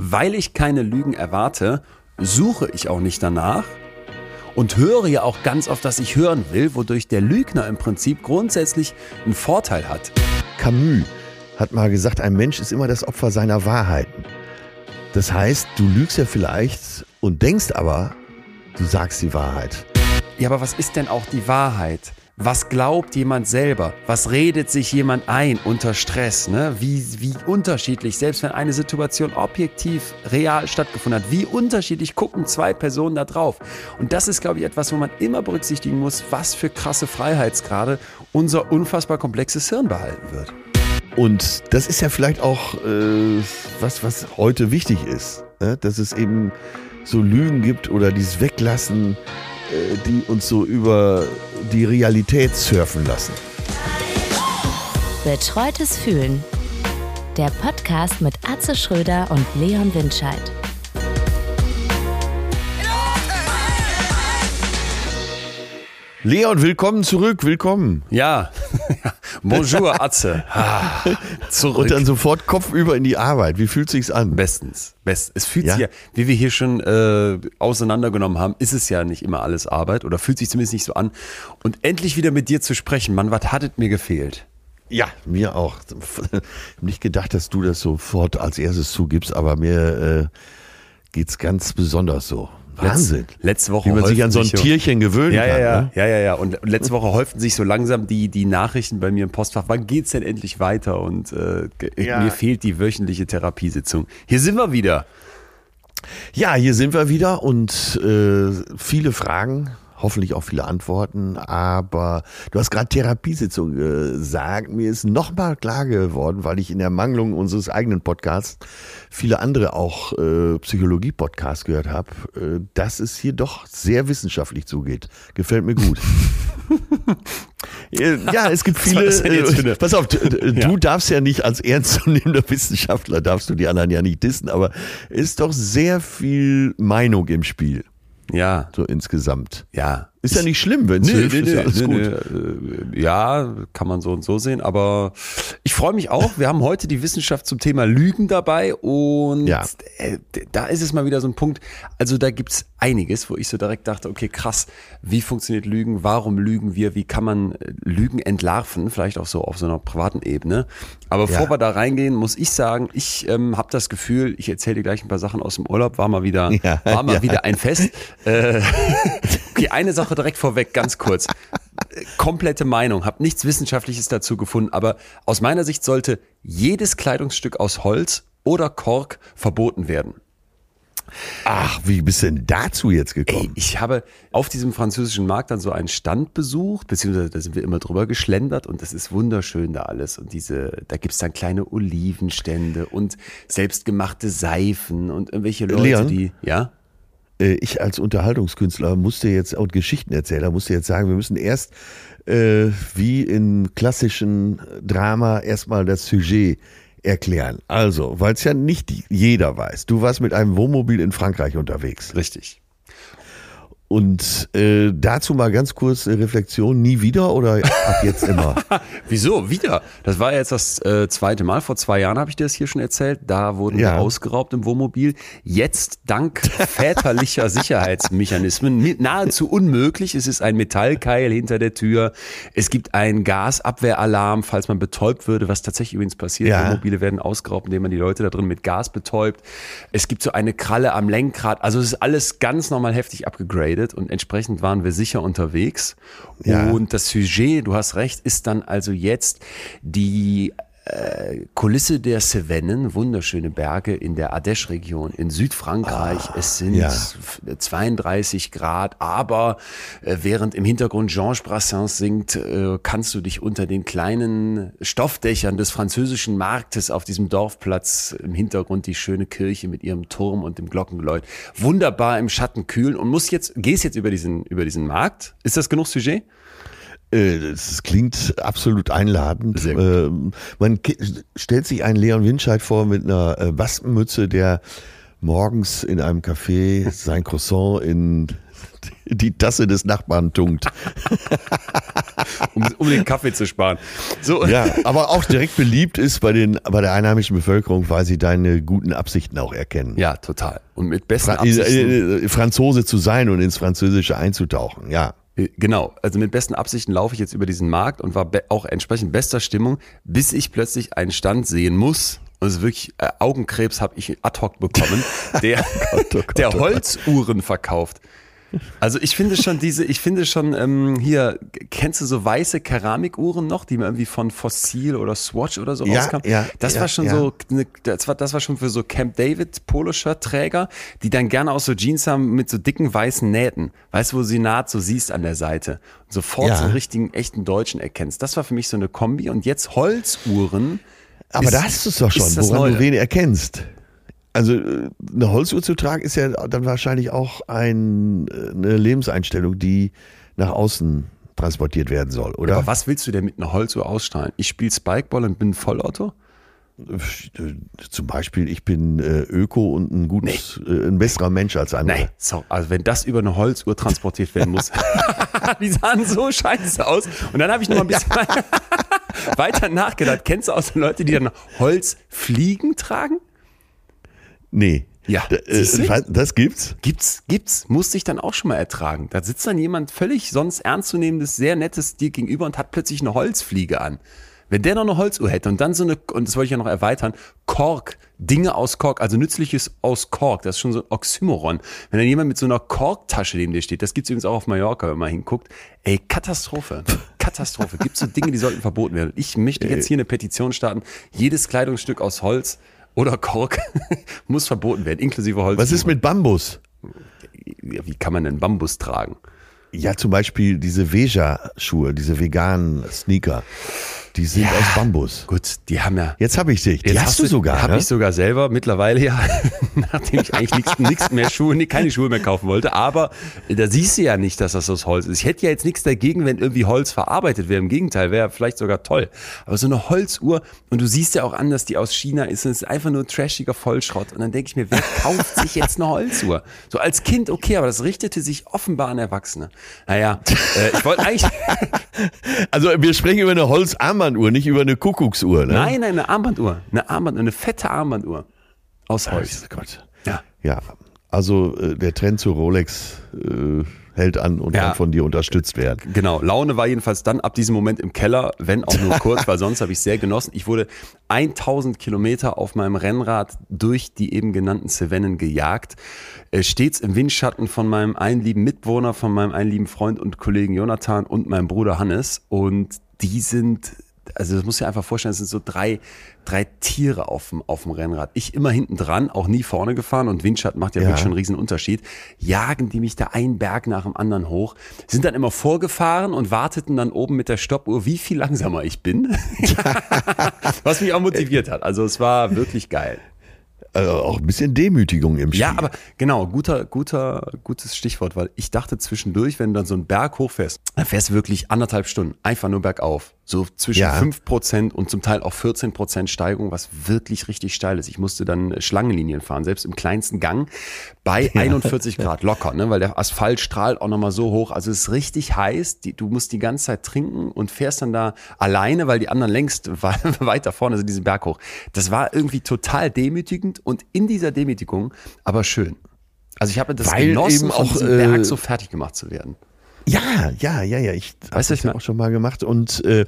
Weil ich keine Lügen erwarte, suche ich auch nicht danach und höre ja auch ganz oft, was ich hören will, wodurch der Lügner im Prinzip grundsätzlich einen Vorteil hat. Camus hat mal gesagt, ein Mensch ist immer das Opfer seiner Wahrheiten. Das heißt, du lügst ja vielleicht und denkst aber, du sagst die Wahrheit. Ja, aber was ist denn auch die Wahrheit? Was glaubt jemand selber? Was redet sich jemand ein unter Stress? Ne? Wie, wie unterschiedlich, selbst wenn eine Situation objektiv real stattgefunden hat, wie unterschiedlich gucken zwei Personen da drauf? Und das ist, glaube ich, etwas, wo man immer berücksichtigen muss, was für krasse Freiheitsgrade unser unfassbar komplexes Hirn behalten wird. Und das ist ja vielleicht auch äh, was, was heute wichtig ist, ne? dass es eben so Lügen gibt oder dieses Weglassen, äh, die uns so über die Realität surfen lassen. Betreutes Fühlen. Der Podcast mit Atze Schröder und Leon Windscheid. Leon, willkommen zurück, willkommen. Ja, bonjour Atze. Ah, zurück. Und dann sofort kopfüber in die Arbeit. Wie fühlt sich's an? Bestens. Best. Es fühlt Ja? sich ja, wie wir hier schon äh, auseinandergenommen haben, ist es ja nicht immer alles Arbeit oder fühlt sich zumindest nicht so an. Und endlich wieder mit dir zu sprechen, Mann, was hattet mir gefehlt? Ja, mir auch. Nicht gedacht, dass du das sofort als erstes zugibst, aber mir äh, geht's ganz besonders so. Wahnsinn. Letz, letzte Woche Wie man sich an so ein Tierchen gewöhnen Ja, ja, kann. ja, Ne? ja, ja, ja. Und letzte Woche häuften sich so langsam die, die Nachrichten bei mir im Postfach. Wann geht's denn endlich weiter? Und äh, ge- Ja. mir fehlt die wöchentliche Therapiesitzung. Hier sind wir wieder. Ja, hier sind wir wieder und äh, viele Fragen, hoffentlich auch viele Antworten, aber du hast gerade Therapiesitzung gesagt. Mir ist nochmal klar geworden, weil ich in der Mangelung unseres eigenen Podcasts viele andere auch äh, Psychologie-Podcasts gehört habe, äh, dass es hier doch sehr wissenschaftlich zugeht. Gefällt mir gut. Äh, ja, es gibt viele. Äh, pass auf, du, Ja. darfst ja nicht als ernstzunehmender Wissenschaftler, darfst du die anderen ja nicht dissen, aber es ist doch sehr viel Meinung im Spiel, Ja, so insgesamt. ja. Ist ja nicht schlimm, wenn es Nee, nee, ist ja nee, alles nee, gut. nee, äh, Ja, kann man so und so sehen, aber ich freue mich auch. Wir haben heute die Wissenschaft zum Thema Lügen dabei und Ja. äh, da ist es mal wieder so ein Punkt. Also da gibt's einiges, wo ich so direkt dachte, okay, krass, wie funktioniert Lügen? Warum lügen wir? Wie kann man äh, Lügen entlarven? Vielleicht auch so auf so einer privaten Ebene. Aber Ja. bevor wir da reingehen, muss ich sagen, ich ähm, habe das Gefühl, ich erzähle dir gleich ein paar Sachen aus dem Urlaub, war mal wieder, Ja, war mal ja. wieder ein Fest. Äh, okay, eine Sache direkt vorweg, ganz kurz. Komplette Meinung, habe nichts Wissenschaftliches dazu gefunden, aber aus meiner Sicht sollte jedes Kleidungsstück aus Holz oder Kork verboten werden. Ach, wie bist du denn dazu jetzt Ey, gekommen? ich habe auf diesem französischen Markt dann so einen Stand besucht, beziehungsweise da sind wir immer drüber geschlendert und das ist wunderschön da alles. Und diese, da gibt's dann kleine Olivenstände und selbstgemachte Seifen und irgendwelche Leute, Leon? die, ja? Äh, ich als Unterhaltungskünstler musste jetzt und Geschichtenerzähler musste jetzt sagen, wir müssen erst äh, wie in klassischen Drama erstmal das Sujet erklären. Also, weil es ja nicht jeder weiß. Du warst mit einem Wohnmobil in Frankreich unterwegs. Richtig. Und äh, dazu mal ganz kurz äh, Reflexion, nie wieder oder ab jetzt immer? Wieso? Wieder? Das war jetzt das äh, zweite Mal. Vor zwei Jahren habe ich dir das hier schon erzählt. Da wurden Ja. wir ausgeraubt im Wohnmobil. Jetzt dank väterlicher Sicherheitsmechanismen nahezu unmöglich. Es ist ein Metallkeil hinter der Tür. Es gibt einen Gasabwehralarm, falls man betäubt würde, was tatsächlich übrigens passiert. Ja. Wohnmobile werden ausgeraubt, indem man die Leute da drin mit Gas betäubt. Es gibt so eine Kralle am Lenkrad. Also es ist alles ganz normal heftig abgegradet und entsprechend waren wir sicher unterwegs. Ja. Und das Sujet, du hast recht, ist dann also jetzt die äh, Kulisse der Cevennen, wunderschöne Berge in der Ardèche-Region in Südfrankreich. es sind ja. f- 32 Grad, aber äh, während im Hintergrund Georges Brassens singt, äh, kannst du dich unter den kleinen Stoffdächern des französischen Marktes auf diesem Dorfplatz im Hintergrund die schöne Kirche mit ihrem Turm und dem Glockengeläut wunderbar im Schatten kühlen und muss jetzt, gehst jetzt über diesen, über diesen Markt. Ist das genug Sujet? Äh, Das klingt absolut einladend. Ähm, Man stellt sich einen Leon Winscheid vor mit einer äh, Waspenmütze, der morgens in einem Café sein Croissant in die Tasse des Nachbarn tunkt. um, um den Kaffee zu sparen. So, Ja, aber auch direkt beliebt ist bei, den, bei der einheimischen Bevölkerung, weil sie deine guten Absichten auch erkennen. ja total. Und mit besten Fra äh, Absichten. Franzose zu sein und ins Französische einzutauchen, ja. Äh, Genau, also mit besten Absichten laufe ich jetzt über diesen Markt und war auch entsprechend bester Stimmung, bis ich plötzlich einen Stand sehen muss. Und es ist wirklich äh, Augenkrebs habe ich ad hoc bekommen, der, Gott, der oh Gott. Holzuhren verkauft. Also ich finde schon diese, ich finde schon ähm, hier, kennst du so weiße Keramikuhren noch, die man irgendwie von Fossil oder Swatch oder so Ja, rauskam? ja, das ja, war schon ja. so, ne, das war, das war schon für so Camp David Poloshirt Träger, die dann gerne auch so Jeans haben mit so dicken weißen Nähten. Weißt du, wo sie naht so siehst an der Seite und sofort Ja. so einen richtigen echten Deutschen erkennst. Das war für mich so eine Kombi und jetzt Holzuhren. Aber ist- da hast du es doch schon, woran du Neue. wen erkennst. Also äh, eine Holzuhr zu tragen ist ja dann wahrscheinlich auch ein, äh, eine Lebenseinstellung, die nach außen transportiert werden soll, oder? Aber was willst du denn mit einer Holzuhr ausstrahlen? Ich spiele Spikeball und bin ein Vollauto? Zum Beispiel, ich bin äh, Öko und ein gutes, äh, ein besserer Mensch als andere. Nee, so, also wenn das über eine Holzuhr transportiert werden muss. die sahen so scheiße aus. Und dann habe ich noch ein bisschen weiter nachgedacht. Kennst du auch so Leute, die dann Holzfliegen tragen? Nee. Ja, äh, das gibt's? Gibt's, gibt's, musste ich dann auch schon mal ertragen. Da sitzt dann jemand völlig sonst ernstzunehmendes, sehr nettes dir gegenüber und hat plötzlich eine Holzfliege an. Wenn der noch eine Holzuhr hätte und dann so eine, und das wollte ich ja noch erweitern, Kork, Dinge aus Kork, also Nützliches aus Kork, das ist schon so ein Oxymoron. Wenn dann jemand mit so einer Korktasche neben dir steht, das gibt's übrigens auch auf Mallorca, wenn man hinguckt, ey, Katastrophe, Katastrophe. Gibt's so Dinge, die sollten verboten werden. Ich möchte jetzt hier eine Petition starten, jedes Kleidungsstück aus Holz oder Kork muss verboten werden, inklusive Holz. Was ist mit Bambus? Wie kann man denn Bambus tragen? Ja, zum Beispiel diese Veja-Schuhe, diese veganen Sneaker, die sind Ja. aus Bambus. Gut, die haben ja. Jetzt habe ich dich. Die Jetzt hast du sogar. Habe ne? ich sogar selber mittlerweile ja, nachdem ich eigentlich nichts, mehr Schuhe, nee, keine Schuhe mehr kaufen wollte. Aber da siehst du ja nicht, dass das aus Holz ist. Ich hätte ja jetzt nichts dagegen, wenn irgendwie Holz verarbeitet wäre. Im Gegenteil, wäre vielleicht sogar toll. Aber so eine Holzuhr, und du siehst ja auch an, dass die aus China ist, und es ist einfach nur trashiger Vollschrott. Und dann denke ich mir, wer kauft sich jetzt eine Holzuhr? So als Kind okay, aber das richtete sich offenbar an Erwachsene. Naja, äh, ich wollte eigentlich, Also wir sprechen über eine Holzarmbanduhr, nicht über eine Kuckucksuhr. Ne? nein, nein, eine Armbanduhr. Eine Armbanduhr, eine fette Armbanduhr. Aus Holz. Oh Gott. Ja. Ja, also äh, der Trend zu Rolex äh, hält an und Ja. kann von dir unterstützt werden. Genau, Laune war jedenfalls dann ab diesem Moment im Keller, wenn auch nur kurz, weil sonst habe ich sehr genossen. Ich wurde 1000 Kilometer auf meinem Rennrad durch die eben genannten Cevennen gejagt, äh, stets im Windschatten von meinem einen lieben Mitwohner, von meinem einen lieben Freund und Kollegen Jonathan und meinem Bruder Hannes. Und die sind, also das muss ich einfach vorstellen, es sind so drei, drei Tiere auf dem, auf dem Rennrad. Ich immer hinten dran, auch nie vorne gefahren und Windschatten macht ja, Ja. wirklich schon einen riesen Unterschied. Jagen die mich da einen Berg nach dem anderen hoch, sind dann immer vorgefahren und warteten dann oben mit der Stoppuhr, wie viel langsamer ich bin. Was mich auch motiviert hat. Also es war wirklich geil. Also auch ein bisschen Demütigung im Spiel. Ja, aber genau, guter, guter, gutes Stichwort, weil ich dachte zwischendurch, wenn du dann so einen Berg hochfährst, dann fährst du wirklich anderthalb Stunden einfach nur bergauf. So zwischen Ja. 5% und zum Teil auch 14% Steigung, was wirklich richtig steil ist. Ich musste dann äh, Schlangenlinien fahren, selbst im kleinsten Gang bei 41 Grad locker, ne? weil der Asphalt strahlt auch nochmal so hoch. Also es ist richtig heiß, die, du musst die ganze Zeit trinken und fährst dann da alleine, weil die anderen längst we- weiter vorne sind, diesen Berg hoch. Das war irgendwie total demütigend und in dieser Demütigung aber schön. Also ich habe das Weil genossen, eben auch, diesem äh, Berg so fertig gemacht zu werden. Ja, ja, ja, ja. Ich habe das ich ja auch schon mal gemacht. Und äh,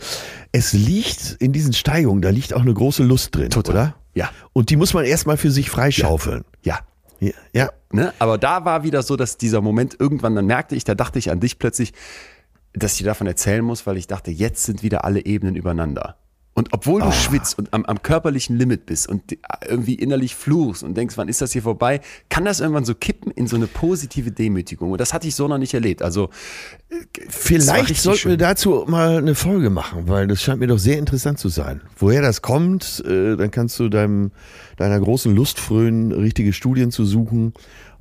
es liegt in diesen Steigungen, da liegt auch eine große Lust drin, Total. oder? Ja. Und die muss man erstmal für sich freischaufeln. Ja, Ja. ja. Ne? Aber da war wieder so, dass dieser Moment irgendwann, dann merkte ich, da dachte ich an dich plötzlich, dass ich dir davon erzählen muss, weil ich dachte, jetzt sind wieder alle Ebenen übereinander. Und obwohl du Ah. schwitzt und am, am körperlichen Limit bist und irgendwie innerlich fluchst und denkst, wann ist das hier vorbei, kann das irgendwann so kippen in so eine positive Demütigung. Und das hatte ich so noch nicht erlebt. Also äh, Vielleicht sollten wir dazu mal eine Folge machen, weil das scheint mir doch sehr interessant zu sein. Woher das kommt, äh, dann kannst du deinem, deiner großen Lust frönen, richtige Studien zu suchen.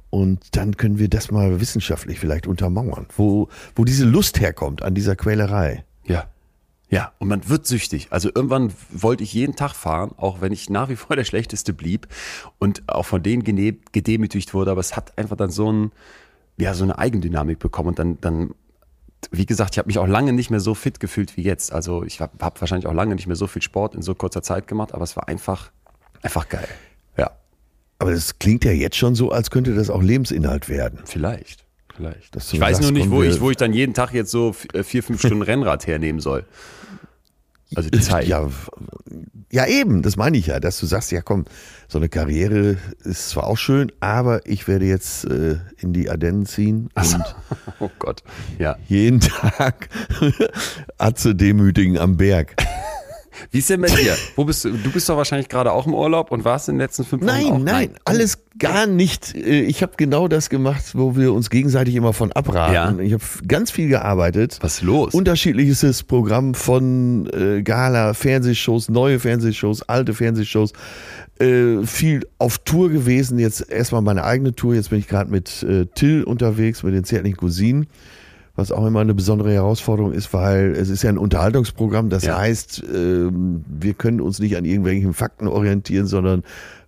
Und dann können wir das mal wissenschaftlich vielleicht untermauern, wo, wo diese Lust herkommt an dieser Quälerei. Ja. Ja, und man wird süchtig. Also irgendwann wollte ich jeden Tag fahren, auch wenn ich nach wie vor der Schlechteste blieb und auch von denen gedemütigt wurde. Aber es hat einfach dann so ein, ja, so eine Eigendynamik bekommen und dann, dann wie gesagt, ich habe mich auch lange nicht mehr so fit gefühlt wie jetzt. Also ich habe hab wahrscheinlich auch lange nicht mehr so viel Sport in so kurzer Zeit gemacht, aber es war einfach, einfach geil. Ja. Aber das klingt ja jetzt schon so, als könnte das auch Lebensinhalt werden. Vielleicht. Vielleicht. Ich weiß nur nicht, wo ich, wo ich dann jeden Tag jetzt so äh, vier, fünf Stunden Rennrad hernehmen soll. Also die Zeit. Ja, ja, eben, das meine ich ja, dass du sagst, ja komm, so eine Karriere ist zwar auch schön, aber ich werde jetzt äh, in die Ardennen ziehen und Oh Gott. Ja. jeden Tag Atze demütigen am Berg. Wie ist denn bei dir? Wo bist du? Du bist doch wahrscheinlich gerade auch im Urlaub und warst in den letzten fünf Wochen auch? Nein, nein, alles gar nicht. Äh, Ich habe genau das gemacht, wo wir uns gegenseitig immer von abraten. Ja. Ich habe ganz viel gearbeitet. Was ist los? Unterschiedliches Programm von äh, Gala, Fernsehshows, neue Fernsehshows, alte Fernsehshows. Äh, viel auf Tour gewesen. Jetzt erstmal meine eigene Tour. Jetzt bin ich gerade mit Till unterwegs, mit den zärtlichen Cousinen. Was auch immer eine besondere Herausforderung ist, weil es ist ja ein Unterhaltungsprogramm. Das Ja. heißt, ähm, wir können uns nicht an irgendwelchen Fakten orientieren, sondern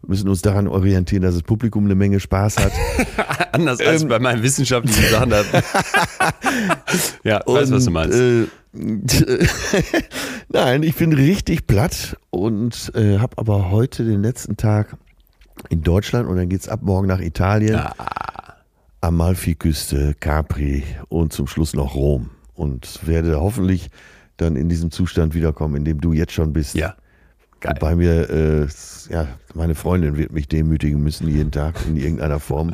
müssen uns daran orientieren, dass das Publikum eine Menge Spaß hat. Anders als Ähm, bei meinen wissenschaftlichen Sachen. Ja, weißt was du meinst. Äh, Nein, ich bin richtig platt und äh, habe aber heute den letzten Tag in Deutschland und dann geht's ab morgen nach Italien. Amalfiküste, Capri und zum Schluss noch Rom. Und werde hoffentlich dann in diesem Zustand wiederkommen, in dem du jetzt schon bist. ja. Geil. Bei mir, äh, ja, meine Freundin wird mich demütigen müssen jeden Tag in irgendeiner Form.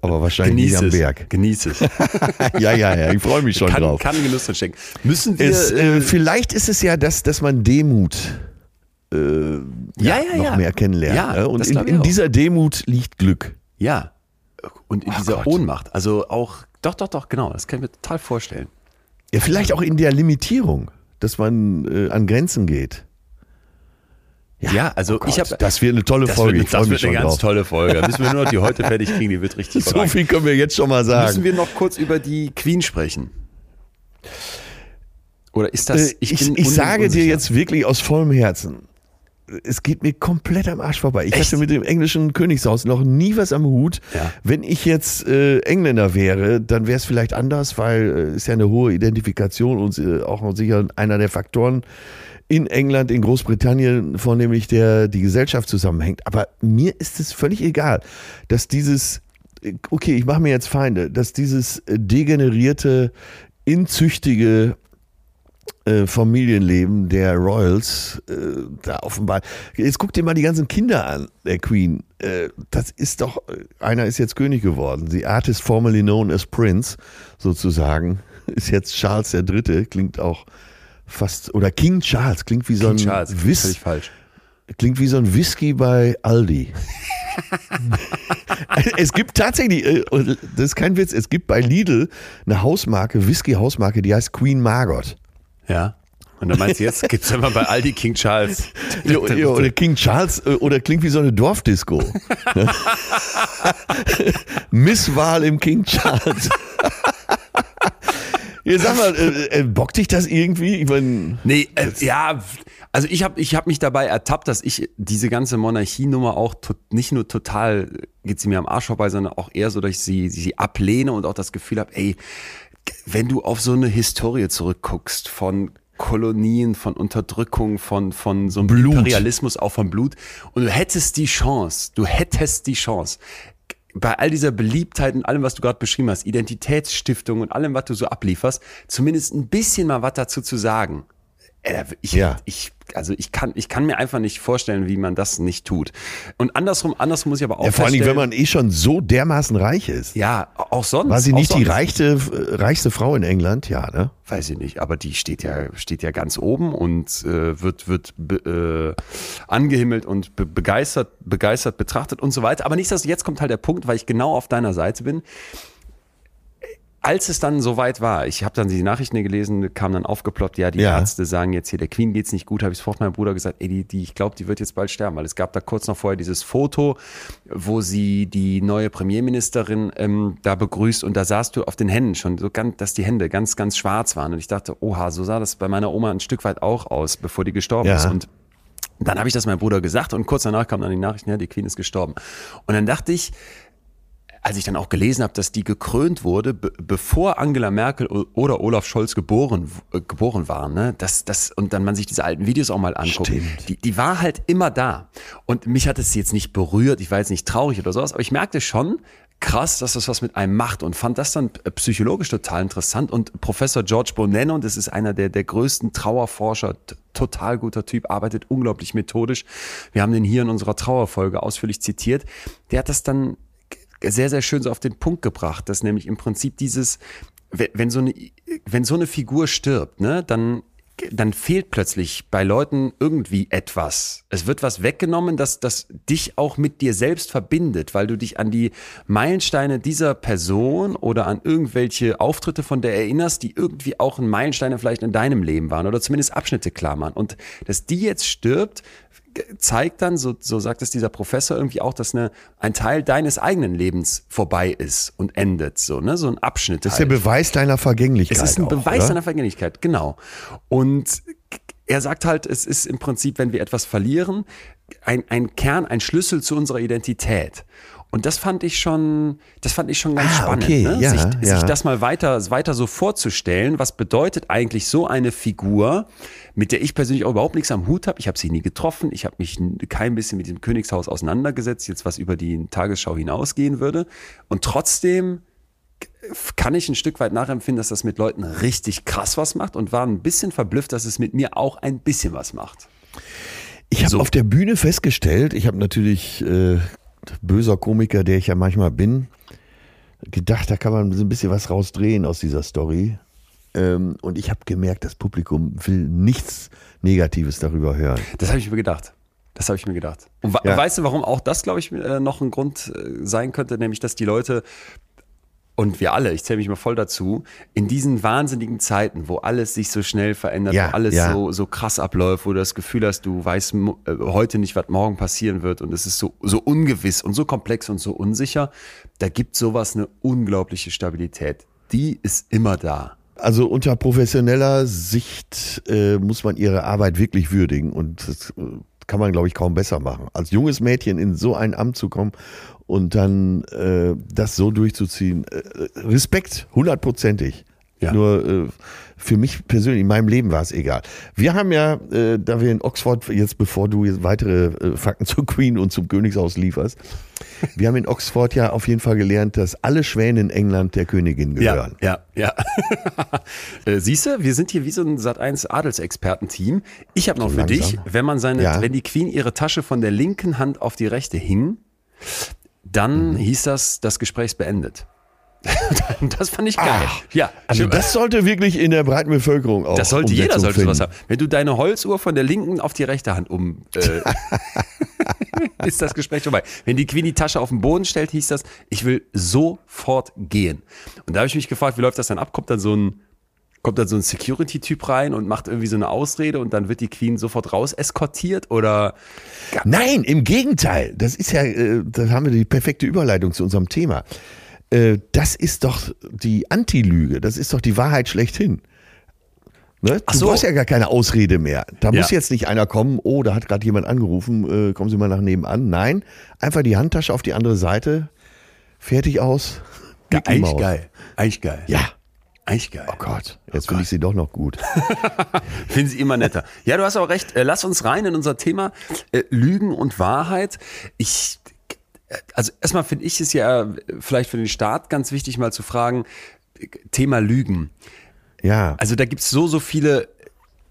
Aber wahrscheinlich Genieß nicht am. Berg. Genieß es. Ja, ja, ja, ich freue mich schon kann, drauf. kann Genuss stecken. Müssen wir. Es, äh, vielleicht ist es ja das, dass man Demut äh, Ja, ja, noch ja. mehr kennenlernt. Ja, ne? Und in, in dieser Demut liegt Glück. ja. Und in Oh dieser Gott. Ohnmacht. Also auch. Doch, doch, doch, genau. Das kann ich mir total vorstellen. Ja, vielleicht auch in der Limitierung, dass man äh, an Grenzen geht. Ja, also Gott, ich habe. das wird eine tolle Das Folge. wird, ich das wird eine ganz drauf. tolle Folge. Da müssen wir nur noch die heute fertig kriegen, die wird richtig So viel können wir jetzt schon mal Müssen sagen. wir noch kurz über die Queen sprechen? Oder ist das. Äh, ich ich un- sage dir jetzt wirklich aus vollem Herzen, es geht mir komplett am Arsch vorbei. Ich Echt? hatte mit dem englischen Königshaus noch nie was am Hut. Ja. Wenn ich jetzt äh, Engländer wäre, dann wäre es vielleicht anders, weil äh, ist ja eine hohe Identifikation und äh, auch noch sicher einer der Faktoren in England, in Großbritannien, vornehmlich der die Gesellschaft zusammenhängt. Aber mir ist es völlig egal, dass dieses, äh, okay, ich mache mir jetzt Feinde, dass dieses äh, degenerierte, inzüchtige äh, Familienleben der Royals äh, da offenbar. Jetzt guck dir mal die ganzen Kinder an, der Queen. Äh, das ist doch, äh, einer ist jetzt König geworden. The artist formerly known as Prince, sozusagen, ist jetzt Charles der Dritte, klingt auch fast, oder King Charles, klingt wie so King ein Charles, völlig falsch. Klingt wie so ein Whisky bei Aldi. es gibt tatsächlich, äh, das ist kein Witz, es gibt bei Lidl eine Hausmarke, Whisky-Hausmarke, die heißt Queen Margot. Ja. Und dann meinst du, jetzt gibt es immer bei Aldi King Charles. Ja, ja, oder King Charles äh, oder klingt wie so eine Dorfdisco. Ne? Misswahl im King Charles. Jetzt sag mal, äh, äh, bockt dich das irgendwie? Ich mein, Nee, äh, ja, also ich habe ich hab mich dabei ertappt, dass ich diese ganze Monarchienummer auch nicht nur total geht sie mir am Arsch vorbei, sondern auch eher so, dass ich sie, sie ablehne und auch das Gefühl habe, ey, wenn du auf so eine Historie zurückguckst von Kolonien, von Unterdrückung, von, von so einem Blut. Imperialismus, auch von Blut und du hättest die Chance, du hättest die Chance, bei all dieser Beliebtheit und allem, was du gerade beschrieben hast, Identitätsstiftung und allem, was du so ablieferst, zumindest ein bisschen mal was dazu zu sagen. Äh, Ich, Ja. ich, also ich kann, ich kann mir einfach nicht vorstellen, wie man das nicht tut. Und andersrum, andersrum muss ich aber auch ja, vor allen Dingen, wenn man eh schon so dermaßen reich ist. ja, auch sonst. War sie nicht die reichste, äh, reichste Frau in England? Ja, ne? Weiß ich nicht, aber die steht ja, steht ja ganz oben und äh, wird, wird be, äh, angehimmelt und be begeistert, begeistert betrachtet und so weiter. Aber nichtsdestotrotz, jetzt kommt halt der Punkt, weil ich genau auf deiner Seite bin. Als es dann soweit war, ich habe dann die Nachrichten gelesen, kam dann aufgeploppt, ja, die Ja. Ärzte sagen jetzt hier, der Queen geht's nicht gut, habe ich sofort meinem Bruder gesagt, ey, die, die, ich glaube, die wird jetzt bald sterben, weil es gab da kurz noch vorher dieses Foto, wo sie die neue Premierministerin ähm, da begrüßt und da sahst du auf den Händen schon, so ganz, dass die Hände ganz, ganz schwarz waren und ich dachte, oha, so sah das bei meiner Oma ein Stück weit auch aus, bevor die gestorben Ja. ist und dann habe ich das meinem Bruder gesagt und kurz danach kam dann die Nachricht, ja, die Queen ist gestorben. Und dann dachte ich, als ich dann auch gelesen habe, dass die gekrönt wurde, bevor Angela Merkel oder Olaf Scholz geboren, äh, geboren waren, ne? das, das, und dann man sich diese alten Videos auch mal anguckt, die, die war halt immer da. Und mich hat es jetzt nicht berührt, ich war jetzt nicht traurig oder sowas, aber ich merkte schon, krass, dass das was mit einem macht und fand das dann äh, psychologisch total interessant. Und Professor George Bonanno, das ist einer der, der größten Trauerforscher, total guter Typ, arbeitet unglaublich methodisch. Wir haben den hier in unserer Trauerfolge ausführlich zitiert. Der hat das dann sehr, sehr schön so auf den Punkt gebracht, dass nämlich im Prinzip dieses, wenn so eine, wenn so eine Figur stirbt, ne, dann dann fehlt plötzlich bei Leuten irgendwie etwas. Es wird was weggenommen, das, das dich auch mit dir selbst verbindet, weil du dich an die Meilensteine dieser Person oder an irgendwelche Auftritte von der erinnerst, die irgendwie auch ein Meilensteine vielleicht in deinem Leben waren oder zumindest Abschnitte klar machen. Und dass die jetzt stirbt, zeigt dann, so, so sagt es dieser Professor irgendwie auch, dass eine, ein Teil deines eigenen Lebens vorbei ist und endet, so, ne, so ein Abschnitt. Das ist halt. der Beweis deiner Vergänglichkeit. Es ist ein auch, Beweis oder? deiner Vergänglichkeit, genau. Und er sagt halt, es ist im Prinzip, wenn wir etwas verlieren, ein, ein Kern, ein Schlüssel zu unserer Identität. Und das fand ich schon, das fand ich schon ganz Ah, spannend, okay, ne? ja, sich, ja. sich das mal weiter, weiter so vorzustellen. Was bedeutet eigentlich so eine Figur, mit der ich persönlich auch überhaupt nichts am Hut habe? Ich habe sie nie getroffen, ich habe mich kein bisschen mit dem Königshaus auseinandergesetzt, jetzt was über die Tagesschau hinausgehen würde. Und trotzdem kann ich ein Stück weit nachempfinden, dass das mit Leuten richtig krass was macht und war ein bisschen verblüfft, dass es mit mir auch ein bisschen was macht. Ich habe So. auf der Bühne festgestellt, ich habe natürlich äh, böser Komiker, der ich ja manchmal bin, gedacht, da kann man so ein bisschen was rausdrehen aus dieser Story. Ähm, und ich habe gemerkt, das Publikum will nichts Negatives darüber hören. Das habe ich mir gedacht. Das habe ich mir gedacht. Und Ja. weißt du, warum auch das, glaube ich, äh, noch ein Grund äh, sein könnte, nämlich, dass die Leute und wir alle, ich zähle mich mal voll dazu, in diesen wahnsinnigen Zeiten, wo alles sich so schnell verändert, Ja, wo alles ja. so, so krass abläuft, wo du das Gefühl hast, du weißt äh, heute nicht, was morgen passieren wird und es ist so, so ungewiss und so komplex und so unsicher, da gibt sowas eine unglaubliche Stabilität. Die ist immer da. Also unter professioneller Sicht äh, muss man ihre Arbeit wirklich würdigen und das äh, kann man, glaube ich, kaum besser machen. Als junges Mädchen in so ein Amt zu kommen und dann äh, das so durchzuziehen, äh, Respekt, hundertprozentig. Ja. Nur äh, für mich persönlich, in meinem Leben war es egal. Wir haben ja, äh, da wir in Oxford, jetzt bevor du jetzt weitere äh, Fakten zur Queen und zum Königshaus lieferst, wir haben in Oxford ja auf jeden Fall gelernt, dass alle Schwäne in England der Königin gehören. Ja, ja, ja. äh, Siehst du, wir sind hier wie so ein Sat1 Adelsexperten-Team. Ich habe noch So für dich, langsam. wenn man seine, Ja. wenn die Queen ihre Tasche von der linken Hand auf die rechte hing, dann Mhm. hieß das, das Gespräch ist beendet. das fand ich geil. Ach, ja, Also das sollte wirklich in der breiten Bevölkerung auch das sollte jeder Umsetzung sollte sowas finden. haben. Wenn du deine Holzuhr von der linken auf die rechte Hand um äh, ist das Gespräch vorbei. Wenn die Queen die Tasche auf den Boden stellt, hieß das, ich will sofort gehen. Und da habe ich mich gefragt, wie läuft das dann ab? Kommt dann so ein kommt dann so ein Security-Typ rein und macht irgendwie so eine Ausrede und dann wird die Queen sofort raus eskortiert oder Nein, im Gegenteil. Das ist ja, äh, da haben wir die perfekte Überleitung zu unserem Thema. Äh, Das ist doch die Antilüge. Das ist doch die Wahrheit schlechthin. Ne? Du so. brauchst ja gar keine Ausrede mehr. Da Ja. muss jetzt nicht einer kommen, oh, da hat gerade jemand angerufen, äh, kommen Sie mal nach nebenan. Nein, einfach die Handtasche auf die andere Seite, fertig aus. Mickey eigentlich geil. Eigentlich geil. Ja. Eigentlich geil. Oh Gott, jetzt finde ich sie doch noch gut. Finden sie immer netter. Ja, du hast auch recht. Äh, Lass uns rein in unser Thema äh, Lügen und Wahrheit. Ich, äh, also erstmal finde ich es ja vielleicht für den Staat ganz wichtig, mal zu fragen, Thema Lügen. Ja. Also da gibt es so, so viele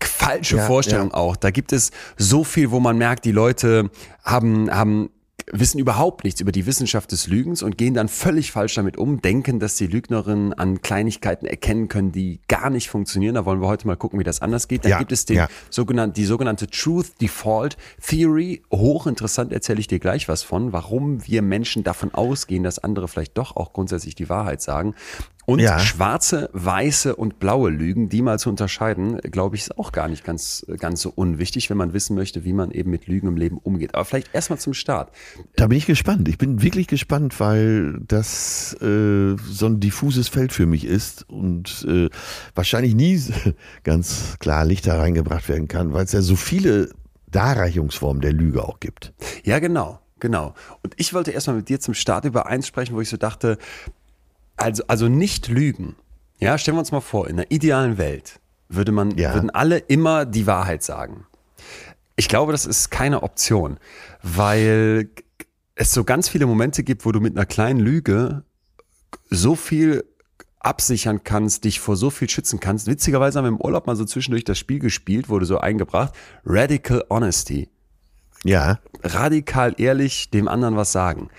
falsche Ja, Vorstellungen ja. auch. Da gibt es so viel, wo man merkt, die Leute haben, haben wissen überhaupt nichts über die Wissenschaft des Lügens und gehen dann völlig falsch damit um, denken, dass die Lügnerinnen an Kleinigkeiten erkennen können, die gar nicht funktionieren. Da wollen wir heute mal gucken, wie das anders geht. Dann Ja, gibt es den ja. sogenannten, die sogenannte Truth Default Theory. Hochinteressant erzähle ich dir gleich was von, warum wir Menschen davon ausgehen, dass andere vielleicht doch auch grundsätzlich die Wahrheit sagen. Und Ja. schwarze, weiße und blaue Lügen, die mal zu unterscheiden, glaube ich, ist auch gar nicht ganz, ganz so unwichtig, wenn man wissen möchte, wie man eben mit Lügen im Leben umgeht. Aber vielleicht erstmal zum Start. Da bin ich gespannt. Ich bin wirklich gespannt, weil das äh, so ein diffuses Feld für mich ist und äh, wahrscheinlich nie ganz klar Licht da reingebracht werden kann, weil es ja so viele Darreichungsformen der Lüge auch gibt. Ja, genau. genau. Und ich wollte erstmal mit dir zum Start über eins sprechen, wo ich so dachte, also, also nicht lügen. Ja, stellen wir uns mal vor, in einer idealen Welt würde man, Ja. würden alle immer die Wahrheit sagen. Ich glaube, das ist keine Option, weil es so ganz viele Momente gibt, wo du mit einer kleinen Lüge so viel absichern kannst, dich vor so viel schützen kannst. Witzigerweise haben wir im Urlaub mal so zwischendurch das Spiel gespielt, wurde so eingebracht. Radical Honesty. Ja. Radikal ehrlich dem anderen was sagen.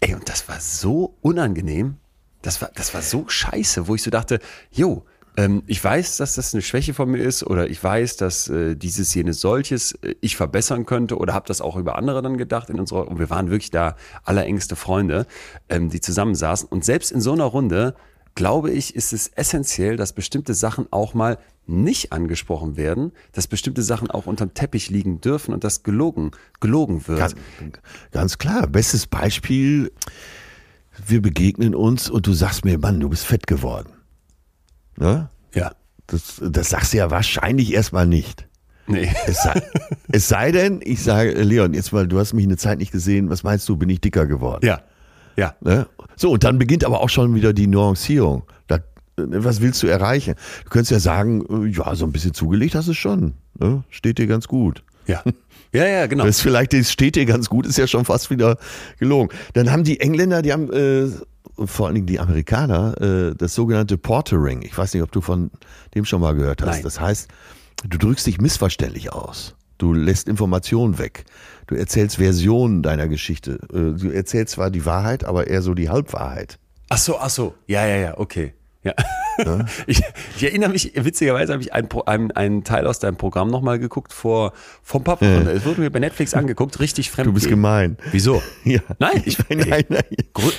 Ey, und das war so unangenehm. Das war, das war so scheiße, wo ich so dachte, jo, ähm, ich weiß, dass das eine Schwäche von mir ist oder ich weiß, dass äh, dieses, jenes, solches äh, ich verbessern könnte oder habe das auch über andere dann gedacht in unserer, und wir waren wirklich da allerengste Freunde, ähm, die zusammensaßen und selbst in so einer Runde glaube ich, ist es essentiell, dass bestimmte Sachen auch mal nicht angesprochen werden, dass bestimmte Sachen auch unterm Teppich liegen dürfen und dass gelogen, gelogen wird. Ganz, ganz klar. Bestes Beispiel, wir begegnen uns und du sagst mir, Mann, du bist fett geworden. Ne? ja. Das, das sagst du ja wahrscheinlich erstmal nicht. Nee. Es sei, es sei denn, ich sage, Leon, jetzt mal, du hast mich eine Zeit nicht gesehen, was meinst du, bin ich dicker geworden? Ja. Ja. Ne? So, und dann beginnt aber auch schon wieder die Nuancierung. Da, äh, was willst du erreichen? Du könntest ja sagen, äh, ja, so ein bisschen zugelegt hast du schon. Ne? Steht dir ganz gut. Ja. Ja, ja, genau. Das vielleicht das steht dir ganz gut, ist ja schon fast wieder gelogen. Dann haben die Engländer, die haben äh, vor allen Dingen die Amerikaner äh, das sogenannte Portering. Ich weiß nicht, ob du von dem schon mal gehört hast. Nein. Das heißt, du drückst dich missverständlich aus. Du lässt Informationen weg. Du erzählst Versionen deiner Geschichte. Äh, Du erzählst zwar die Wahrheit, aber eher so die Halbwahrheit. Ach so, ach so. Ja, ja, ja, okay. Ja. Ich, ich erinnere mich, witzigerweise habe ich einen, einen, einen Teil aus deinem Programm nochmal geguckt vor, vom Papa. Es wurde mir bei Netflix angeguckt, richtig fremd. Du bist gemein. Wieso? Ja. Nein, ich, nee. nein, nein.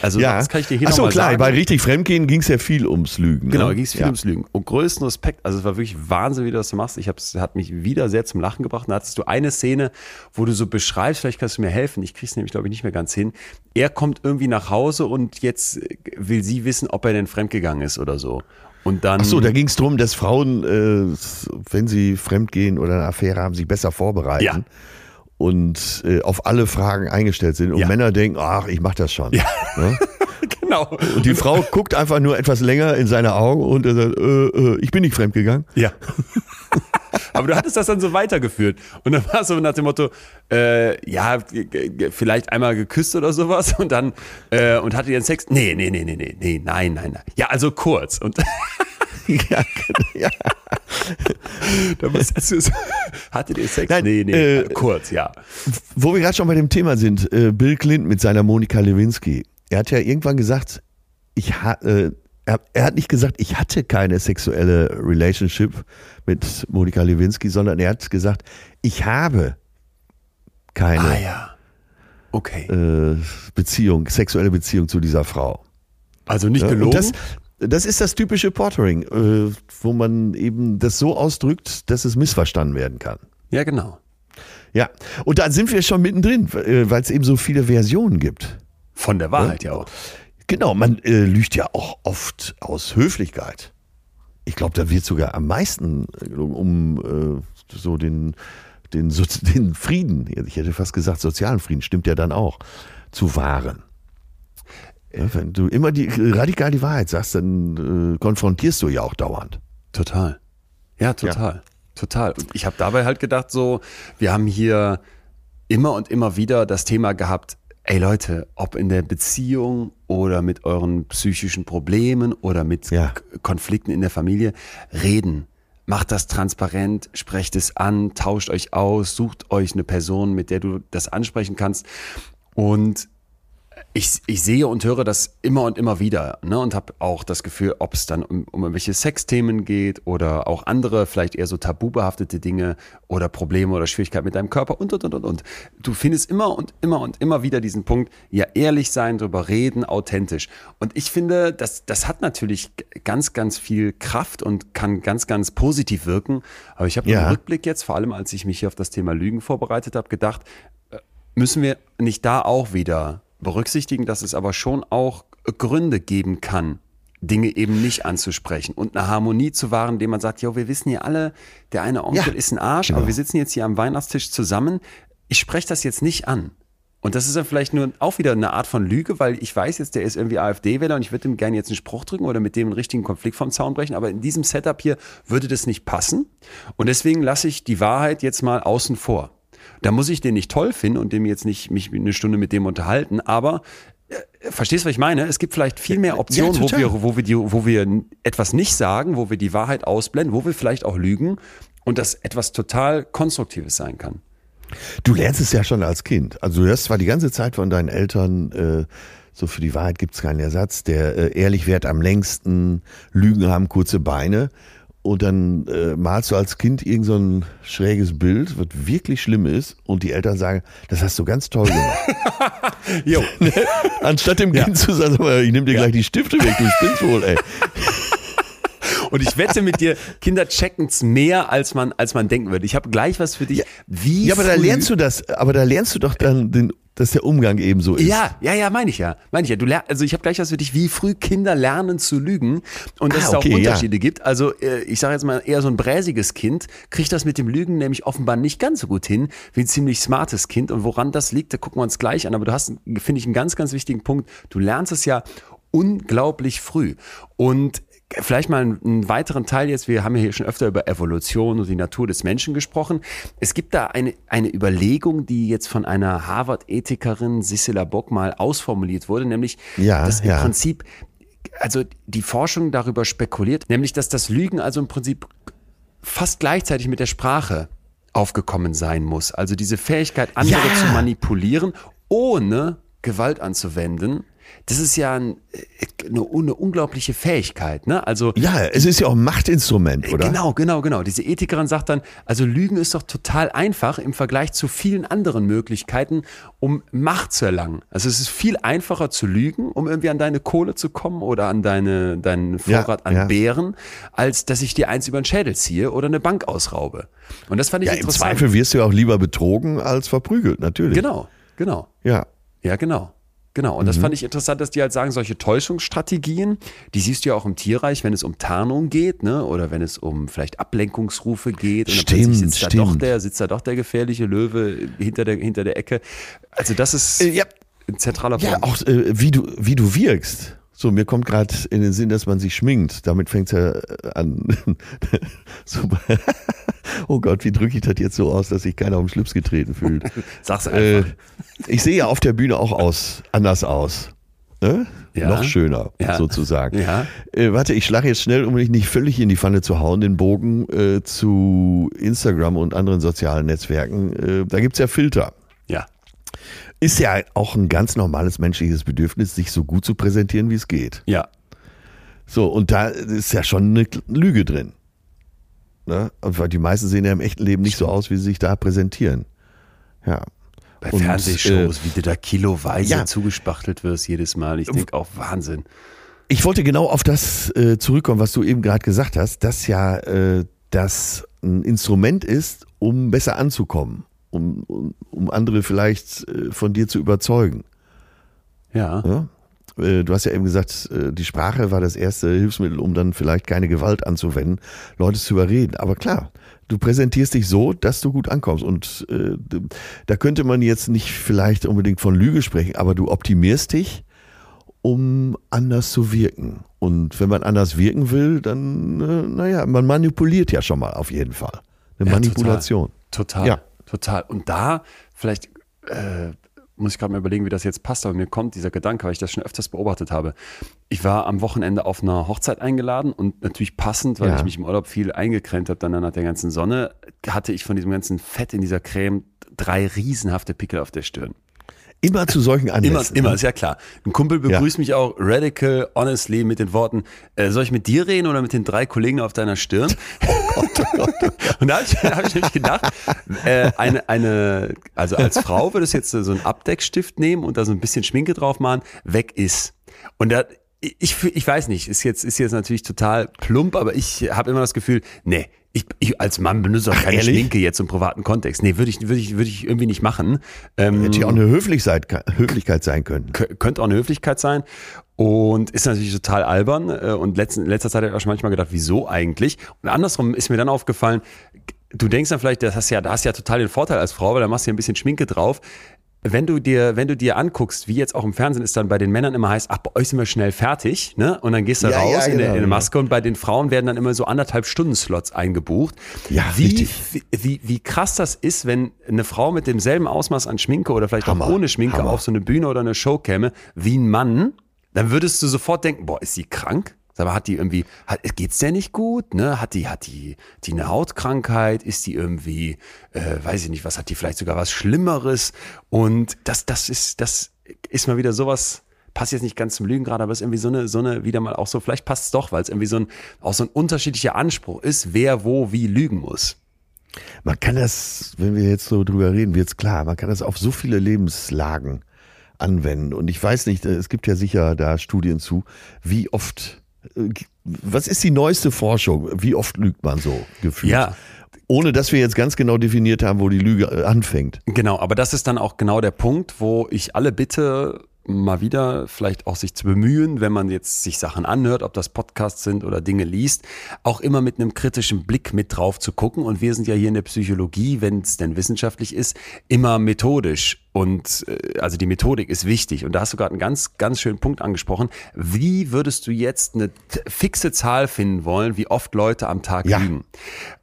Also, ja. das kann ich dir hier Ach so, nochmal klar, sagen. bei richtig Fremdgehen ging es ja viel ums Lügen. Genau, ne? da ging es viel ja. ums Lügen. Und größten Respekt, also es war wirklich Wahnsinn, wie du das machst. Ich hab's, hat mich wieder sehr zum Lachen gebracht. Da hattest du eine Szene, wo du so beschreibst, vielleicht kannst du mir helfen, ich krieg's nämlich, glaube ich, nicht mehr ganz hin. Er kommt irgendwie nach Hause und jetzt will sie wissen, ob er denn fremdgegangen ist oder so. Und dann. Ach so, da ging es darum, dass Frauen, äh, wenn sie fremdgehen oder eine Affäre haben, sich besser vorbereiten. Ja. Und äh, auf alle Fragen eingestellt sind. Und Ja. Männer denken, ach, ich mach das schon. Ja. Ne? genau. Und die Frau guckt einfach nur etwas länger in seine Augen und er sagt, äh, äh, ich bin nicht fremdgegangen. Ja. Aber du hattest das dann so weitergeführt. Und dann war es so nach dem Motto, äh, ja, vielleicht einmal geküsst oder sowas und dann, äh, und hattet ihr den Sex? Nee, nee, nee, nee, nee, nee, nein, nein, nein. Ja, also kurz. Und ja, ja. da bist du so, hattet ihr Sex? Nein, nee, nee, äh, kurz, ja. Wo wir gerade schon bei dem Thema sind, äh, Bill Clinton mit seiner Monika Lewinsky. Er hat ja irgendwann gesagt, ich ha äh, er, er hat nicht gesagt, ich hatte keine sexuelle Relationship mit Monika Lewinsky, sondern er hat gesagt, ich habe keine Ah ja. Okay. äh, Beziehung, sexuelle Beziehung zu dieser Frau. Also nicht Ja, gelogen. Das, das ist das typische Portering, äh, wo man eben das so ausdrückt, dass es missverstanden werden kann. ja, genau. Ja, und da sind wir schon mittendrin, äh, weil es eben so viele Versionen gibt. Von der Wahrheit ja auch. Genau, man äh, lügt ja auch oft aus Höflichkeit. Ich glaube, da wird sogar am meisten äh, um äh, so den, den, so, den Frieden, ich hätte fast gesagt sozialen Frieden, stimmt ja dann auch, zu wahren. Ja, wenn du immer die radikal die Wahrheit sagst, dann äh, konfrontierst du ja auch dauernd. Total. Ja, total. Total. Und ich habe dabei halt gedacht, so, wir haben hier immer und immer wieder das Thema gehabt, ey Leute, ob in der Beziehung oder mit euren psychischen Problemen oder mit Ja. Konflikten in der Familie, reden. Macht das transparent, sprecht es an, tauscht euch aus, sucht euch eine Person, mit der du das ansprechen kannst. Und ich, ich sehe und höre das immer und immer wieder ne, und habe auch das Gefühl, ob es dann um, um irgendwelche Sexthemen geht oder auch andere, vielleicht eher so tabubehaftete Dinge oder Probleme oder Schwierigkeiten mit deinem Körper und, und, und, und, und. Du findest immer und immer und immer wieder diesen Punkt, ja, ehrlich sein, drüber reden, authentisch. Und ich finde, das, das hat natürlich ganz, ganz viel Kraft und kann ganz, ganz positiv wirken. Aber ich habe Ja. im Rückblick jetzt, vor allem als ich mich hier auf das Thema Lügen vorbereitet habe, gedacht, müssen wir nicht da auch wieder berücksichtigen, dass es aber schon auch Gründe geben kann, Dinge eben nicht anzusprechen und eine Harmonie zu wahren, indem man sagt, jo, wir wissen ja alle, der eine Onkel Ja, ist ein Arsch, aber wir sitzen jetzt hier am Weihnachtstisch zusammen. Ich spreche das jetzt nicht an. Und das ist dann vielleicht nur auch wieder eine Art von Lüge, weil ich weiß jetzt, der ist irgendwie AfD-Wähler und ich würde ihm gerne jetzt einen Spruch drücken oder mit dem einen richtigen Konflikt vom Zaun brechen. Aber in diesem Setup hier würde das nicht passen. Und deswegen lasse ich die Wahrheit jetzt mal außen vor. Da muss ich den nicht toll finden und dem jetzt nicht mich eine Stunde mit dem unterhalten, aber äh, Verstehst du, was ich meine? Es gibt vielleicht viel mehr Optionen, ja, wo, wir, wo, wir die, wo wir etwas nicht sagen, wo wir die Wahrheit ausblenden, wo wir vielleicht auch lügen und das etwas total Konstruktives sein kann. Du lernst es ja schon als Kind. Also du hörst zwar die ganze Zeit von deinen Eltern, äh, so für die Wahrheit gibt es keinen Ersatz, der äh, ehrlich währt am längsten, Lügen haben kurze Beine. Und dann äh, malst du als Kind irgend so ein schräges Bild, was wirklich schlimm ist, und die Eltern sagen, das hast du ganz toll gemacht. jo. Anstatt dem ja. Kind zu sagen, ich nehme dir ja. gleich die Stifte weg, du spinnst wohl, ey. Und ich wette mit dir, Kinder checken es mehr, als man, als man denken würde. Ich habe gleich was für dich. Wie ja, aber da lernst du das, aber da lernst du doch dann den dass der Umgang eben so ist. Ja, ja, ja, meine ich ja. Meine ich ja. Du lern, also ich habe gleich was für dich, wie früh Kinder lernen zu lügen und dass ah, okay, es auch Unterschiede ja. gibt. Also äh, ich sage jetzt mal eher so ein bräsiges Kind kriegt das mit dem Lügen nämlich offenbar nicht ganz so gut hin wie ein ziemlich smartes Kind. Und woran das liegt, da gucken wir uns gleich an. Aber du hast, finde ich, einen ganz, ganz wichtigen Punkt. Du lernst es ja unglaublich früh. Und Vielleicht mal einen weiteren Teil jetzt. Wir haben ja hier schon öfter über Evolution und die Natur des Menschen gesprochen. Es gibt da eine, eine Überlegung, die jetzt von einer Harvard-Ethikerin Sissela Bock mal ausformuliert wurde, nämlich, ja, dass im ja. Prinzip, also die Forschung darüber spekuliert, nämlich, dass das Lügen also im Prinzip fast gleichzeitig mit der Sprache aufgekommen sein muss. Also diese Fähigkeit, andere ja. zu manipulieren, ohne Gewalt anzuwenden das ist ja ein, äh, eine, eine, unglaubliche Fähigkeit, ne? Also ja, es ist ja auch ein Machtinstrument, oder? Genau, genau, genau. Diese Ethikerin sagt dann, also Lügen ist doch total einfach im Vergleich zu vielen anderen Möglichkeiten, um Macht zu erlangen. Also es ist viel einfacher zu lügen, um irgendwie an deine Kohle zu kommen oder an deine deinen Vorrat ja, an ja. Beeren, als dass ich dir eins über den Schädel ziehe oder eine Bank ausraube. Und das fand ich ja, interessant. Im Zweifel wirst du ja auch lieber betrogen als verprügelt, natürlich. Genau, genau. Ja. Ja, genau. Genau, und mhm. das fand ich interessant, dass die halt sagen, solche Täuschungsstrategien, die siehst du ja auch im Tierreich, wenn es um Tarnung geht, ne? Oder wenn es um vielleicht Ablenkungsrufe geht und stimmt, dann sitzt stimmt. da doch der, sitzt da doch der gefährliche Löwe hinter der, hinter der Ecke. Also das ist äh, ja. ein zentraler Punkt. Ja, auch äh, wie du, wie du wirkst. So, mir kommt gerade in den Sinn, dass man sich schminkt. Damit fängt es ja äh, an. Oh Gott, wie drücke ich das jetzt so aus, dass sich keiner um Schlips getreten fühlt? Sag's einfach. Äh, ich sehe ja auf der Bühne auch aus, anders aus. Ne? Ja. Noch schöner, ja. sozusagen. Ja. Äh, warte, ich schlage jetzt schnell, um mich nicht völlig in die Pfanne zu hauen, den Bogen äh, zu Instagram und anderen sozialen Netzwerken. Äh, da gibt's ja Filter. Ja. Ist ja auch ein ganz normales menschliches Bedürfnis, sich so gut zu präsentieren, wie es geht. Ja. So, und da ist ja schon eine Lüge drin. Ne? Und weil die meisten sehen ja im echten Leben nicht so aus, wie sie sich da präsentieren. Ja. Bei und, Fernsehshows, äh, wie du da kiloweise ja. zugespachtelt wirst jedes Mal. Ich denke auch Wahnsinn. Ich wollte genau auf das äh, zurückkommen, was du eben gerade gesagt hast, dass ja äh, das ein Instrument ist, um besser anzukommen um, um, um andere vielleicht äh, von dir zu überzeugen. Ja. ja? Äh, du hast ja eben gesagt, äh, die Sprache war das erste Hilfsmittel, um dann vielleicht keine Gewalt anzuwenden, Leute zu überreden. Aber klar, du präsentierst dich so, dass du gut ankommst. Und äh, da könnte man jetzt nicht vielleicht unbedingt von Lüge sprechen, aber du optimierst dich, um anders zu wirken. Und wenn man anders wirken will, dann, äh, naja, man manipuliert ja schon mal auf jeden Fall. Eine ja, Manipulation. Total. total. Ja. Total. Und da vielleicht äh, muss ich gerade mal überlegen, wie das jetzt passt, aber mir kommt dieser Gedanke, weil ich das schon öfters beobachtet habe. Ich war am Wochenende auf einer Hochzeit eingeladen und natürlich passend, weil ja. ich mich im Urlaub viel eingecremt habe, dann nach der ganzen Sonne, hatte ich von diesem ganzen Fett in dieser Creme drei riesenhafte Pickel auf der Stirn. Immer zu solchen Anlässen. Immer, immer, ist ja klar. Ein Kumpel begrüßt ja. mich auch radical, honestly mit den Worten, äh, soll ich mit dir reden oder mit den drei Kollegen auf deiner Stirn? Oh Gott, oh Gott. Und da habe ich, hab ich nämlich gedacht, äh, eine, eine, also als Frau würde es jetzt so einen Abdeckstift nehmen und da so ein bisschen Schminke drauf machen, weg ist. Und da, ich, ich weiß nicht, ist jetzt, ist jetzt natürlich total plump, aber ich habe immer das Gefühl, nee, ich, ich als Mann benutze auch keine ehrlich? Schminke jetzt im privaten Kontext. Nee, würde ich, würde ich, würde ich irgendwie nicht machen. Ähm, Hätte ja auch eine Höflichkeit, Höflichkeit sein können. Könnte auch eine Höflichkeit sein. Und ist natürlich total albern. Äh, und letzten, in letzter Zeit habe ich auch schon manchmal gedacht, wieso eigentlich? Und andersrum ist mir dann aufgefallen, du denkst dann vielleicht, das hast ja, da hast ja total den Vorteil als Frau, weil da machst du ja ein bisschen Schminke drauf wenn du dir, wenn du dir anguckst, wie jetzt auch im Fernsehen ist dann bei den Männern immer heißt, ach, bei euch sind wir schnell fertig, ne? Und dann gehst du Ja, raus ja, in, der, genau, in der ja. Maske und bei den Frauen werden dann immer so anderthalb Stunden Slots eingebucht. Ja, wie, richtig. wie, wie, wie krass das ist, wenn eine Frau mit demselben Ausmaß an Schminke oder vielleicht Hammer, auch ohne Schminke Hammer. auf so eine Bühne oder eine Show käme, wie ein Mann, dann würdest du sofort denken, boah, ist sie krank? Mal, hat die irgendwie, hat, geht's der nicht gut? Ne? Hat die, hat die, die eine Hautkrankheit? Ist die irgendwie, äh, weiß ich nicht, was hat die vielleicht sogar was Schlimmeres? Und das, das ist, das ist mal wieder sowas, passt jetzt nicht ganz zum Lügen gerade, aber ist irgendwie so eine, so eine, wieder mal auch so, vielleicht passt es doch, weil es irgendwie so ein, auch so ein unterschiedlicher Anspruch ist, wer wo wie lügen muss. Man kann das, wenn wir jetzt so drüber reden, wird's klar, man kann das auf so viele Lebenslagen anwenden. Und ich weiß nicht, es gibt ja sicher da Studien zu, wie oft, was ist die neueste Forschung? Wie oft lügt man so gefühlt? Ja. Ohne dass wir jetzt ganz genau definiert haben, wo die Lüge anfängt. Genau, aber das ist dann auch genau der Punkt, wo ich alle bitte, mal wieder vielleicht auch sich zu bemühen, wenn man jetzt sich Sachen anhört, ob das Podcasts sind oder Dinge liest, auch immer mit einem kritischen Blick mit drauf zu gucken. Und wir sind ja hier in der Psychologie, wenn es denn wissenschaftlich ist, immer methodisch. Und äh, also die Methodik ist wichtig. Und da hast du gerade einen ganz, ganz schönen Punkt angesprochen. Wie würdest du jetzt eine fixe Zahl finden wollen, wie oft Leute am Tag Ja. lügen?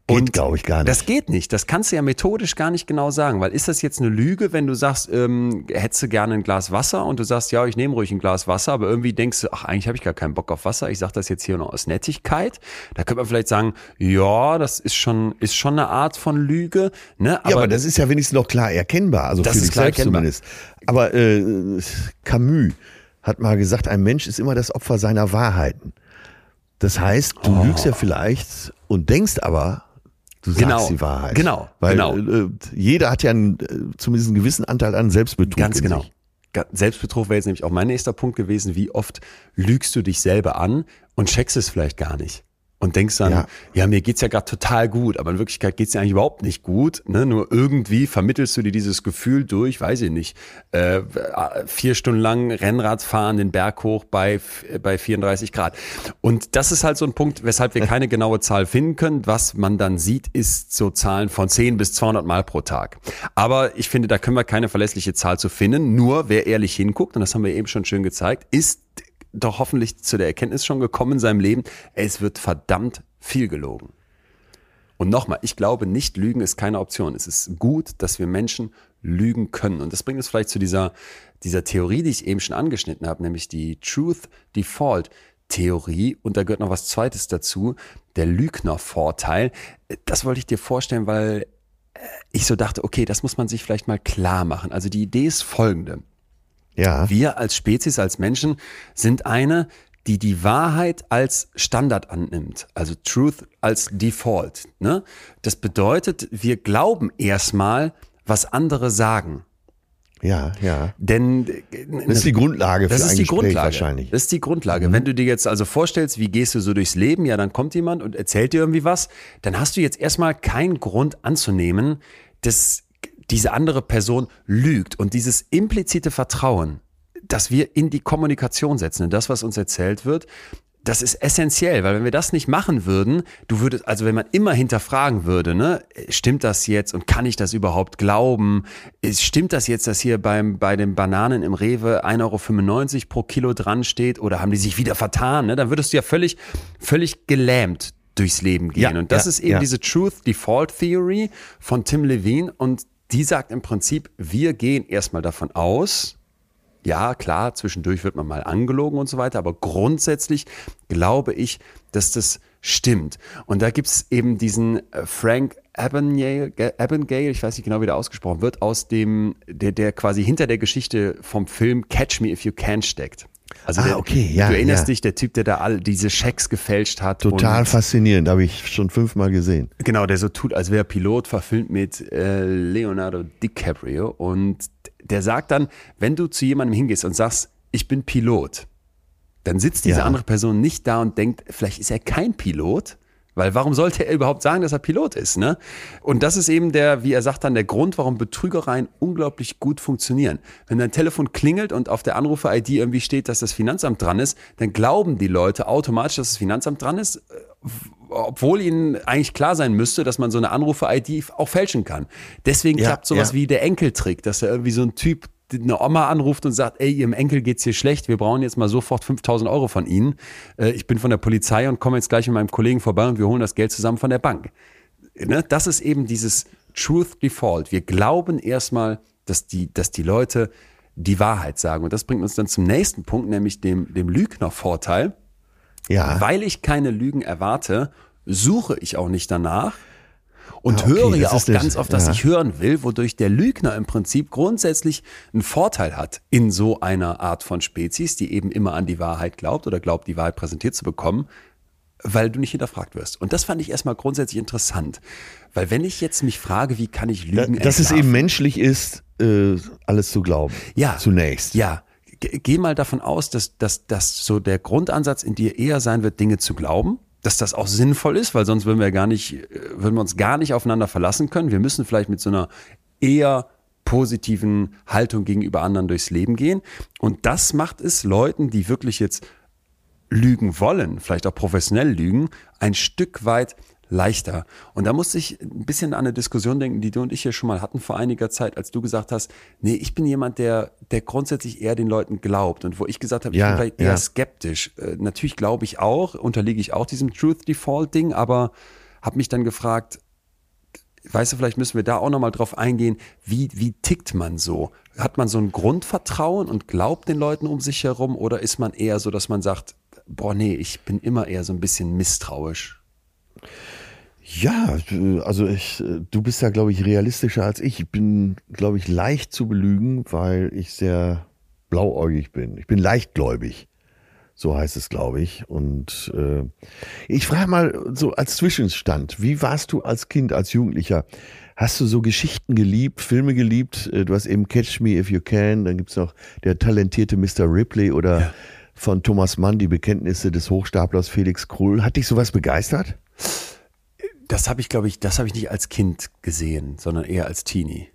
Geht, glaub ich, gar nicht. Das geht nicht. Das kannst du ja methodisch gar nicht genau sagen, weil ist das jetzt eine Lüge, wenn du sagst, ähm, hättest du gerne ein Glas Wasser und du sagst, ja, ich nehme ruhig ein Glas Wasser, aber irgendwie denkst du, ach, eigentlich habe ich gar keinen Bock auf Wasser. Ich sage das jetzt hier nur aus Nettigkeit. Da könnte man vielleicht sagen, ja, das ist schon, ist schon eine Art von Lüge. Ne? ja, aber das ist ja wenigstens noch klar erkennbar, also Das für ist klar erkennbar. zumindest. Aber äh, Camus hat mal gesagt, ein Mensch ist immer das Opfer seiner Wahrheiten. Das heißt, du Oh. lügst ja vielleicht und denkst aber, du sagst Genau, die Wahrheit. genau, Weil genau. Äh, jeder hat ja einen, äh, zumindest einen gewissen Anteil an Selbstbetrug. Ganz genau. Sich. Selbstbetrug wäre jetzt nämlich auch mein nächster Punkt gewesen. Wie oft lügst du dich selber an und checkst es vielleicht gar nicht? Und denkst dann, ja, Ja. mir geht's ja gerade total gut, aber in Wirklichkeit geht's dir eigentlich überhaupt nicht gut. Ne? Nur irgendwie vermittelst du dir dieses Gefühl durch, weiß ich nicht, äh, vier Stunden lang Rennrad fahren, den Berg hoch bei, bei 34 Grad. Und das ist halt so ein Punkt, weshalb wir keine genaue Zahl finden können. Was man dann sieht, ist so Zahlen von 10 bis 200 Mal pro Tag. Aber ich finde, da können wir keine verlässliche Zahl zu finden. Nur wer ehrlich hinguckt, und das haben wir eben schon schön gezeigt, ist doch hoffentlich zu der Erkenntnis schon gekommen in seinem Leben, es wird verdammt viel gelogen. Und nochmal, ich glaube nicht, Lügen ist keine Option. Es ist gut, dass wir Menschen lügen können. Und das bringt uns vielleicht zu dieser, dieser Theorie, die ich eben schon angeschnitten habe, nämlich die Truth Default Theorie. Und da gehört noch was Zweites dazu, der Lügnervorteil. Das wollte ich dir vorstellen, weil äh, ich so dachte, okay, das muss man sich vielleicht mal klar machen. Also die Idee ist folgende. Ja. Wir als Spezies, als Menschen sind eine, die die Wahrheit als Standard annimmt, also Truth als Default. Ne? Das bedeutet, wir glauben erstmal, was andere sagen. Ja, ja. Denn Das ist die Grundlage das für ist ein die Gespräch Grundlage. wahrscheinlich. Mhm. Das ist die Grundlage. Wenn du dir jetzt also vorstellst, wie gehst du so durchs Leben, ja, dann kommt jemand und erzählt dir irgendwie was, dann hast du jetzt erstmal keinen Grund anzunehmen, dass diese andere Person lügt. Und dieses implizite Vertrauen, das wir in die Kommunikation setzen, in das, was uns erzählt wird, das ist essentiell, weil wenn wir das nicht machen würden, du würdest, also wenn man immer hinterfragen würde, ne, stimmt das jetzt und kann ich das überhaupt glauben? Stimmt das jetzt, dass hier beim, bei den Bananen im Rewe 1,95 Euro pro Kilo dran steht oder haben die sich wieder vertan? Ne? Dann würdest du ja völlig, völlig gelähmt durchs Leben gehen. Ja, und das ja, ist eben ja. diese Truth Default Theory von Tim Levine und die sagt im Prinzip, wir gehen erstmal davon aus, ja, klar, zwischendurch wird man mal angelogen und so weiter, aber grundsätzlich glaube ich, dass das stimmt. Und da gibt's eben diesen äh, Frank Abagnale, ich weiß nicht genau, wie der ausgesprochen wird, aus dem, der, der quasi hinter der Geschichte vom Film Catch Me If You Can steckt. Also Ah, der, okay, ja, du erinnerst ja. dich, der Typ, der da all diese Schecks gefälscht hat. Total faszinierend, habe ich schon fünfmal gesehen. Genau, der so tut, als wäre Pilot, verfilmt mit äh, Leonardo DiCaprio. Und der sagt dann, wenn du zu jemandem hingehst und sagst, ich bin Pilot, dann sitzt diese Ja. andere Person nicht da und denkt, vielleicht ist er kein Pilot. Weil warum sollte er überhaupt sagen, dass er Pilot ist? Ne? Und das ist eben der, wie er sagt dann, der Grund, warum Betrügereien unglaublich gut funktionieren. Wenn dein Telefon klingelt und auf der Anrufer-ID irgendwie steht, dass das Finanzamt dran ist, dann glauben die Leute automatisch, dass das Finanzamt dran ist, obwohl ihnen eigentlich klar sein müsste, dass man so eine Anrufe-ID auch fälschen kann. Deswegen Ja, klappt sowas ja. wie der Enkeltrick, dass da irgendwie so ein Typ eine Oma anruft und sagt, ey, ihrem Enkel geht's hier schlecht, wir brauchen jetzt mal sofort 5000 Euro von Ihnen. Äh, Ich bin von der Polizei und komme jetzt gleich mit meinem Kollegen vorbei und wir holen das Geld zusammen von der Bank. Ne? Das ist eben dieses Truth Default. Wir glauben erstmal, dass die, dass die Leute die Wahrheit sagen. Und das bringt uns dann zum nächsten Punkt, nämlich dem, dem Lügnervorteil. Ja. Weil ich keine Lügen erwarte, suche ich auch nicht danach und Ah, okay, höre ja auch das- ganz oft, dass ja. ich hören will, wodurch der Lügner im Prinzip grundsätzlich einen Vorteil hat in so einer Art von Spezies, die eben immer an die Wahrheit glaubt oder glaubt, die Wahrheit präsentiert zu bekommen, weil du nicht hinterfragt wirst. Und das fand ich erstmal grundsätzlich interessant, weil wenn ich jetzt mich frage, wie kann ich Da, Lügen dass es eben menschlich ist, äh, alles zu glauben. Ja. Zunächst. Ja, Ge- geh mal davon aus, dass, dass, dass so der Grundansatz in dir eher sein wird, Dinge zu glauben, dass das auch sinnvoll ist, weil sonst würden wir gar nicht, äh, würden wir uns gar nicht aufeinander verlassen können. Wir müssen vielleicht mit so einer eher positiven Haltung gegenüber anderen durchs Leben gehen. Und das macht es Leuten, die wirklich jetzt lügen wollen, vielleicht auch professionell lügen, ein Stück weit leichter. Und da musste ich ein bisschen an eine Diskussion denken, die du und ich hier schon mal hatten vor einiger Zeit, als du gesagt hast, nee, ich bin jemand, der, der grundsätzlich eher den Leuten glaubt und wo ich gesagt habe, ich Ja, bin vielleicht eher ja. skeptisch. Äh, natürlich glaube ich auch, unterliege ich auch diesem Truth Default Ding, aber habe mich dann gefragt, weißt du, vielleicht müssen wir da auch nochmal drauf eingehen, wie, wie tickt man so? Hat man so ein Grundvertrauen und glaubt den Leuten um sich herum oder ist man eher so, dass man sagt, boah, nee, ich bin immer eher so ein bisschen misstrauisch? Ja, also ich, du bist ja, glaube ich, realistischer als ich. Ich bin, glaube ich, leicht zu belügen, weil ich sehr blauäugig bin. Ich bin leichtgläubig. So heißt es, glaube ich. Und äh, ich frage mal so als Zwischenstand, wie warst du als Kind, als Jugendlicher? Hast du so Geschichten geliebt, Filme geliebt? Äh, Du hast eben Catch Me If You Can, dann gibt's noch der talentierte Mr. Ripley oder von Thomas Mann, die Bekenntnisse des Hochstaplers Felix Krull. Hat dich sowas begeistert? Das habe ich, glaube ich, das habe ich nicht als Kind gesehen, sondern eher als Teenie.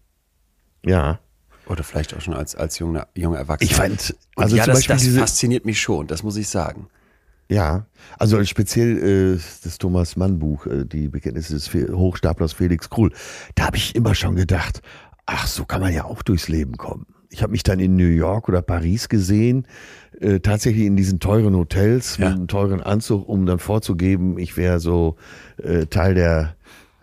Ja. Oder vielleicht auch schon als, als junger, junger Erwachsener. Ich fand, also ja, das, das fasziniert mich schon, das muss ich sagen. ja, also speziell äh, das Thomas Mann Buch, äh, die Bekenntnisse des Fe Hochstaplers Felix Krull, da habe ich immer schon gedacht, ach, so kann man ja auch durchs Leben kommen. Ich habe mich dann in New York oder Paris gesehen, äh, tatsächlich in diesen teuren Hotels Ja. mit einem teuren Anzug, um dann vorzugeben, ich wäre so äh, Teil der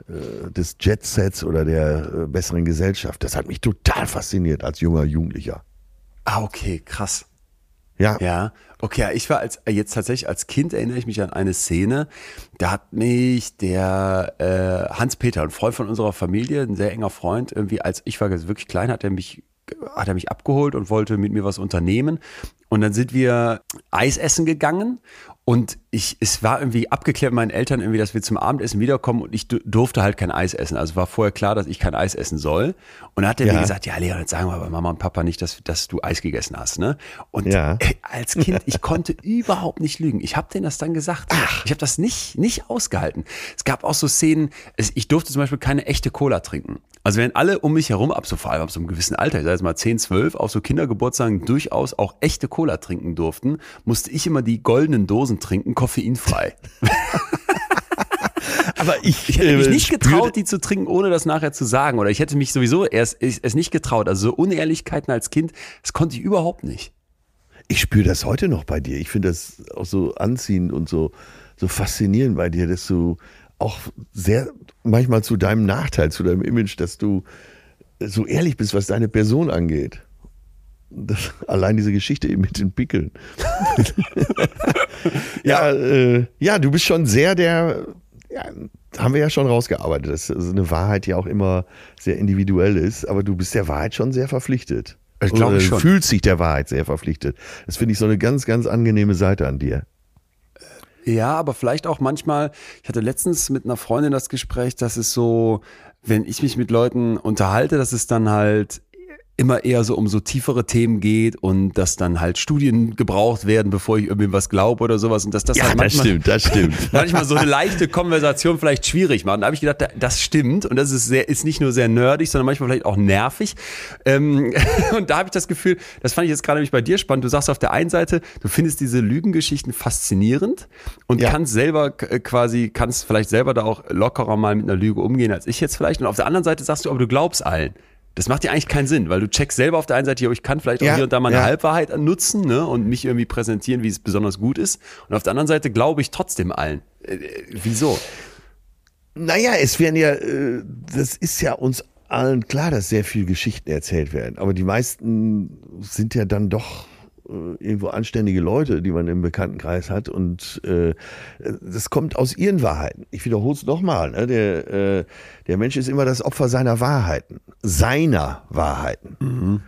äh, des Jetsets oder der äh, besseren Gesellschaft. Das hat mich total fasziniert als junger Jugendlicher. Ah, okay, krass. Ja, Ja, okay, ich war als jetzt tatsächlich als Kind erinnere ich mich an eine Szene, da hat mich der äh, Hans-Peter, ein Freund von unserer Familie, ein sehr enger Freund, irgendwie als ich war wirklich klein, hat er mich hat er mich abgeholt und wollte mit mir was unternehmen. Und dann sind wir Eis essen gegangen und ich es war irgendwie abgeklärt mit meinen Eltern irgendwie, dass wir zum Abendessen wiederkommen und ich du- durfte halt kein Eis essen. Also war vorher klar, dass ich kein Eis essen soll und dann hat er Ja. mir gesagt, ja Leon, jetzt sagen wir aber Mama und Papa nicht, dass, dass du Eis gegessen hast, ne? Und Ja. äh, als Kind, ich konnte überhaupt nicht lügen. Ich habe denen das dann gesagt. Ich habe das nicht, nicht ausgehalten. Es gab auch so Szenen, es, ich durfte zum Beispiel keine echte Cola trinken. Also wenn alle um mich herum, ab so vor allem ab so einem gewissen Alter, ich sag jetzt mal 10, 12, auf so Kindergeburtstagen durchaus auch echte Cola trinken durften, musste ich immer die goldenen Dosen trinken, koffeinfrei. aber ich, Ich hätte mich äh, nicht getraut, die zu trinken, ohne das nachher zu sagen. Oder ich hätte mich sowieso erst es nicht getraut. Also so Unehrlichkeiten als Kind, das konnte ich überhaupt nicht. Ich spüre das heute noch bei dir. Ich finde das auch so anziehend und so, so faszinierend bei dir, dass du auch sehr manchmal zu deinem Nachteil, zu deinem Image, dass du so ehrlich bist, was deine Person angeht. Das, allein diese Geschichte eben mit den Pickeln. ja, äh, ja, du bist schon sehr der, ja, haben wir ja schon rausgearbeitet, dass also eine Wahrheit ja auch immer sehr individuell ist, aber du bist der Wahrheit schon sehr verpflichtet. Ich glaube schon. Fühlt sich der Wahrheit sehr verpflichtet. Das finde ich so eine ganz, ganz angenehme Seite an dir. Ja, aber vielleicht auch manchmal, ich hatte letztens mit einer Freundin das Gespräch, dass es so, wenn ich mich mit Leuten unterhalte, dass es dann halt immer eher so um so tiefere Themen geht und dass dann halt Studien gebraucht werden, bevor ich irgendwie was glaube oder sowas und dass das ja, halt manchmal, das stimmt, das stimmt. manchmal so eine leichte Konversation vielleicht schwierig macht. Und da habe ich gedacht, das stimmt und das ist sehr, ist nicht nur sehr nerdig, sondern manchmal vielleicht auch nervig. Ähm, und da habe ich das Gefühl, das fand ich jetzt gerade nämlich bei dir spannend. Du sagst auf der einen Seite, du findest diese Lügengeschichten faszinierend und ja. kannst selber quasi, kannst vielleicht selber da auch lockerer mal mit einer Lüge umgehen als ich jetzt vielleicht. Und auf der anderen Seite sagst du, aber du glaubst allen. Das macht ja eigentlich keinen Sinn, weil du checkst selber auf der einen Seite, ich kann vielleicht auch ja, hier und da mal eine ja. Halbwahrheit nutzen ne, und mich irgendwie präsentieren, wie es besonders gut ist. Und auf der anderen Seite glaube ich trotzdem allen. Äh, äh, wieso? Naja, es werden ja, äh, das ist ja uns allen klar, dass sehr viele Geschichten erzählt werden. Aber die meisten sind ja dann doch irgendwo anständige Leute, die man im Bekanntenkreis hat. Und äh, das kommt aus ihren Wahrheiten. Ich wiederhole es nochmal. Ne? Der, äh, der Mensch ist immer das Opfer seiner Wahrheiten. Seiner Wahrheiten. Mhm.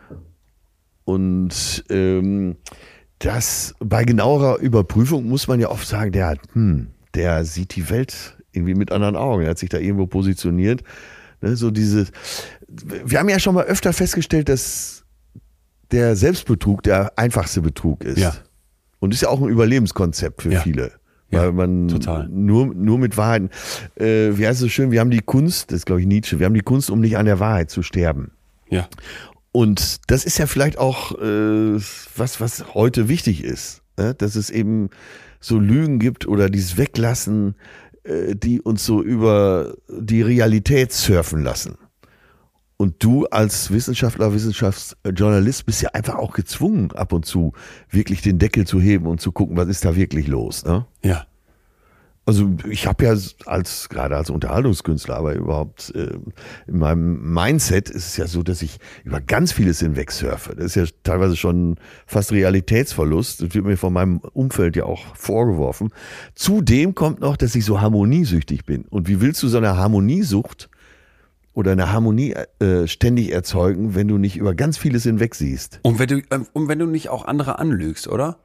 Und ähm, das bei genauerer Überprüfung muss man ja oft sagen, der hat, hm, der sieht die Welt irgendwie mit anderen Augen. Er hat sich da irgendwo positioniert. Ne? So dieses, wir haben ja schon mal öfter festgestellt, dass der Selbstbetrug der einfachste Betrug ist. Ja. Und ist ja auch ein Überlebenskonzept für ja. viele. Weil ja, man total. Nur, nur mit Wahrheiten, äh, wie heißt es so schön, wir haben die Kunst, das ist glaube ich Nietzsche, wir haben die Kunst, um nicht an der Wahrheit zu sterben. Ja. Und das ist ja vielleicht auch äh, was, was heute wichtig ist, ne? dass es eben so Lügen gibt oder dieses Weglassen, äh, die uns so über die Realität surfen lassen. Und du als Wissenschaftler, Wissenschaftsjournalist bist ja einfach auch gezwungen, ab und zu wirklich den Deckel zu heben und zu gucken, was ist da wirklich los. Ne? Ja. Also ich habe ja als gerade als Unterhaltungskünstler, aber überhaupt äh, in meinem Mindset ist es ja so, dass ich über ganz vieles hinweg surfe. Das ist ja teilweise schon fast Realitätsverlust. Das wird mir von meinem Umfeld ja auch vorgeworfen. Zudem kommt noch, dass ich so harmoniesüchtig bin. Und wie willst du so eine Harmoniesucht oder eine Harmonie äh, ständig erzeugen, wenn du nicht über ganz vieles hinweg siehst. Und wenn du, äh, und wenn du nicht auch andere anlügst, oder?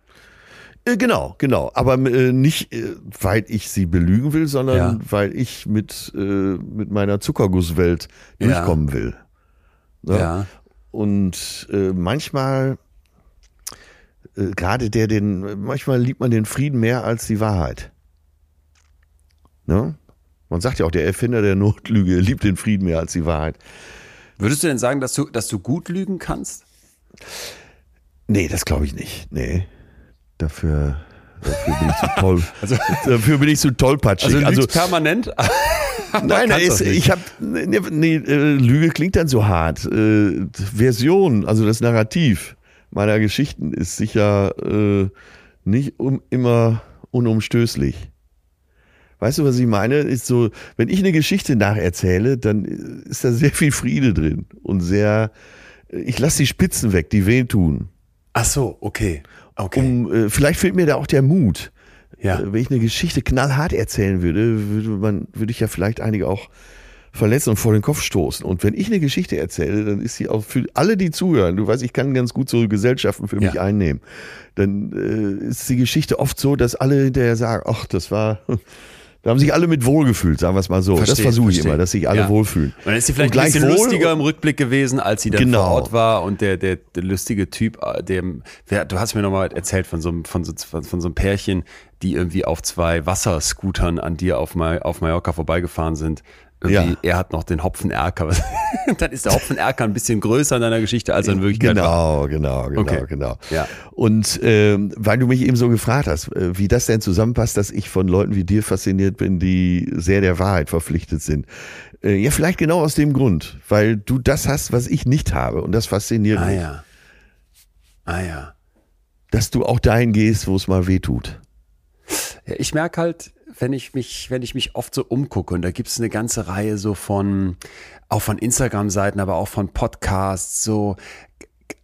Äh, genau, genau. Aber äh, nicht, äh, weil ich sie belügen will, sondern ja. weil ich mit, äh, mit meiner Zuckergusswelt durchkommen ja. will. Ne? Ja. Und manchmal, gerade der den, manchmal liebt man den Frieden mehr als die Wahrheit. Ne? Man sagt ja auch, der Erfinder der Notlüge liebt den Frieden mehr als die Wahrheit. Würdest du denn sagen, dass du, dass du gut lügen kannst? Nee, das glaube ich nicht. Nee. Dafür, dafür bin ich zu toll. also, dafür bin ich zu tollpatschig. Also, also permanent? Nein, ist, ich habe nee, nee, äh, Lüge klingt dann so hart. Äh, Version, also das Narrativ meiner Geschichten ist sicher äh, nicht um, immer unumstößlich. Weißt du, was ich meine? Ist so, wenn ich eine Geschichte nacherzähle, dann ist da sehr viel Friede drin und sehr, ich lasse die Spitzen weg, die wehtun. Ach so, okay. okay. Um, äh, vielleicht fehlt mir da auch der Mut. Ja. Äh, wenn ich eine Geschichte knallhart erzählen würde, würde man, würde ich ja vielleicht einige auch verletzen und vor den Kopf stoßen. Und wenn ich eine Geschichte erzähle, dann ist sie auch für alle, die zuhören, du weißt, ich kann ganz gut so Gesellschaften für ja. mich einnehmen, dann äh, ist die Geschichte oft so, dass alle hinterher sagen, ach, das war, da haben sich alle mit wohlgefühlt, sagen wir es mal so. Verstehe, das versuche ich immer, dass sich alle ja. wohlfühlen. Und dann ist sie vielleicht ein bisschen lustiger im Rückblick gewesen, als sie dann genau. vor Ort war und der, der, der lustige Typ, äh, dem, wer, du hast mir nochmal erzählt von so, einem, von, so, von, so einem Pärchen, die irgendwie auf zwei Wasserscootern an dir auf, auf Mallorca vorbeigefahren sind ja. er hat noch den Hopfenerker. dann ist der Hopfenerker ein bisschen größer in deiner Geschichte, als er in Wirklichkeit genau, war. Genau, genau, okay. genau. Ja. Und ähm, weil du mich eben so gefragt hast, äh, wie das denn zusammenpasst, dass ich von Leuten wie dir fasziniert bin, die sehr der Wahrheit verpflichtet sind. Äh, ja, vielleicht genau aus dem Grund, weil du das hast, was ich nicht habe. Und das fasziniert ah, mich. Ah ja. Ah ja. Dass du auch dahin gehst, wo es mal weh tut. Ja, ich merke halt, wenn ich mich, wenn ich mich oft so umgucke und da gibt es eine ganze Reihe so von, auch von Instagram-Seiten, aber auch von Podcasts, so,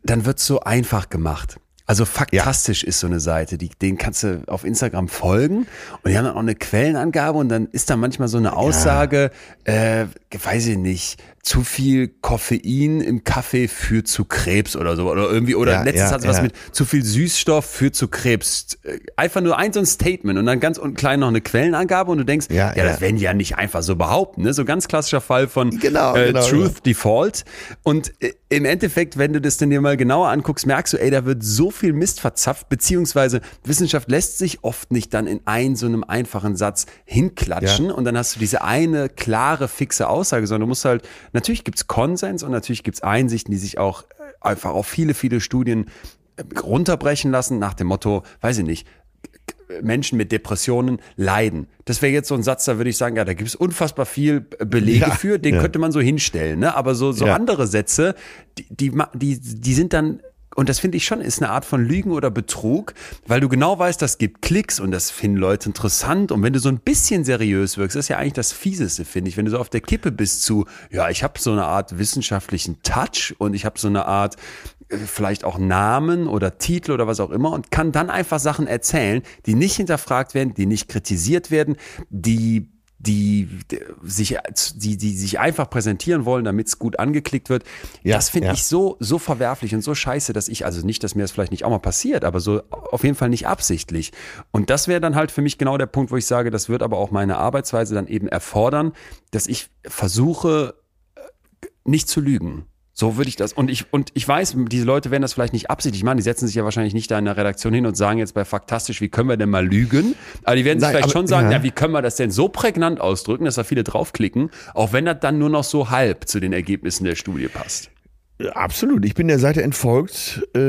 dann wird es so einfach gemacht. Also faktastisch ja. ist so eine Seite, die, den kannst du auf Instagram folgen und die haben dann auch eine Quellenangabe und dann ist da manchmal so eine Aussage, ja. äh, weiß ich nicht, zu viel Koffein im Kaffee führt zu Krebs oder so oder irgendwie oder ja, letztens ja, hat es was mit zu viel Süßstoff führt zu Krebs. Einfach nur ein so ein Statement und dann ganz unten klein noch eine Quellenangabe und du denkst, ja, ja, das werden die ja nicht einfach so behaupten, ne? So ganz klassischer Fall von genau, äh, genau, Truth Default und äh, im Endeffekt, wenn du das denn dir mal genauer anguckst, merkst du, ey, da wird so viel Mist verzapft, beziehungsweise Wissenschaft lässt sich oft nicht dann in einen so einem einfachen Satz hinklatschen ja. und dann hast du diese eine klare, fixe Aussage, sondern du musst halt, natürlich gibt's Konsens und natürlich gibt's Einsichten, die sich auch einfach auf viele, viele Studien äh, runterbrechen lassen nach dem Motto, weiß ich nicht, Menschen mit Depressionen leiden. Das wäre jetzt so ein Satz, da würde ich sagen, ja, da gibt es unfassbar viel Belege ja, für, den ja. könnte man so hinstellen. Ne? Aber so, so ja. andere Sätze, die, die, die, die sind dann und das finde ich schon, ist eine Art von Lügen oder Betrug, weil du genau weißt, das gibt Klicks und das finden Leute interessant. Und wenn du so ein bisschen seriös wirkst, das ist ja eigentlich das Fieseste, finde ich. Wenn du so auf der Kippe bist zu, ja, ich habe so eine Art wissenschaftlichen Touch und ich habe so eine Art vielleicht auch Namen oder Titel oder was auch immer und kann dann einfach Sachen erzählen, die nicht hinterfragt werden, die nicht kritisiert werden, die die sich, die, die sich einfach präsentieren wollen, damit es gut angeklickt wird. Ja, das finde ja. ich so, so verwerflich und so scheiße, dass ich, also nicht, dass mir das vielleicht nicht auch mal passiert, aber so auf jeden Fall nicht absichtlich. Und das wäre dann halt für mich genau der Punkt, wo ich sage, das wird aber auch meine Arbeitsweise dann eben erfordern, dass ich versuche, äh, nicht zu lügen. So würde ich das. Und ich, und ich weiß, diese Leute werden das vielleicht nicht absichtlich machen. Die setzen sich ja wahrscheinlich nicht da in der Redaktion hin und sagen jetzt bei Faktastisch, wie können wir denn mal lügen? Aber die werden sich Nein, vielleicht aber, schon sagen, ja. ja. wie können wir das denn so prägnant ausdrücken, dass da viele draufklicken, auch wenn das dann nur noch so halb zu den Ergebnissen der Studie passt. Absolut. Ich bin der Seite entfolgt, äh,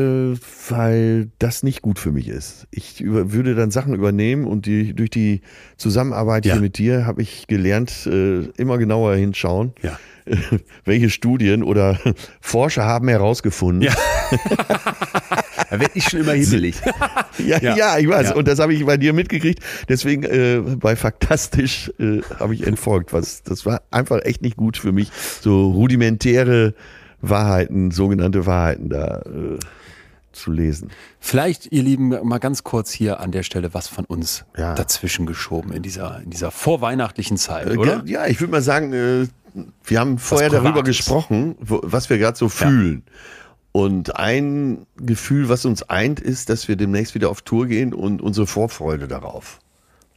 weil das nicht gut für mich ist. Ich über, würde dann Sachen übernehmen und die, durch die Zusammenarbeit ja. hier mit dir habe ich gelernt, äh, immer genauer hinschauen. Ja welche Studien oder Forscher haben herausgefunden. Ja. da werde ich schon immer hibbelig. ja, ja, ja, ich weiß. Ja. Und das habe ich bei dir mitgekriegt. Deswegen äh, bei Faktastisch äh, habe ich entfolgt. Was, das war einfach echt nicht gut für mich. So rudimentäre Wahrheiten, sogenannte Wahrheiten da. Äh, zu lesen. Vielleicht, ihr Lieben, mal ganz kurz hier an der Stelle was von uns ja. dazwischen geschoben in dieser, in dieser vorweihnachtlichen Zeit, äh, oder? Ja, ich würde mal sagen, äh, wir haben vorher darüber gesprochen, was wir gerade so fühlen. Ja. Und ein Gefühl, was uns eint, ist, dass wir demnächst wieder auf Tour gehen und unsere Vorfreude darauf.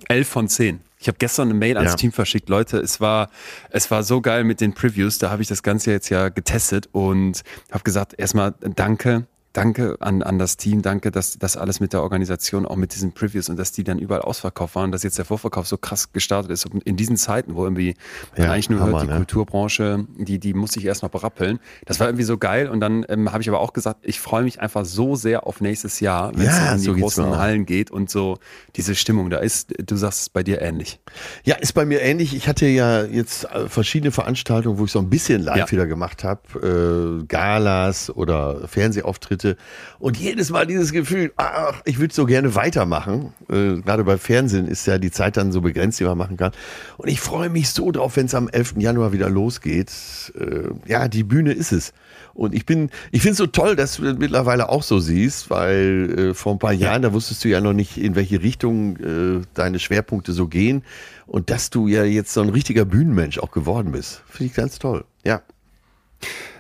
Elf von zehn. Ich habe gestern eine Mail ans ja. Team verschickt. Leute, es war, es war so geil mit den Previews. Da habe ich das Ganze jetzt ja getestet und habe gesagt, erstmal danke danke an, an das Team, danke, dass das alles mit der Organisation, auch mit diesen Previews und dass die dann überall ausverkauft waren, dass jetzt der Vorverkauf so krass gestartet ist. Und in diesen Zeiten, wo irgendwie man eigentlich nur Hammer, hört, die ne? Kulturbranche, die, die muss sich erst noch berappeln. Das war irgendwie so geil. Und dann ähm, habe ich aber auch gesagt, ich freue mich einfach so sehr auf nächstes Jahr, wenn ja, es in die so großen Hallen geht und so diese Stimmung da ist. Du sagst es bei dir ähnlich. Ja, ist bei mir ähnlich. Ich hatte ja jetzt äh, verschiedene Veranstaltungen, wo ich so ein bisschen live ja. wieder gemacht habe. Äh, Galas oder Fernsehauftritte Geschichte. Und jedes Mal dieses Gefühl, ach, ich würde so gerne weitermachen. Äh, gerade bei Fernsehen ist ja die Zeit dann so begrenzt, die man machen kann. Und ich freue mich so drauf, wenn es am 11. Januar wieder losgeht. Äh, ja, die Bühne ist es. Und ich bin, ich finde es so toll, dass du das mittlerweile auch so siehst, weil äh, vor ein paar Jahren, da wusstest du ja noch nicht, in welche Richtung äh, deine Schwerpunkte so gehen. Und dass du ja jetzt so ein richtiger Bühnenmensch auch geworden bist. Finde ich ganz toll. Ja.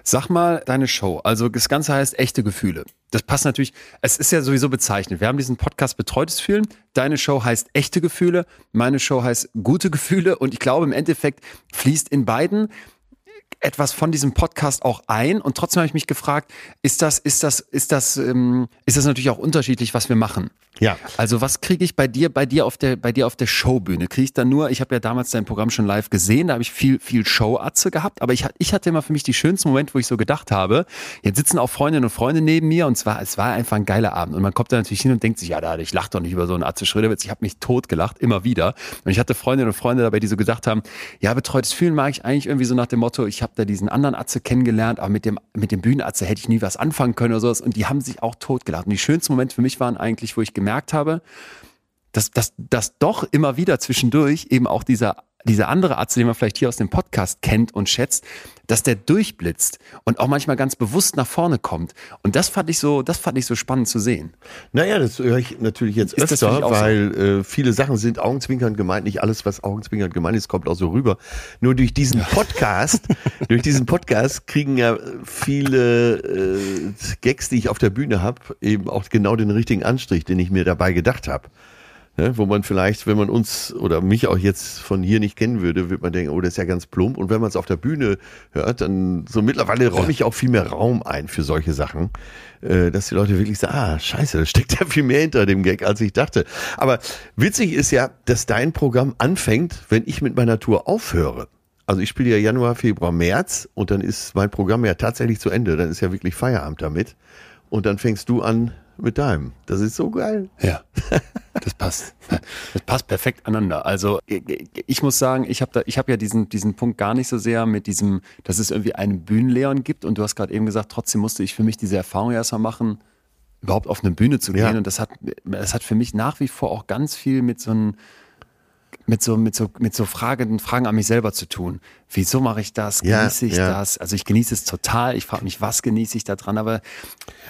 Sag mal deine Show. Also das Ganze heißt echte Gefühle. Das passt natürlich. Es ist ja sowieso bezeichnet. Wir haben diesen Podcast Betreutes Fühlen. Deine Show heißt echte Gefühle. Meine Show heißt gute Gefühle. Und ich glaube, im Endeffekt fließt in beiden etwas von diesem Podcast auch ein und trotzdem habe ich mich gefragt, ist das, ist das, ist das, ähm, ist das natürlich auch unterschiedlich, was wir machen. Ja. Also was kriege ich bei dir, bei dir auf der, bei dir auf der Showbühne? Kriege ich dann nur, ich habe ja damals dein Programm schon live gesehen, da habe ich viel, viel Show-Atze gehabt, aber ich, ich hatte immer für mich die schönsten Momente, wo ich so gedacht habe, jetzt sitzen auch Freundinnen und Freunde neben mir und zwar, es war einfach ein geiler Abend und man kommt da natürlich hin und denkt sich, ja, da, ich lach doch nicht über so einen Atze Schröderwitz, ich habe mich tot gelacht, immer wieder. Und ich hatte Freundinnen und Freunde dabei, die so gedacht haben, ja, betreutes Fühlen mag ich eigentlich irgendwie so nach dem Motto, ich habe da diesen anderen Atze kennengelernt, aber mit dem, mit dem Bühnenatze hätte ich nie was anfangen können oder sowas und die haben sich auch tot gelacht. Und die schönsten Momente für mich waren eigentlich, wo ich gemerkt habe, dass, dass, dass doch immer wieder zwischendurch eben auch dieser dieser andere Arzt, den man vielleicht hier aus dem Podcast kennt und schätzt, dass der durchblitzt und auch manchmal ganz bewusst nach vorne kommt. Und das fand ich so, das fand ich so spannend zu sehen. Naja, das höre ich natürlich jetzt ist öfter, weil so? äh, viele Sachen sind augenzwinkernd gemeint. Nicht alles, was augenzwinkernd gemeint ist, kommt auch so rüber. Nur durch diesen Podcast, durch diesen Podcast kriegen ja viele äh, Gags, die ich auf der Bühne habe, eben auch genau den richtigen Anstrich, den ich mir dabei gedacht habe. Ne, wo man vielleicht, wenn man uns oder mich auch jetzt von hier nicht kennen würde, würde man denken, oh, das ist ja ganz plump. Und wenn man es auf der Bühne hört, dann so mittlerweile räume ich auch viel mehr Raum ein für solche Sachen, äh, dass die Leute wirklich sagen, ah, scheiße, da steckt ja viel mehr hinter dem Gag, als ich dachte. Aber witzig ist ja, dass dein Programm anfängt, wenn ich mit meiner Tour aufhöre. Also ich spiele ja Januar, Februar, März und dann ist mein Programm ja tatsächlich zu Ende. Dann ist ja wirklich Feierabend damit. Und dann fängst du an mit deinem. Das ist so geil. Ja, das passt. Das passt perfekt aneinander. Also ich muss sagen, ich habe da, ich habe ja diesen diesen Punkt gar nicht so sehr mit diesem, dass es irgendwie einen Bühnenleon gibt. Und du hast gerade eben gesagt, trotzdem musste ich für mich diese Erfahrung erstmal machen, überhaupt auf eine Bühne zu gehen. Ja. Und das hat, das hat für mich nach wie vor auch ganz viel mit so einem mit so, mit so, mit so Fragen, Fragen an mich selber zu tun. Wieso mache ich das? Genieße ja, ich ja. das? Also ich genieße es total. Ich frage mich, was genieße ich da dran? Aber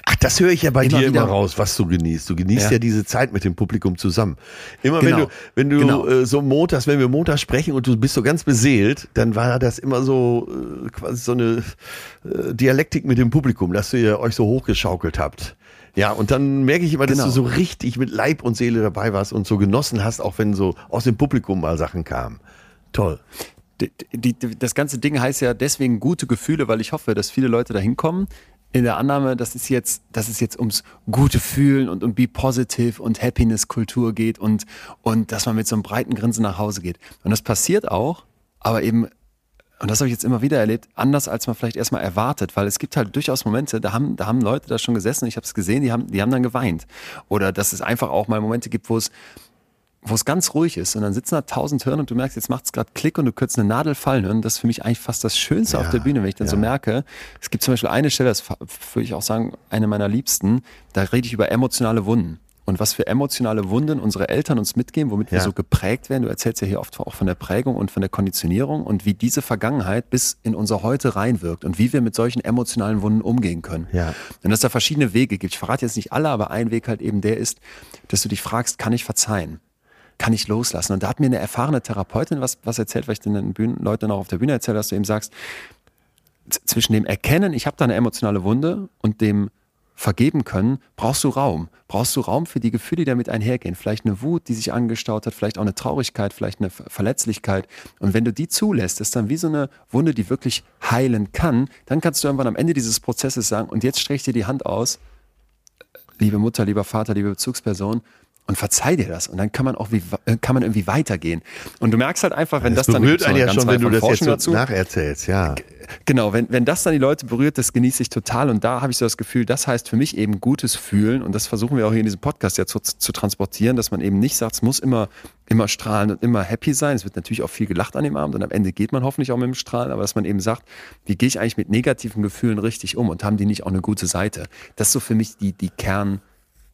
ach, das höre ich ja bei immer dir immer raus, was du genießt. Du genießt ja. ja. diese Zeit mit dem Publikum zusammen. Immer genau. wenn du, wenn du genau. äh, so montags, wenn wir montags sprechen und du bist so ganz beseelt, dann war das immer so äh, quasi so eine äh, Dialektik mit dem Publikum, dass ihr euch so hochgeschaukelt habt. Ja, und dann merke ich immer, dass genau. du so richtig mit Leib und Seele dabei warst und so genossen hast, auch wenn so aus dem Publikum mal Sachen kamen. Toll. Die, die, das ganze Ding heißt ja deswegen gute Gefühle, weil ich hoffe, dass viele Leute da hinkommen. In der Annahme, dass es jetzt, dass es jetzt ums gute Fühlen und um Be Positive und Happiness-Kultur geht und, und dass man mit so einem breiten Grinsen nach Hause geht. Und das passiert auch, aber eben und das habe ich jetzt immer wieder erlebt, anders als man vielleicht erstmal erwartet, weil es gibt halt durchaus Momente, da haben, da haben Leute da schon gesessen, ich habe es gesehen, die haben, die haben dann geweint. Oder dass es einfach auch mal Momente gibt, wo es, wo es ganz ruhig ist und dann sitzen da tausend Hirn und du merkst, jetzt macht es gerade Klick und du könntest eine Nadel fallen hören. Das ist für mich eigentlich fast das Schönste ja, auf der Bühne, wenn ich dann ja. so merke. Es gibt zum Beispiel eine Stelle, das würde ich auch sagen, eine meiner Liebsten, da rede ich über emotionale Wunden und was für emotionale Wunden unsere Eltern uns mitgeben, womit ja. wir so geprägt werden. Du erzählst ja hier oft auch von der Prägung und von der Konditionierung und wie diese Vergangenheit bis in unser Heute reinwirkt und wie wir mit solchen emotionalen Wunden umgehen können. Ja. Und dass es da verschiedene Wege gibt. Ich verrate jetzt nicht alle, aber ein Weg halt eben der ist, dass du dich fragst, kann ich verzeihen? Kann ich loslassen? Und da hat mir eine erfahrene Therapeutin was, was erzählt, weil ich den Bühnen, Leuten auch auf der Bühne erzähle, dass du eben sagst, zwischen dem Erkennen, ich habe da eine emotionale Wunde und dem vergeben können, brauchst du Raum. Brauchst du Raum für die Gefühle, die damit einhergehen. Vielleicht eine Wut, die sich angestaut hat, vielleicht auch eine Traurigkeit, vielleicht eine Verletzlichkeit. Und wenn du die zulässt, ist dann wie so eine Wunde, die wirklich heilen kann, dann kannst du irgendwann am Ende dieses Prozesses sagen, und jetzt streich dir die Hand aus, liebe Mutter, lieber Vater, liebe Bezugsperson, und verzeih dir das. Und dann kann man auch wie, äh, kann man irgendwie weitergehen. Und du merkst halt einfach, wenn das, das dann berührt einen ja schon, wenn du das jetzt so dazu, nacherzählst, ja. Genau, wenn, wenn das dann die Leute berührt, das genieße ich total. Und da habe ich so das Gefühl, das heißt für mich eben gutes Fühlen. Und das versuchen wir auch hier in diesem Podcast ja zu, zu transportieren, dass man eben nicht sagt, es muss immer, immer strahlen und immer happy sein. Es wird natürlich auch viel gelacht an dem Abend und am Ende geht man hoffentlich auch mit dem Strahlen, aber dass man eben sagt, wie gehe ich eigentlich mit negativen Gefühlen richtig um und haben die nicht auch eine gute Seite? Das ist so für mich die, die Kern,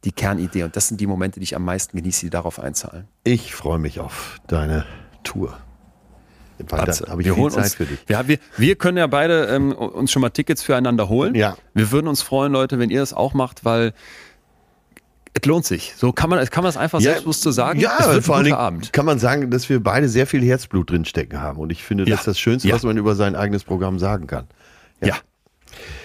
die Kernidee. Und das sind die Momente, die ich am meisten genieße, die darauf einzahlen. Ich freue mich auf deine Tour. Warte, habe ich wir viel Zeit uns, für dich. Ja, wir, wir können ja beide ähm, uns schon mal Tickets füreinander holen. Ja. Wir würden uns freuen, Leute, wenn ihr das auch macht, weil es lohnt sich. So kann man, kann man es einfach ja, selbstbewusst so sagen. Ja, es wird vor allem Abend. kann man sagen, dass wir beide sehr viel Herzblut drinstecken haben. Und ich finde, das ist das Schönste, ja. was man über sein eigenes Programm sagen kann. ja.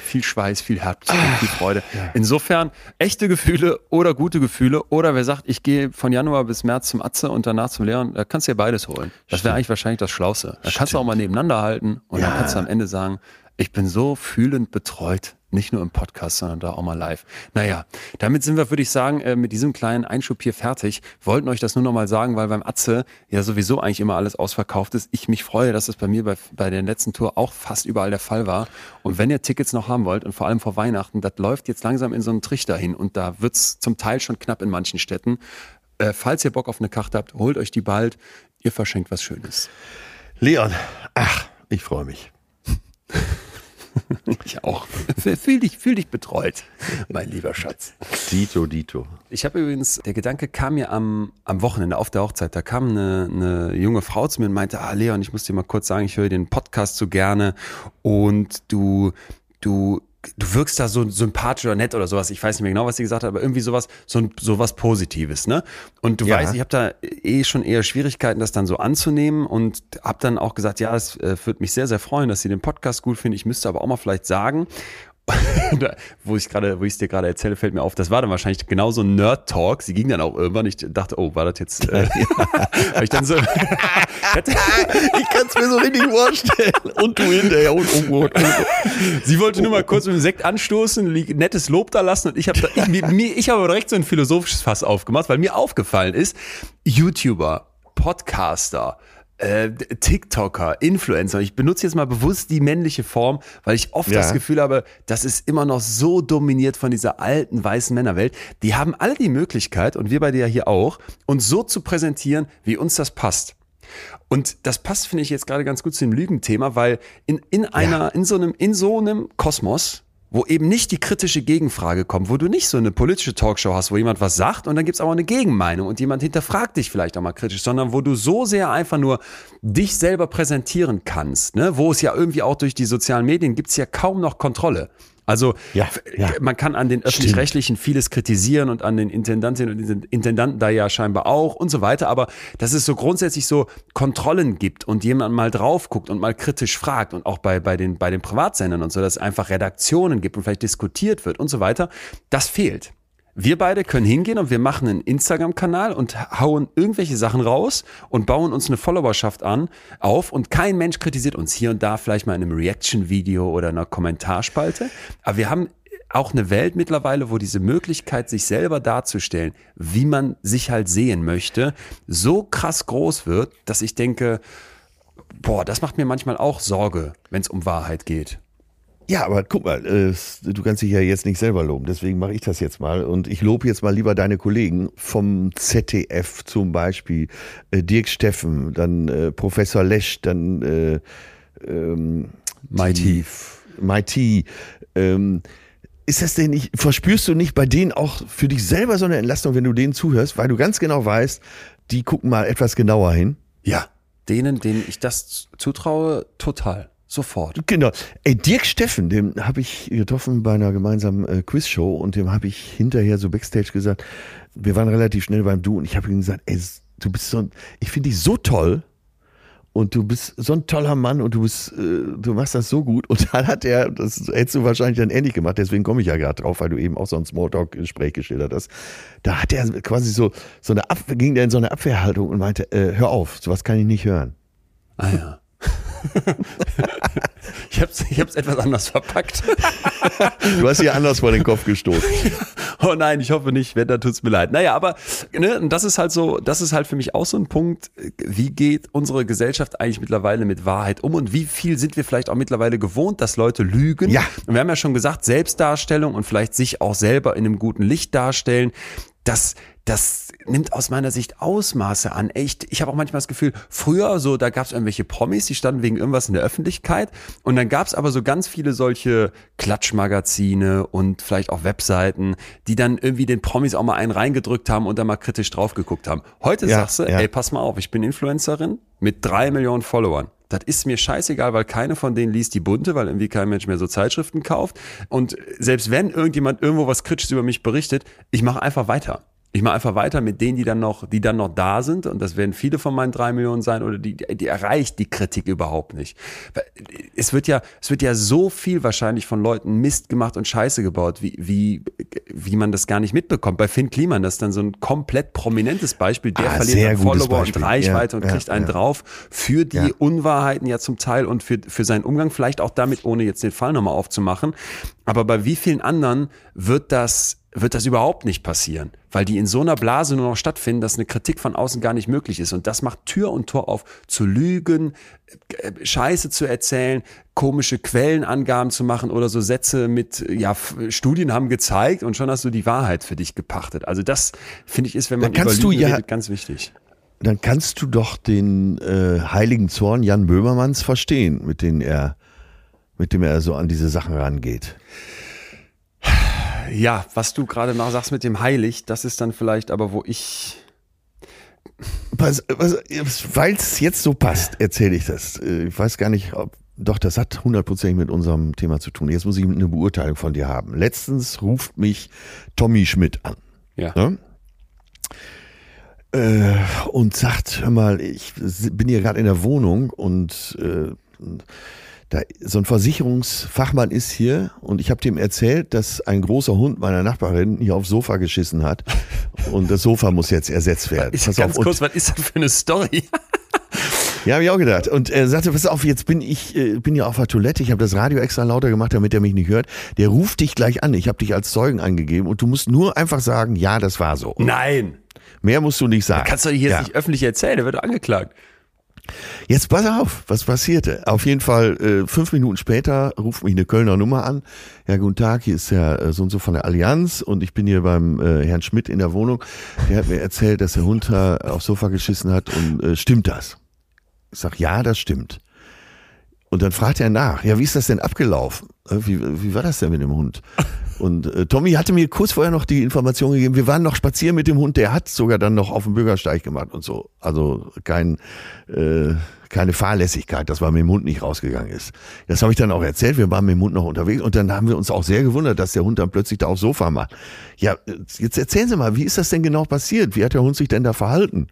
Viel Schweiß, viel Herz, viel Freude. Ja. Insofern echte Gefühle oder gute Gefühle oder wer sagt, ich gehe von Januar bis März zum Atze und danach zum Lehren, da kannst du dir beides holen. Das wäre eigentlich wahrscheinlich das Schlauste. Da kannst du auch mal nebeneinander halten und ja. dann kannst du am Ende sagen, ich bin so fühlend betreut. Nicht nur im Podcast, sondern da auch mal live. Naja, damit sind wir, würde ich sagen, äh, mit diesem kleinen Einschub hier fertig. Wollten euch das nur noch mal sagen, weil beim Atze ja sowieso eigentlich immer alles ausverkauft ist. Ich mich freue, dass es bei mir bei, bei der letzten Tour auch fast überall der Fall war. Und wenn ihr Tickets noch haben wollt und vor allem vor Weihnachten, das läuft jetzt langsam in so einen Trichter hin und da wird's zum Teil schon knapp in manchen Städten. Äh, falls ihr Bock auf eine Karte habt, holt euch die bald. Ihr verschenkt was Schönes. Leon, ach, ich freue mich. Ich auch. Fühl dich, fühl dich betreut, mein lieber Schatz. Dito, Dito. Ich habe übrigens, der Gedanke kam mir am, am Wochenende auf der Hochzeit. Da kam eine, eine junge Frau zu mir und meinte, ah Leon, ich muss dir mal kurz sagen, ich höre den Podcast so gerne und du, du du wirkst da so sympathisch oder nett oder sowas. Ich weiß nicht mehr genau, was sie gesagt hat, aber irgendwie sowas, so, sowas Positives, ne? Und du ja. weißt, ich habe da eh schon eher Schwierigkeiten, das dann so anzunehmen und habe dann auch gesagt, ja, es äh, würde mich sehr, sehr freuen, dass sie den Podcast gut finden. Ich müsste aber auch mal vielleicht sagen. wo ich gerade, wo ich es dir gerade erzähle, fällt mir auf, das war dann wahrscheinlich genau so ein Nerd-Talk. Sie ging dann auch irgendwann. Ich dachte, oh, war das jetzt? Äh, ich dann so. ich kann es mir so richtig vorstellen. Und du hinterher. Und, und, und, Sie wollte nur mal kurz mit dem Sekt anstoßen, nettes Lob da lassen und ich habe ich, mir, ich habe direkt so ein philosophisches Fass aufgemacht, weil mir aufgefallen ist, YouTuber, Podcaster, äh, TikToker, Influencer. Ich benutze jetzt mal bewusst die männliche Form, weil ich oft ja. das Gefühl habe, das ist immer noch so dominiert von dieser alten weißen Männerwelt. Die haben alle die Möglichkeit, und wir bei dir hier auch, uns so zu präsentieren, wie uns das passt. Und das passt, finde ich, jetzt gerade ganz gut zu dem Lügenthema, weil in, in einer, ja. in so einem, in so einem Kosmos, wo eben nicht die kritische Gegenfrage kommt, wo du nicht so eine politische Talkshow hast, wo jemand was sagt und dann gibt's aber eine Gegenmeinung und jemand hinterfragt dich vielleicht auch mal kritisch, sondern wo du so sehr einfach nur dich selber präsentieren kannst, ne? wo es ja irgendwie auch durch die sozialen Medien gibt's ja kaum noch Kontrolle. Also ja, ja. man kann an den öffentlich-rechtlichen vieles kritisieren und an den Intendantinnen und Intendanten da ja scheinbar auch und so weiter. Aber dass es so grundsätzlich so Kontrollen gibt und jemand mal drauf guckt und mal kritisch fragt und auch bei, bei, den, bei den Privatsendern und so, dass es einfach Redaktionen gibt und vielleicht diskutiert wird und so weiter, das fehlt. Wir beide können hingehen und wir machen einen Instagram-Kanal und hauen irgendwelche Sachen raus und bauen uns eine Followerschaft an, auf und kein Mensch kritisiert uns hier und da vielleicht mal in einem Reaction-Video oder einer Kommentarspalte. Aber wir haben auch eine Welt mittlerweile, wo diese Möglichkeit, sich selber darzustellen, wie man sich halt sehen möchte, so krass groß wird, dass ich denke, boah, das macht mir manchmal auch Sorge, wenn es um Wahrheit geht. Ja, aber guck mal, äh, du kannst dich ja jetzt nicht selber loben, deswegen mache ich das jetzt mal. Und ich lobe jetzt mal lieber deine Kollegen vom ZDF zum Beispiel, äh, Dirk Steffen, dann äh, Professor Lesch, dann äh, ähm, Mighty. Mighty. Ähm, ist das denn nicht, verspürst du nicht bei denen auch für dich selber so eine Entlastung, wenn du denen zuhörst, weil du ganz genau weißt, die gucken mal etwas genauer hin? Ja, denen, denen ich das zutraue, total. Sofort. Genau. Ey, Dirk Steffen, den habe ich getroffen bei einer gemeinsamen äh, Quizshow und dem habe ich hinterher so backstage gesagt, wir waren relativ schnell beim Du und ich habe ihm gesagt, ey, du bist so, ich finde dich so toll und du bist so ein toller Mann und du bist, äh, du machst das so gut. Und dann hat er, das hättest du wahrscheinlich dann ähnlich gemacht, deswegen komme ich ja gerade drauf, weil du eben auch so ein Smalltalk-Gespräch geschildert hast. Da hat er quasi so, so eine Ab ging der in so eine Abwehrhaltung und meinte, äh, hör auf, sowas kann ich nicht hören. Ah ja. ich habe es ich hab's etwas anders verpackt. du hast hier anders vor den Kopf gestoßen. oh nein, ich hoffe nicht, wenn, dann tut's mir leid. Naja, aber ne, das ist halt so, das ist halt für mich auch so ein Punkt, wie geht unsere Gesellschaft eigentlich mittlerweile mit Wahrheit um und wie viel sind wir vielleicht auch mittlerweile gewohnt, dass Leute lügen. Ja. Und wir haben ja schon gesagt, Selbstdarstellung und vielleicht sich auch selber in einem guten Licht darstellen, das, das nimmt aus meiner Sicht Ausmaße an. Echt, ich habe auch manchmal das Gefühl, früher so, da gab es irgendwelche Promis, die standen wegen irgendwas in der Öffentlichkeit und dann gab es aber so ganz viele solche Klatschmagazine und vielleicht auch Webseiten, die dann irgendwie den Promis auch mal einen reingedrückt haben und da mal kritisch drauf geguckt haben. Heute ja, sagst du, ja. ey, pass mal auf, ich bin Influencerin mit drei Millionen Followern. Das ist mir scheißegal, weil keine von denen liest die Bunte, weil irgendwie kein Mensch mehr so Zeitschriften kauft. Und selbst wenn irgendjemand irgendwo was Kritisches über mich berichtet, ich mache einfach weiter ich mache einfach weiter mit denen, die dann noch, die dann noch da sind. Und das werden viele von meinen drei Millionen sein oder die, die erreicht die Kritik überhaupt nicht. Es wird ja, es wird ja so viel wahrscheinlich von Leuten Mist gemacht und Scheiße gebaut, wie, wie, wie man das gar nicht mitbekommt. Bei Finn Kliman, das ist dann so ein komplett prominentes Beispiel. Der ah, verliert Follower Beispiel. und Reichweite ja, und kriegt ja, einen ja. drauf für die Unwahrheiten ja zum Teil und für, für seinen Umgang, vielleicht auch damit, ohne jetzt den Fall nochmal aufzumachen. Aber bei wie vielen anderen wird das wird das überhaupt nicht passieren, weil die in so einer Blase nur noch stattfinden, dass eine Kritik von außen gar nicht möglich ist. Und das macht Tür und Tor auf, zu lügen, äh, Scheiße zu erzählen, komische Quellenangaben zu machen oder so Sätze mit, ja, Studien haben gezeigt und schon hast du die Wahrheit für dich gepachtet. Also das, finde ich, ist, wenn man über Lügen ja, redet, ganz wichtig. Dann kannst du doch den äh, heiligen Zorn Jan Böhmermanns verstehen, mit dem er, mit dem er so an diese Sachen rangeht ja, was du gerade noch sagst mit dem Heilig, das ist dann vielleicht aber, wo ich. Weil es jetzt so passt, erzähle ich das. Äh, ich weiß gar nicht, ob. Doch, das hat hundertprozentig mit unserem Thema zu tun. Jetzt muss ich eine Beurteilung von dir haben. Letztens ruft mich Tommy Schmidt an. Ja. Ne? und sagt, hör mal, ich bin hier gerade in der Wohnung und äh, da, so ein Versicherungsfachmann ist hier und ich habe dem erzählt, dass ein großer Hund meiner Nachbarin hier aufs Sofa geschissen hat und das Sofa muss jetzt ersetzt werden. Ich, Pass ganz auf, kurz, was ist das für eine Story? Ja, habe ich auch gedacht. Und er sagte, pass auf, jetzt bin ich äh, bin ja auf der Toilette. Ich habe das Radio extra lauter gemacht, damit er mich nicht hört. Der ruft dich gleich an. Ich habe dich als Zeugen angegeben und du musst nur einfach sagen, ja, das war so. Nein. Mehr musst du nicht sagen. Kannst du hier ja. jetzt nicht öffentlich erzählen, der wird angeklagt. Jetzt pass auf, was passierte. Auf jeden Fall, äh, fünf Minuten später ruft mich eine Kölner Nummer an. Ja, guten Tag, hier ist der äh, so und so von der Allianz und ich bin hier beim äh, Herrn Schmidt in der Wohnung. Der hat mir erzählt, dass der Hund da aufs Sofa geschissen hat und äh, stimmt das? Ich sag, ja, das stimmt. Und dann fragt er nach, ja, wie ist das denn abgelaufen? Äh, Wie, wie war das denn mit dem Hund? Und äh, Tommy hatte mir kurz vorher noch die Information gegeben, wir waren noch spazieren mit dem Hund, der hat sogar dann noch auf dem Bürgersteig gemacht und so. Also kein, äh, keine Fahrlässigkeit, dass man mit dem Hund nicht rausgegangen ist. Das habe ich dann auch erzählt, wir waren mit dem Hund noch unterwegs und dann haben wir uns auch sehr gewundert, dass der Hund dann plötzlich da aufs Sofa macht. Ja, jetzt erzählen Sie mal, wie ist das denn genau passiert? Wie hat der Hund sich denn da verhalten?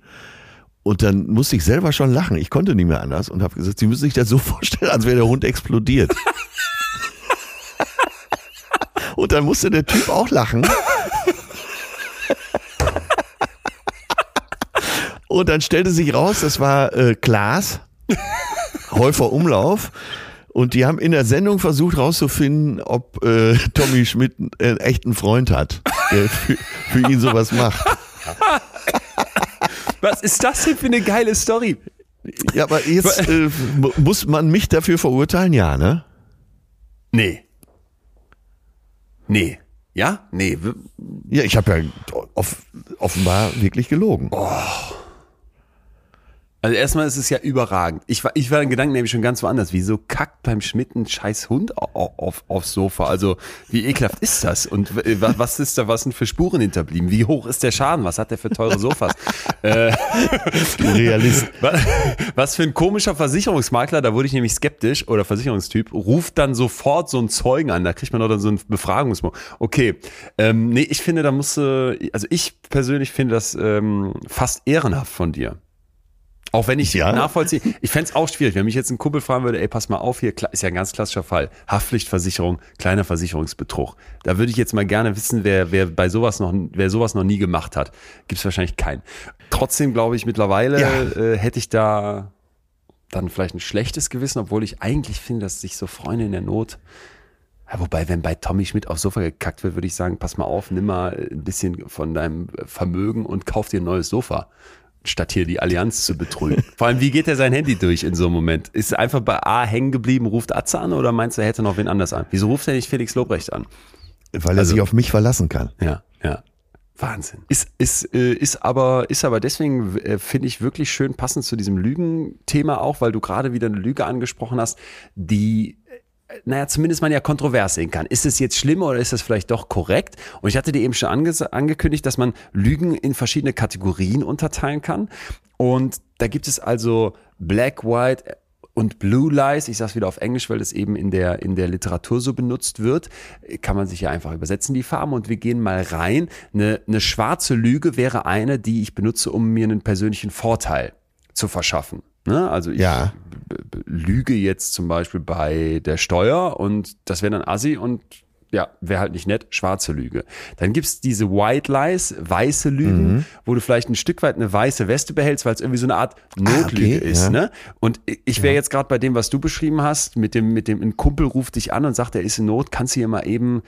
Und dann musste ich selber schon lachen. Ich konnte nicht mehr anders und habe gesagt, Sie müssen sich das so vorstellen, als wäre der Hund explodiert. und dann musste der Typ auch lachen. Und dann stellte sich raus, das war äh, Klaas, Häufer Umlauf. Und die haben in der Sendung versucht rauszufinden, ob äh, Tommy Schmidt einen echten Freund hat, der für, für ihn sowas macht. Was ist das denn für eine geile Story? Ja, aber jetzt äh, mu- muss man mich dafür verurteilen, ja, ne? Nee. Nee. Ja? Nee. Ja, ich habe ja off offenbar wirklich gelogen. Also erstmal ist es ja überragend. Ich war, ich war in Gedanken nämlich schon ganz woanders. Wieso kackt beim Schmidt ein scheiß Hund auf, auf, aufs Sofa? Also wie ekelhaft ist das? Und wa- was ist da, was sind für Spuren hinterblieben? Wie hoch ist der Schaden? Was hat der für teure Sofas? äh, Du Realist. wa- was für ein komischer Versicherungsmakler, da wurde ich nämlich skeptisch, oder Versicherungstyp, ruft dann sofort so einen Zeugen an. Da kriegt man doch dann so einen Befragungsmo. Okay, ähm, nee, ich finde, da musst du, also ich persönlich finde das ähm, fast ehrenhaft von dir. Auch wenn ich Ja. nachvollziehe, ich fänd's auch schwierig, wenn mich jetzt ein Kumpel fragen würde, ey, pass mal auf, hier ist ja ein ganz klassischer Fall. Haftpflichtversicherung, kleiner Versicherungsbetrug. Da würde ich jetzt mal gerne wissen, wer, wer bei sowas noch, wer sowas noch nie gemacht hat. Gibt's wahrscheinlich keinen. Trotzdem glaube ich, mittlerweile Ja. äh, hätte ich da dann vielleicht ein schlechtes Gewissen, obwohl ich eigentlich finde, dass sich so Freunde in der Not ja, wobei, wenn bei Tommy Schmidt aufs Sofa gekackt wird, würde ich sagen, pass mal auf, nimm mal ein bisschen von deinem Vermögen und kauf dir ein neues Sofa, statt hier die Allianz zu betrügen. Vor allem, wie geht er sein Handy durch in so einem Moment? Ist er einfach bei A hängen geblieben, ruft Atze an oder meinst du, er hätte noch wen anders an? Wieso ruft er nicht Felix Lobrecht an? Weil er Also- sich auf mich verlassen kann. Ja, ja. Wahnsinn. Ist, ist, äh, ist aber, ist aber deswegen, äh, finde ich, wirklich schön passend zu diesem Lügenthema auch, weil du gerade wieder eine Lüge angesprochen hast, die, naja, zumindest man ja kontrovers sehen kann. Ist es jetzt schlimm oder ist es vielleicht doch korrekt? Und ich hatte dir eben schon ange angekündigt, dass man Lügen in verschiedene Kategorien unterteilen kann. Und da gibt es also Black, White, und Blue Lies, ich sage es wieder auf Englisch, weil das eben in der, in der Literatur so benutzt wird, kann man sich ja einfach übersetzen, die Farben. Und wir gehen mal rein. Eine, eine schwarze Lüge wäre eine, die ich benutze, um mir einen persönlichen Vorteil zu verschaffen. Ne? Also ich Ja. lüge jetzt zum Beispiel bei der Steuer und das wäre dann Assi und ja, wäre halt nicht nett, schwarze Lüge. Dann gibt's diese White Lies, weiße Lügen, Mhm. wo du vielleicht ein Stück weit eine weiße Weste behältst, weil es irgendwie so eine Art Notlüge Ah, okay, ist. ja. Ne? Und ich wäre jetzt gerade bei dem, was du beschrieben hast, mit dem, mit dem, ein Kumpel ruft dich an und sagt, er ist in Not, kannst du hier mal eben,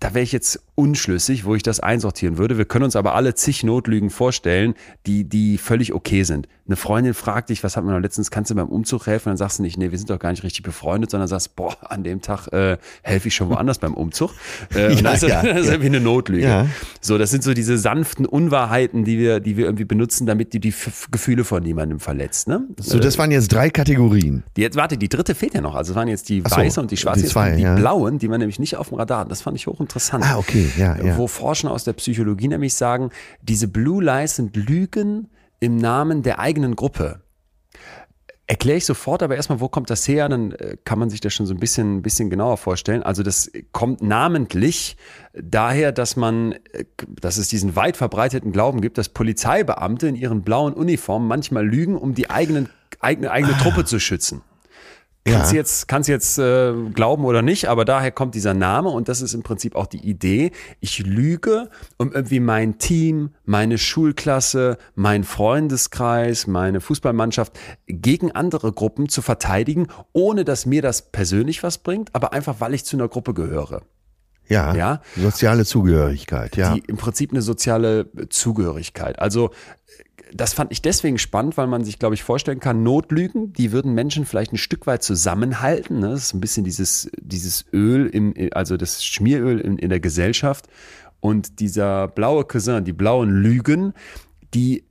da wäre ich jetzt unschlüssig, wo ich das einsortieren würde. Wir können uns aber alle zig Notlügen vorstellen, die, die völlig okay sind. Eine Freundin fragt dich, was hat man noch letztens, kannst du beim Umzug helfen? Dann sagst du nicht, nee, wir sind doch gar nicht richtig befreundet, sondern sagst, boah, an dem Tag äh, helfe ich schon woanders beim Umzug. Äh, Ja, das, ist- ja, das ist ja. irgendwie eine Notlüge. So, das sind so diese sanften Unwahrheiten, die wir, die wir irgendwie benutzen, damit die die F Gefühle von niemandem verletzt. Ne? So, das waren jetzt drei Kategorien. Die jetzt, warte, die dritte fehlt ja noch. Also es waren jetzt die so, weiße und die schwarze. die zwei, die blauen, die man nämlich nicht auf dem Radar hat. Das fand ich hochinteressant. Ah, okay, ja, ja. Wo Forscher aus der Psychologie nämlich sagen, diese Blue Lies sind Lügen im Namen der eigenen Gruppe. Erkläre ich sofort, aber erstmal, wo kommt das her? Dann äh, kann man sich das schon so ein bisschen, ein bisschen genauer vorstellen. Also das kommt namentlich daher, dass man, äh, dass es diesen weit verbreiteten Glauben gibt, dass Polizeibeamte in ihren blauen Uniformen manchmal lügen, um die eigenen, eigene, eigene Truppe zu schützen. Kannst Ja. jetzt, kannst jetzt äh, glauben oder nicht, aber daher kommt dieser Name und das ist im Prinzip auch die Idee. Ich lüge, um irgendwie mein Team, meine Schulklasse, mein Freundeskreis, meine Fußballmannschaft gegen andere Gruppen zu verteidigen, ohne dass mir das persönlich was bringt, aber einfach, weil ich zu einer Gruppe gehöre. Ja. Ja. Soziale Zugehörigkeit, ja. die im Prinzip eine soziale Zugehörigkeit. Also das fand ich deswegen spannend, weil man sich, glaube ich, vorstellen kann, Notlügen, die würden Menschen vielleicht ein Stück weit zusammenhalten. Ne? Das ist ein bisschen dieses, dieses Öl, im, also das Schmieröl in, in der Gesellschaft. Und dieser blaue Cousin, die blauen Lügen, die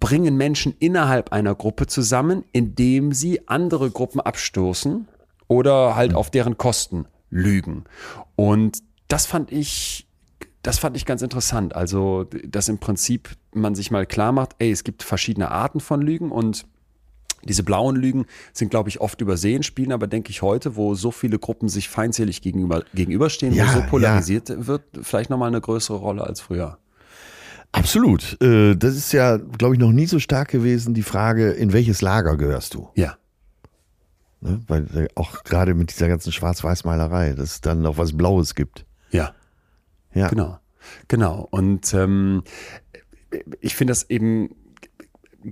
bringen Menschen innerhalb einer Gruppe zusammen, indem sie andere Gruppen abstoßen oder halt auf deren Kosten lügen. Und das fand ich, das fand ich ganz interessant. Also, dass im Prinzip man sich mal klar macht, ey, es gibt verschiedene Arten von Lügen und diese blauen Lügen sind, glaube ich, oft übersehen, spielen aber, denke ich, heute, wo so viele Gruppen sich feindselig gegenüber, gegenüberstehen, Ja, wo so ja. polarisiert wird, vielleicht nochmal eine größere Rolle als früher. Absolut. Äh, Das ist ja, glaube ich, noch nie so stark gewesen, die Frage, in welches Lager gehörst du? Ja. Ne? Weil äh, auch gerade mit dieser ganzen Schwarz-Weiß-Malerei, dass es dann noch was Blaues gibt. Ja. Ja. Genau, genau. Und ähm, ich finde das eben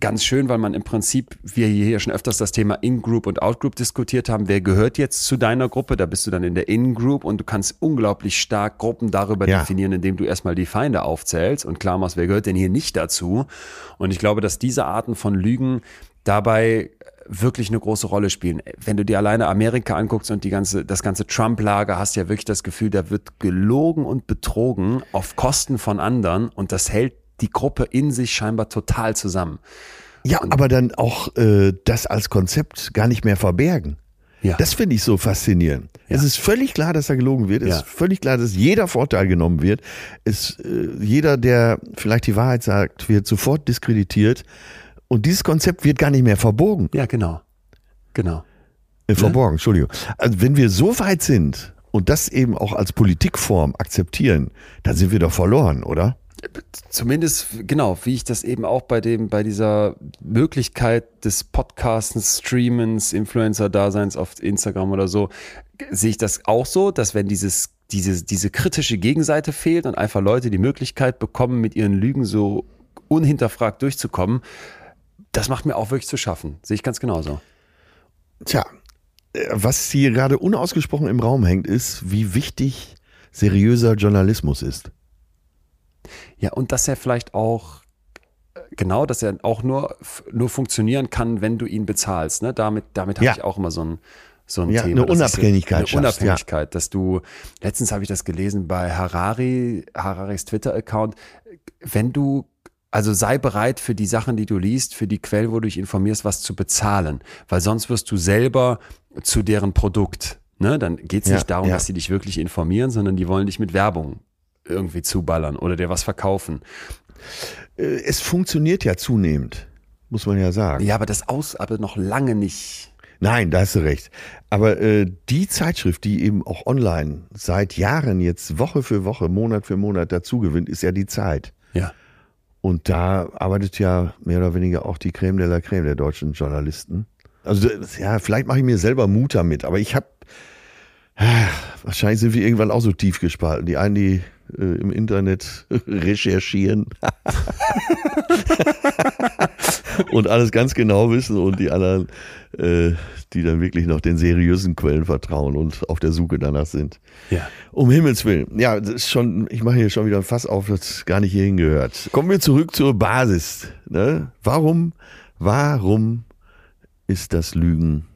ganz schön, weil man im Prinzip, wir hier schon öfters das Thema In-Group und Out-Group diskutiert haben, wer gehört jetzt zu deiner Gruppe? Da bist du dann in der In-Group und du kannst unglaublich stark Gruppen darüber Ja. definieren, indem du erstmal die Feinde aufzählst und klar machst, wer gehört denn hier nicht dazu? Und ich glaube, dass diese Arten von Lügen dabei wirklich eine große Rolle spielen. Wenn du dir alleine Amerika anguckst und die ganze, das ganze Trump-Lager, hast ja wirklich das Gefühl, da wird gelogen und betrogen auf Kosten von anderen und das hält die Gruppe in sich scheinbar total zusammen. Ja, aber dann auch äh, das als Konzept gar nicht mehr verbergen. Ja. Das finde ich so faszinierend. Es ist völlig klar, dass da gelogen wird. Es Ja. ist völlig klar, dass jeder Vorteil genommen wird. Es, äh, jeder, der vielleicht die Wahrheit sagt, wird sofort diskreditiert. Und dieses Konzept wird gar nicht mehr verbogen. ja, genau. Genau. Äh, verborgen, Entschuldigung. Also wenn wir so weit sind und das eben auch als Politikform akzeptieren, dann sind wir doch verloren, oder? Zumindest, genau, wie ich das eben auch bei dem, bei dieser Möglichkeit des Podcastens, Streamens, Influencer-Daseins auf Instagram oder so, sehe ich das auch so, dass wenn dieses, diese, diese kritische Gegenseite fehlt und einfach Leute die Möglichkeit bekommen, mit ihren Lügen so unhinterfragt durchzukommen, das macht mir auch wirklich zu schaffen. Sehe ich ganz genauso. Tja, äh, was hier gerade unausgesprochen im Raum hängt, ist, wie wichtig seriöser Journalismus ist. Ja, und dass er vielleicht auch, genau, dass er auch nur, nur funktionieren kann, wenn du ihn bezahlst. Ne? Damit, damit habe Ja. ich auch immer so ein, so ein Ja, Thema. eine Unabhängigkeit Eine schaffst, Unabhängigkeit, dass du, letztens habe ich das gelesen bei Harari, Hararis Twitter-Account, wenn du also sei bereit für die Sachen, die du liest, für die Quellen, wo du dich informierst, was zu bezahlen. Weil sonst wirst du selber zu deren Produkt. Ne? Dann geht es Ja, nicht darum, ja. dass sie dich wirklich informieren, sondern die wollen dich mit Werbung irgendwie zuballern oder dir was verkaufen. Äh, Es funktioniert ja zunehmend, muss man ja sagen. Ja, aber das aus, aber noch lange nicht. Nein, da hast du recht. Aber äh, die Zeitschrift, die eben auch online seit Jahren jetzt Woche für Woche, Monat für Monat dazu gewinnt, ist ja die Zeit. Ja. Und da arbeitet ja mehr oder weniger auch die Creme de la Creme der deutschen Journalisten. Also ja, vielleicht mache ich mir selber Mut damit, aber ich habe wahrscheinlich sind wir irgendwann auch so tief gespalten. Die einen, die äh, im Internet recherchieren und alles ganz genau wissen und die anderen, äh, die dann wirklich noch den seriösen Quellen vertrauen und auf der Suche danach sind. Ja. Um Himmels Willen. Ja, das ist schon, ich mache hier schon wieder ein Fass auf, das gar nicht hier hingehört. Kommen wir zurück zur Basis. Ne? Warum, warum ist das Lügen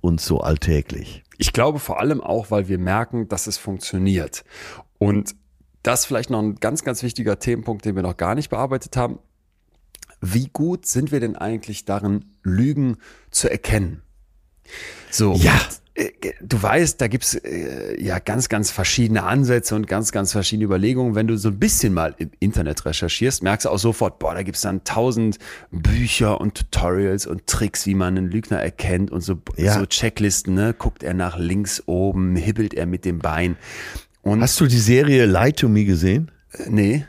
uns so alltäglich? Ich glaube vor allem auch, weil wir merken, dass es funktioniert. Und das vielleicht noch ein ganz, ganz wichtiger Themenpunkt, den wir noch gar nicht bearbeitet haben. Wie gut sind wir denn eigentlich darin, Lügen zu erkennen? So. Ja. Und, äh, Du weißt, da gibt's äh, ja ganz, ganz verschiedene Ansätze und ganz, ganz verschiedene Überlegungen. Wenn du so ein bisschen mal im Internet recherchierst, merkst du auch sofort, boah, da gibt's dann tausend Bücher und Tutorials und Tricks, wie man einen Lügner erkennt und so, Ja. so Checklisten, ne? Guckt er nach links oben, hibbelt er mit dem Bein. Und Hast du die Serie Lie to Me gesehen? äh, nee,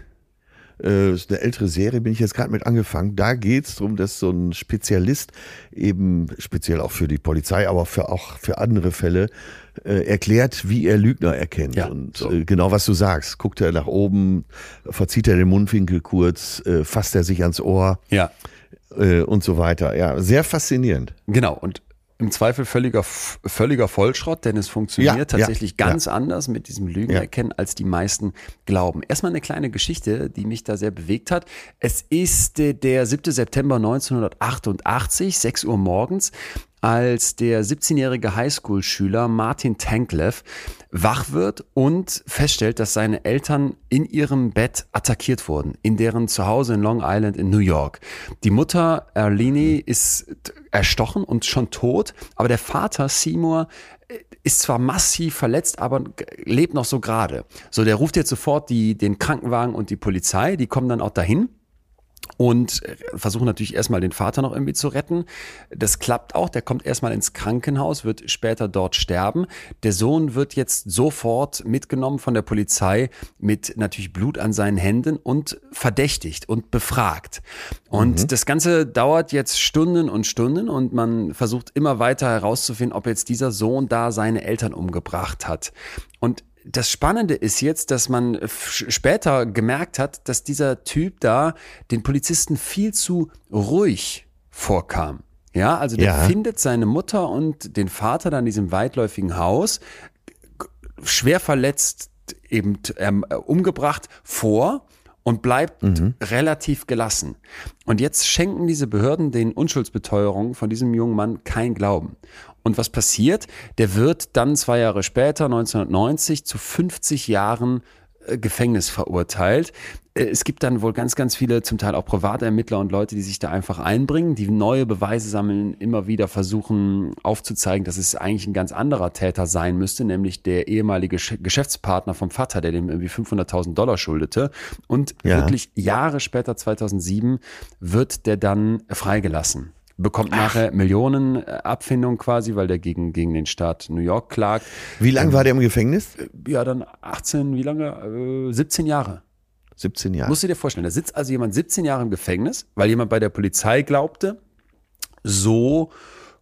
äh, ist eine ältere Serie, bin ich jetzt gerade mit angefangen. Da geht es darum, dass so ein Spezialist eben speziell auch für die Polizei, aber für auch für andere Fälle äh, erklärt, wie er Lügner erkennt. Ja, und so. äh, genau was du sagst, guckt er nach oben, verzieht er den Mundwinkel kurz, äh, fasst er sich ans Ohr Ja, äh, und so weiter. Ja, sehr faszinierend. genau. Und im Zweifel völliger, völliger Vollschrott, denn es funktioniert Ja, tatsächlich ja, ganz anders mit diesem Lügen Ja. erkennen, als die meisten glauben. Erstmal eine kleine Geschichte, die mich da sehr bewegt hat. Es ist äh, der 7. September 1988, 6 Uhr morgens, als der 17-jährige Highschool-Schüler Martin Tanklev wach wird und feststellt, dass seine Eltern in ihrem Bett attackiert wurden, in deren Zuhause in Long Island in New York. Die Mutter Erlini ist erstochen und schon tot, aber der Vater Seymour ist zwar massiv verletzt, aber lebt noch so gerade. So, der ruft jetzt sofort die, den Krankenwagen und die Polizei, die kommen dann auch dahin und versuchen natürlich erstmal den Vater noch irgendwie zu retten. Das klappt auch, der kommt erstmal ins Krankenhaus, wird später dort sterben. Der Sohn wird jetzt sofort mitgenommen von der Polizei mit natürlich Blut an seinen Händen und verdächtigt und befragt. Und das Ganze dauert jetzt Stunden und Stunden und man versucht immer weiter herauszufinden, ob jetzt dieser Sohn da seine Eltern umgebracht hat. Und das Spannende ist jetzt, dass man später gemerkt hat, dass dieser Typ da den Polizisten viel zu ruhig vorkam. Ja, also der Ja. findet seine Mutter und den Vater dann in diesem weitläufigen Haus schwer verletzt, eben ähm, umgebracht vor und bleibt relativ gelassen. Und jetzt schenken diese Behörden den Unschuldsbeteuerungen von diesem jungen Mann kein Glauben. Und was passiert? Der wird dann zwei Jahre später, 1990, zu 50 Jahren äh, Gefängnis verurteilt. Äh, Es gibt dann wohl ganz, ganz viele, zum Teil auch Privatermittler und Leute, die sich da einfach einbringen, die neue Beweise sammeln, immer wieder versuchen aufzuzeigen, dass es eigentlich ein ganz anderer Täter sein müsste, nämlich der ehemalige Sch- Geschäftspartner vom Vater, der dem irgendwie 500.000 Dollar schuldete. Und Ja. wirklich Jahre später, 2007, wird der dann freigelassen. Bekommt nachher Millionen äh, Abfindung quasi, weil der gegen, gegen den Staat New York klagt. Wie lange war der im Gefängnis? Ja, dann 18, wie lange? Äh, 17 Jahre. 17 Jahre. Musst du dir vorstellen, da sitzt also jemand 17 Jahre im Gefängnis, weil jemand bei der Polizei glaubte, so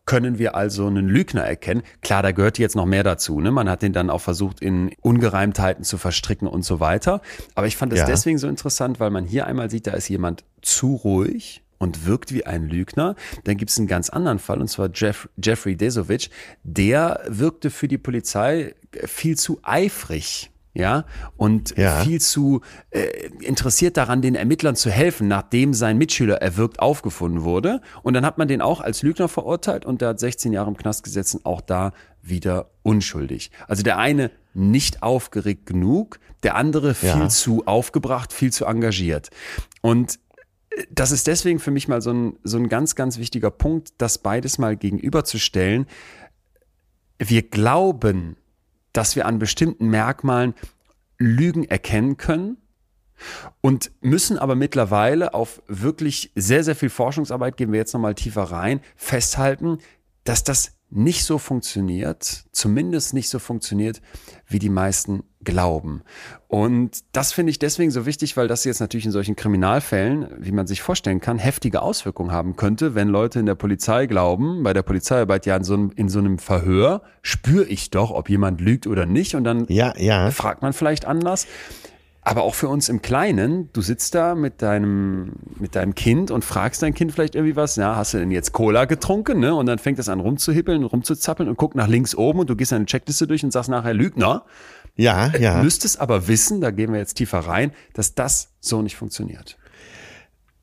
können wir also einen Lügner erkennen. Klar, da gehört jetzt noch mehr dazu. Ne? Man hat den dann auch versucht, in Ungereimtheiten zu verstricken und so weiter. Aber ich fand es Ja. deswegen so interessant, weil man hier einmal sieht, da ist jemand zu ruhig und wirkt wie ein Lügner. Dann gibt es einen ganz anderen Fall, und zwar Jeff, Jeffrey Desovic. Der wirkte für die Polizei viel zu eifrig. Ja, und Ja. viel zu äh, interessiert daran, den Ermittlern zu helfen, nachdem sein Mitschüler erwürgt aufgefunden wurde. Und dann hat man den auch als Lügner verurteilt und der hat 16 Jahre im Knast gesessen, auch da wieder unschuldig. Also der eine nicht aufgeregt genug, der andere viel Ja. zu aufgebracht, viel zu engagiert. Und äh, das ist deswegen für mich mal so ein, so ein ganz, ganz wichtiger Punkt, das beides mal gegenüberzustellen. Wir glauben, dass wir an bestimmten Merkmalen Lügen erkennen können und müssen aber mittlerweile auf wirklich sehr, sehr viel Forschungsarbeit, gehen wir jetzt nochmal tiefer rein, festhalten, dass das nicht so funktioniert, zumindest nicht so funktioniert, wie die meisten glauben. Und das finde ich deswegen so wichtig, weil das jetzt natürlich in solchen Kriminalfällen, wie man sich vorstellen kann, heftige Auswirkungen haben könnte, wenn Leute in der Polizei glauben, bei der Polizeiarbeit ja in so einem, in so einem Verhör spüre ich doch, ob jemand lügt oder nicht und dann Ja, ja. fragt man vielleicht anders. Aber auch für uns im Kleinen, du sitzt da mit deinem, mit deinem Kind und fragst dein Kind vielleicht irgendwie was, ja, hast du denn jetzt Cola getrunken, ne? Und dann fängt es an rumzuhippeln, rumzuzappeln und guckt nach links oben und du gehst deine Checkliste durch und sagst nachher Lügner. Ja, ja. Müsstest aber wissen, da gehen wir jetzt tiefer rein, dass das so nicht funktioniert.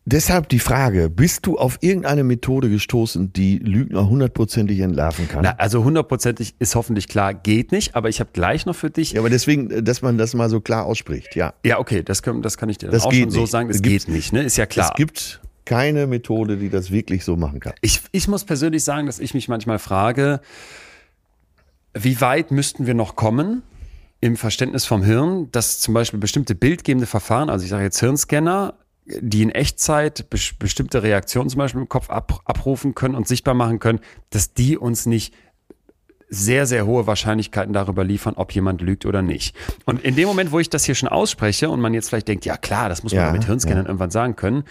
Deshalb die Frage, bist du auf irgendeine Methode gestoßen, die Lügner hundertprozentig entlarven kann? Na, also hundertprozentig ist hoffentlich klar, geht nicht, aber ich habe gleich noch für dich. Ja, aber deswegen, dass man das mal so klar ausspricht, ja. Ja, okay, das, können, das kann ich dir Das auch schon so nicht. sagen. Es geht nicht, ne? Ist ja klar. Es gibt keine Methode, die das wirklich so machen kann. Ich, ich muss persönlich sagen, dass ich mich manchmal frage, wie weit müssten wir noch kommen im Verständnis vom Hirn, dass zum Beispiel bestimmte bildgebende Verfahren, also ich sage jetzt Hirnscanner, die in Echtzeit bes- bestimmte Reaktionen zum Beispiel im Kopf ab, abrufen können und sichtbar machen können, dass die uns nicht sehr, sehr hohe Wahrscheinlichkeiten darüber liefern, ob jemand lügt oder nicht. Und in dem Moment, wo ich das hier schon ausspreche und man jetzt vielleicht denkt, ja klar, das muss man Ja, mit Hirnscannern ja. irgendwann sagen können,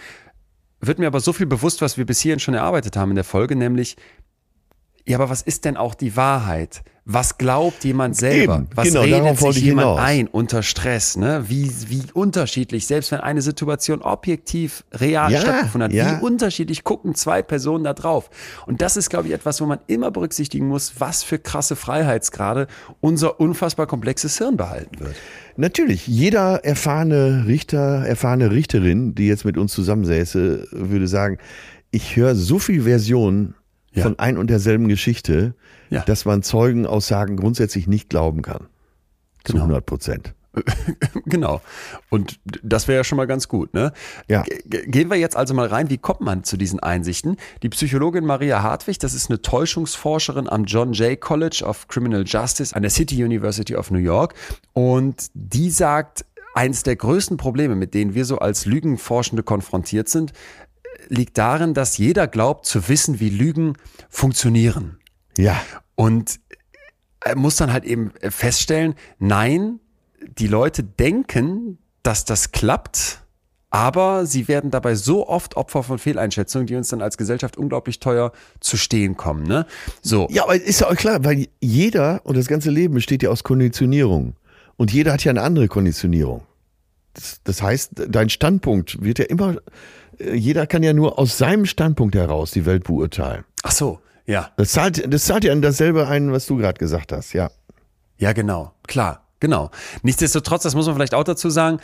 wird mir aber so viel bewusst, was wir bis hierhin schon erarbeitet haben in der Folge, nämlich, ja, aber was ist denn auch die Wahrheit? Was glaubt jemand selber? Eben, was genau, redet sich ich jemand hinaus. ein unter Stress? Ne? Wie, wie unterschiedlich, selbst wenn eine Situation objektiv real Ja, stattgefunden hat, ja. wie unterschiedlich gucken zwei Personen da drauf? Und das ist, glaube ich, etwas, wo man immer berücksichtigen muss, was für krasse Freiheitsgrade unser unfassbar komplexes Hirn behalten wird. Natürlich, jeder erfahrene Richter, erfahrene Richterin, die jetzt mit uns zusammensäße, würde sagen, ich höre so viel Versionen Ja. von ein und derselben Geschichte, Ja. dass man Zeugenaussagen grundsätzlich nicht glauben kann. Zu Genau. 100 Prozent. Genau. Und das wäre ja schon mal ganz gut. Ne? Ja. Ge- Gehen wir jetzt also mal rein, wie kommt man zu diesen Einsichten? Die Psychologin Maria Hartwig, das ist eine Täuschungsforscherin am John Jay College of Criminal Justice an der City University of New York. Und die sagt, eines der größten Probleme, mit denen wir so als Lügenforschende konfrontiert sind, liegt darin, dass jeder glaubt zu wissen, wie Lügen funktionieren. Ja, Und er muss dann halt eben feststellen, nein, die Leute denken, dass das klappt, aber sie werden dabei so oft Opfer von Fehleinschätzungen, die uns dann als Gesellschaft unglaublich teuer zu stehen kommen. Ne? So, Ja, aber ist ja auch klar, weil jeder und das ganze Leben besteht ja aus Konditionierung. Und jeder hat ja eine andere Konditionierung. Das, das heißt, dein Standpunkt wird ja immer, jeder kann ja nur aus seinem Standpunkt heraus die Welt beurteilen. ach so, ja, Das zahlt, das zahlt ja in dasselbe ein, was du gerade gesagt hast, ja. ja, genau, klar. Genau. Nichtsdestotrotz, das muss man vielleicht auch dazu sagen,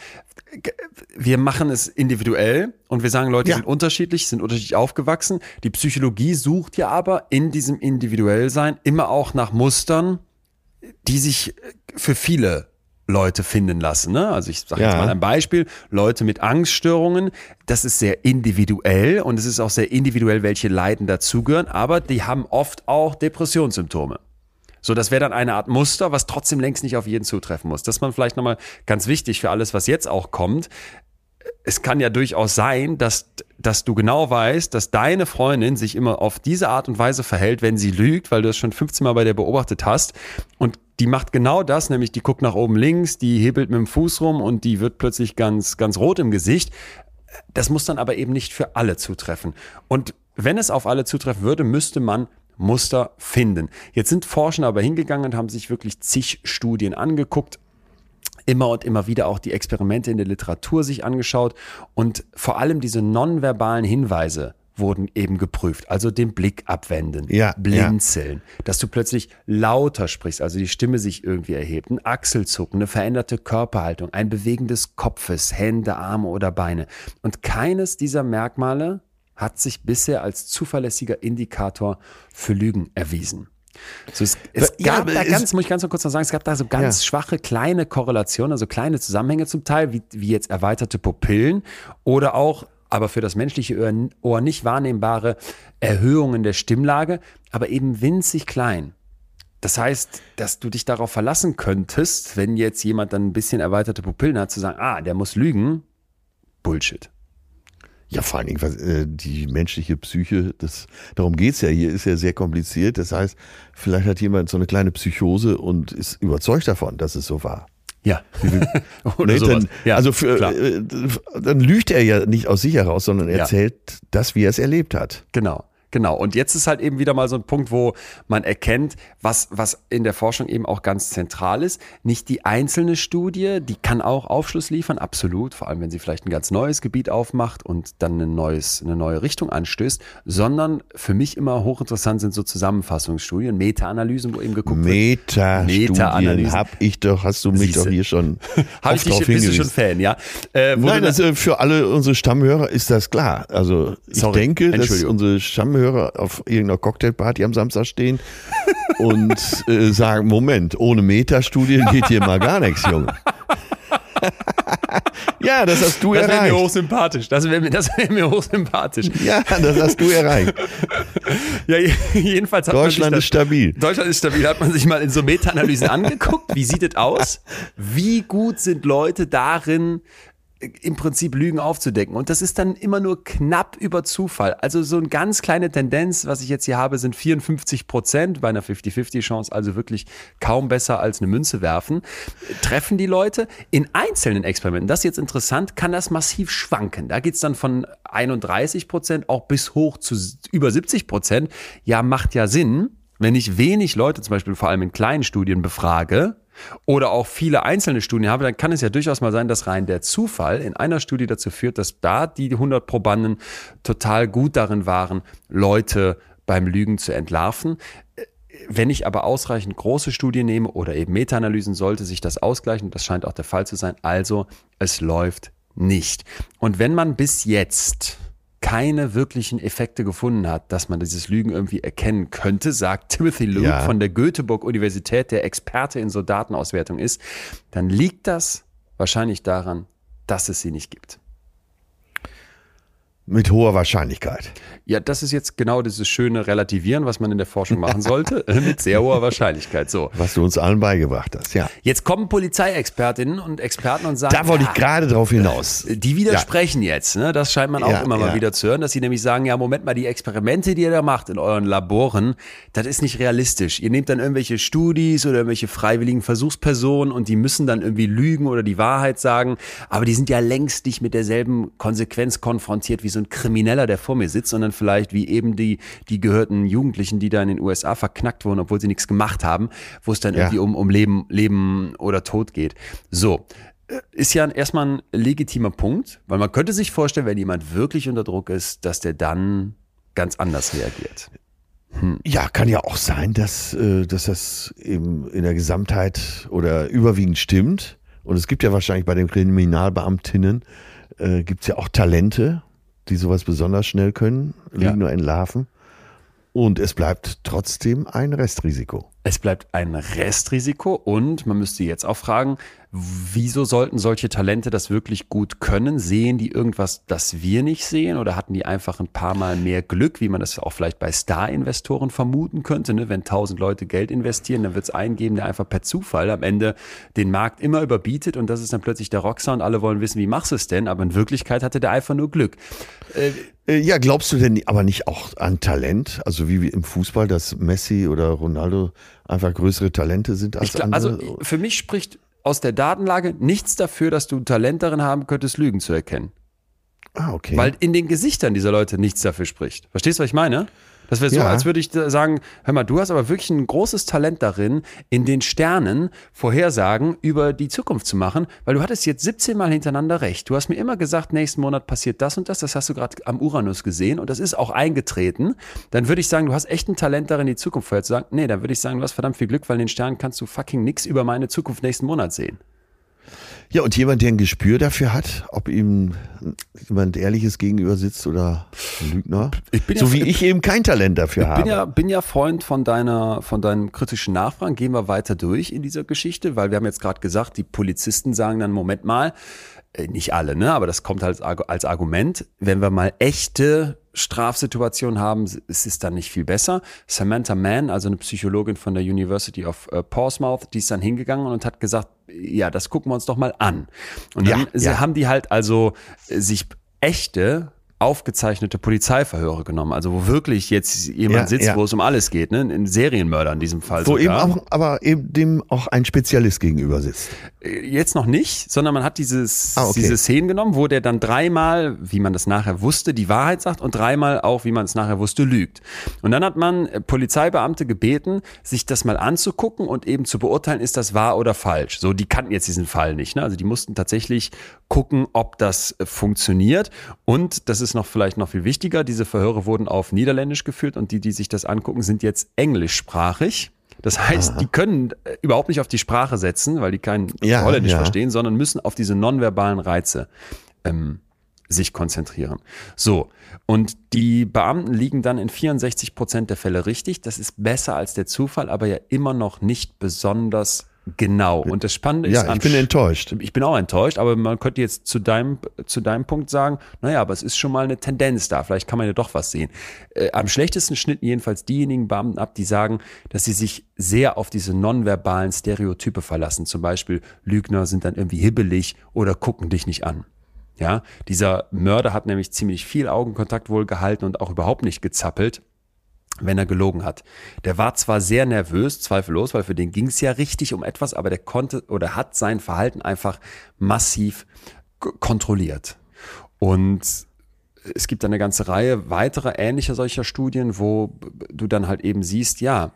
wir machen es individuell und wir sagen, Leute Ja. sind unterschiedlich, sind unterschiedlich aufgewachsen. Die Psychologie sucht ja aber in diesem Individuellsein immer auch nach Mustern, die sich äh, für viele Leute finden lassen. Ne? Also ich sage jetzt Ja. mal ein Beispiel, Leute mit Angststörungen, das ist sehr individuell und es ist auch sehr individuell, welche Leiden dazugehören, aber die haben oft auch Depressionssymptome. So, das wäre dann eine Art Muster, was trotzdem längst nicht auf jeden zutreffen muss. Das ist man vielleicht nochmal ganz wichtig für alles, was jetzt auch kommt. Es kann ja durchaus sein, dass, dass du genau weißt, dass deine Freundin sich immer auf diese Art und Weise verhält, wenn sie lügt, weil du es schon 15 Mal bei der beobachtet hast. Und die macht genau das, nämlich die guckt nach oben links, die hebelt mit dem Fuß rum und die wird plötzlich ganz, ganz rot im Gesicht. Das muss dann aber eben nicht für alle zutreffen. Und wenn es auf alle zutreffen würde, müsste man Muster finden. Jetzt sind Forscher aber hingegangen und haben sich wirklich zig Studien angeguckt, immer und immer wieder auch die Experimente in der Literatur sich angeschaut und vor allem diese nonverbalen Hinweise wurden eben geprüft. Also den Blick abwenden, Ja, blinzeln, dass du plötzlich lauter sprichst, also die Stimme sich irgendwie erhebt, ein Achselzucken, eine veränderte Körperhaltung, ein Bewegen des Kopfes, Hände, Arme oder Beine. Und keines dieser Merkmale hat sich bisher als zuverlässiger Indikator für Lügen erwiesen. So, es, es Ja, gab da ganz, muss ich ganz kurz noch sagen, es gab da so ganz Ja. schwache kleine Korrelationen, also kleine Zusammenhänge zum Teil, wie, wie jetzt erweiterte Pupillen oder auch, aber für das menschliche Ohr, nicht wahrnehmbare Erhöhungen der Stimmlage, aber eben winzig klein. Das heißt, dass du dich darauf verlassen könntest, wenn jetzt jemand dann ein bisschen erweiterte Pupillen hat, zu sagen, ah, der muss lügen. Bullshit. Ja, vor allen Dingen, was, äh, die menschliche Psyche, das, darum geht's ja hier, ist ja sehr kompliziert. Das heißt, vielleicht hat jemand so eine kleine Psychose und ist überzeugt davon, dass es so war. Ja. oder Nee, sowas. dann, Ja, also für, äh, dann lügt er ja nicht aus sich heraus, sondern Ja. erzählt das, wie er es erlebt hat. Genau. Genau. Und jetzt ist halt eben wieder mal so ein Punkt, wo man erkennt, was, was in der Forschung eben auch ganz zentral ist. Nicht die einzelne Studie, die kann auch Aufschluss liefern, absolut. Vor allem, wenn sie vielleicht ein ganz neues Gebiet aufmacht und dann ein neues, eine neue Richtung anstößt, sondern für mich immer hochinteressant sind so Zusammenfassungsstudien, Meta-Analysen, wo eben geguckt wird. Meta-Studien Meta-Analysen. hab ich doch, hast du mich Siehste. doch hier schon Habe ich dich, bist du schon Fan, ja? Äh, Nein, äh, für alle unsere Stammhörer ist das klar. Also ich Sorry, denke, dass unsere Stammhörer auf irgendeiner Cocktailparty am Samstag stehen und äh, sagen, Moment, ohne Metastudien geht hier mal gar nichts, Junge. ja, das hast du das wäre mir erreicht. hochsympathisch. Das wäre mir, das wär mir hochsympathisch. Ja, das hast du erreicht. Ja, jedenfalls hat Deutschland man ist sich das, stabil. Deutschland ist stabil. Hat man sich mal in so Meta-Analysen angeguckt. Wie sieht es aus? Wie gut sind Leute darin, im Prinzip Lügen aufzudecken. Und das ist dann immer nur knapp über Zufall. Also so eine ganz kleine Tendenz, was ich jetzt hier habe, sind 54 Prozent bei einer 50-50-Chance, also wirklich kaum besser als eine Münze werfen. Treffen die Leute in einzelnen Experimenten, das ist jetzt interessant, kann das massiv schwanken. Da geht's dann von 31 Prozent auch bis hoch zu über 70 Prozent. Ja, macht ja Sinn. Wenn ich wenig Leute, zum Beispiel vor allem in kleinen Studien, befrage, oder auch viele einzelne Studien habe, dann kann es ja durchaus mal sein, dass rein der Zufall in einer Studie dazu führt, dass da die 100 Probanden total gut darin waren, Leute beim Lügen zu entlarven. Wenn ich aber ausreichend große Studien nehme oder eben Meta-Analysen, sollte sich das ausgleichen. Das scheint auch der Fall zu sein. Also, es läuft nicht. Und wenn man bis jetzt keine wirklichen Effekte gefunden hat, dass man dieses Lügen irgendwie erkennen könnte, sagt Timothy Luke ja. von der Göteborg Universität, der Experte in so Datenauswertung ist, dann liegt das wahrscheinlich daran, dass es sie nicht gibt. Mit hoher Wahrscheinlichkeit. Ja, das ist jetzt genau dieses schöne Relativieren, was man in der Forschung machen sollte, mit sehr hoher Wahrscheinlichkeit. So. Was du uns allen beigebracht hast, ja. Jetzt kommen Polizeiexpertinnen und Experten und sagen, da wollte ich gerade drauf hinaus. Die widersprechen ja. jetzt. Ne? Das scheint man auch ja, immer mal wieder zu hören, dass sie nämlich sagen, ja, Moment mal, die Experimente, die ihr da macht in euren Laboren, das ist nicht realistisch. Ihr nehmt dann irgendwelche Studis oder irgendwelche freiwilligen Versuchspersonen und die müssen dann irgendwie lügen oder die Wahrheit sagen, aber die sind ja längst nicht mit derselben Konsequenz konfrontiert wie so ein Krimineller, der vor mir sitzt, sondern vielleicht wie eben die, die gehörten Jugendlichen, die da in den USA verknackt wurden, obwohl sie nichts gemacht haben, wo es dann ja. irgendwie um, um Leben, Leben oder Tod geht. So. Äh, ist ja erstmal ein legitimer Punkt, weil man könnte sich vorstellen, wenn jemand wirklich unter Druck ist, dass der dann ganz anders reagiert. Hm. Ja, kann ja auch sein, dass, äh, dass das eben in der Gesamtheit oder überwiegend stimmt. Und es gibt ja wahrscheinlich bei den Kriminalbeamtinnen, äh, gibt es ja auch Talente, die sowas besonders schnell können, liegen ja. nur in Larven. Und es bleibt trotzdem ein Restrisiko. Es bleibt ein Restrisiko und man müsste jetzt auch fragen, wieso sollten solche Talente das wirklich gut können? Sehen die irgendwas, das wir nicht sehen oder hatten die einfach ein paar Mal mehr Glück, wie man das auch vielleicht bei Star-Investoren vermuten könnte? Ne? Wenn tausend Leute Geld investieren, dann wird es einen geben, der einfach per Zufall am Ende den Markt immer überbietet und das ist dann plötzlich der Rockstar und alle wollen wissen, wie machst du es denn? Aber in Wirklichkeit hatte der einfach nur Glück. Äh, äh, ja, glaubst du denn aber nicht auch an Talent? Also wie im Fußball, dass Messi oder Ronaldo einfach größere Talente sind als glaub, andere? Also für mich spricht aus der Datenlage nichts dafür, dass du ein Talent darin haben könntest, Lügen zu erkennen. Ah, okay. Weil in den Gesichtern dieser Leute nichts dafür spricht. Verstehst du, was ich meine? Das wäre so, ja. als würde ich sagen, hör mal, du hast aber wirklich ein großes Talent darin, in den Sternen Vorhersagen über die Zukunft zu machen, weil du hattest jetzt 17 Mal hintereinander recht. Du hast mir immer gesagt, nächsten Monat passiert das und das, das hast du gerade am Uranus gesehen und das ist auch eingetreten. Dann würde ich sagen, du hast echt ein Talent darin, die Zukunft vorherzusagen. Nee, dann würde ich sagen, du hast verdammt viel Glück, weil in den Sternen kannst du fucking nichts über meine Zukunft nächsten Monat sehen. Ja, und jemand, der ein Gespür dafür hat, ob ihm jemand Ehrliches gegenüber sitzt oder ein Lügner. Ich bin so ja, wie ich eben kein Talent dafür ich habe. Ich bin ja, bin ja Freund von deiner, von deinen kritischen Nachfragen. Gehen wir weiter durch in dieser Geschichte, weil wir haben jetzt gerade gesagt, die Polizisten sagen dann, Moment mal, nicht alle, ne, aber das kommt halt als Argument, wenn wir mal echte Strafsituation haben, ist es dann nicht viel besser. Samantha Mann, also eine Psychologin von der University of uh, Portsmouth, die ist dann hingegangen und hat gesagt, ja, das gucken wir uns doch mal an. Und dann ja, ja. haben die halt also äh, sich echte aufgezeichnete Polizeiverhöre genommen, also wo wirklich jetzt jemand ja, sitzt, ja. wo es um alles geht, ne? Ein Serienmörder in diesem Fall. Wo sogar. eben auch, aber eben dem auch ein Spezialist gegenüber sitzt. Äh, jetzt noch nicht, sondern man hat dieses, ah, okay. diese Szenen genommen, wo der dann dreimal, wie man das nachher wusste, die Wahrheit sagt und dreimal auch, wie man es nachher wusste, lügt. Und dann hat man äh, Polizeibeamte gebeten, sich das mal anzugucken und eben zu beurteilen, ist das wahr oder falsch. So, die kannten jetzt diesen Fall nicht, ne? Also die mussten tatsächlich gucken, ob das äh, funktioniert und das ist ist noch vielleicht noch viel wichtiger. Diese Verhöre wurden auf Niederländisch geführt und die, die sich das angucken, sind jetzt englischsprachig. Das heißt, Aha. die können äh, überhaupt nicht auf die Sprache setzen, weil die kein ja, Holländisch ja. verstehen, sondern müssen auf diese nonverbalen Reize ähm, sich konzentrieren. So, und die Beamten liegen dann in 64 Prozent der Fälle richtig. Das ist besser als der Zufall, aber ja immer noch nicht besonders Genau. Und das Spannende ist. Ja, ich bin enttäuscht. Ich bin auch enttäuscht, aber man könnte jetzt zu deinem, zu deinem Punkt sagen, naja, aber es ist schon mal eine Tendenz da. Vielleicht kann man ja doch was sehen. Äh, am schlechtesten schnitten jedenfalls diejenigen Beamten ab, die sagen, dass sie sich sehr auf diese nonverbalen Stereotype verlassen. Zum Beispiel Lügner sind dann irgendwie hibbelig oder gucken dich nicht an. Ja, dieser Mörder hat nämlich ziemlich viel Augenkontakt wohl gehalten und auch überhaupt nicht gezappelt wenn er gelogen hat. Der war zwar sehr nervös, zweifellos, weil für den ging es ja richtig um etwas, aber der konnte oder hat sein Verhalten einfach massiv kontrolliert. Und es gibt eine ganze Reihe weiterer ähnlicher solcher Studien, wo du dann halt eben siehst, ja,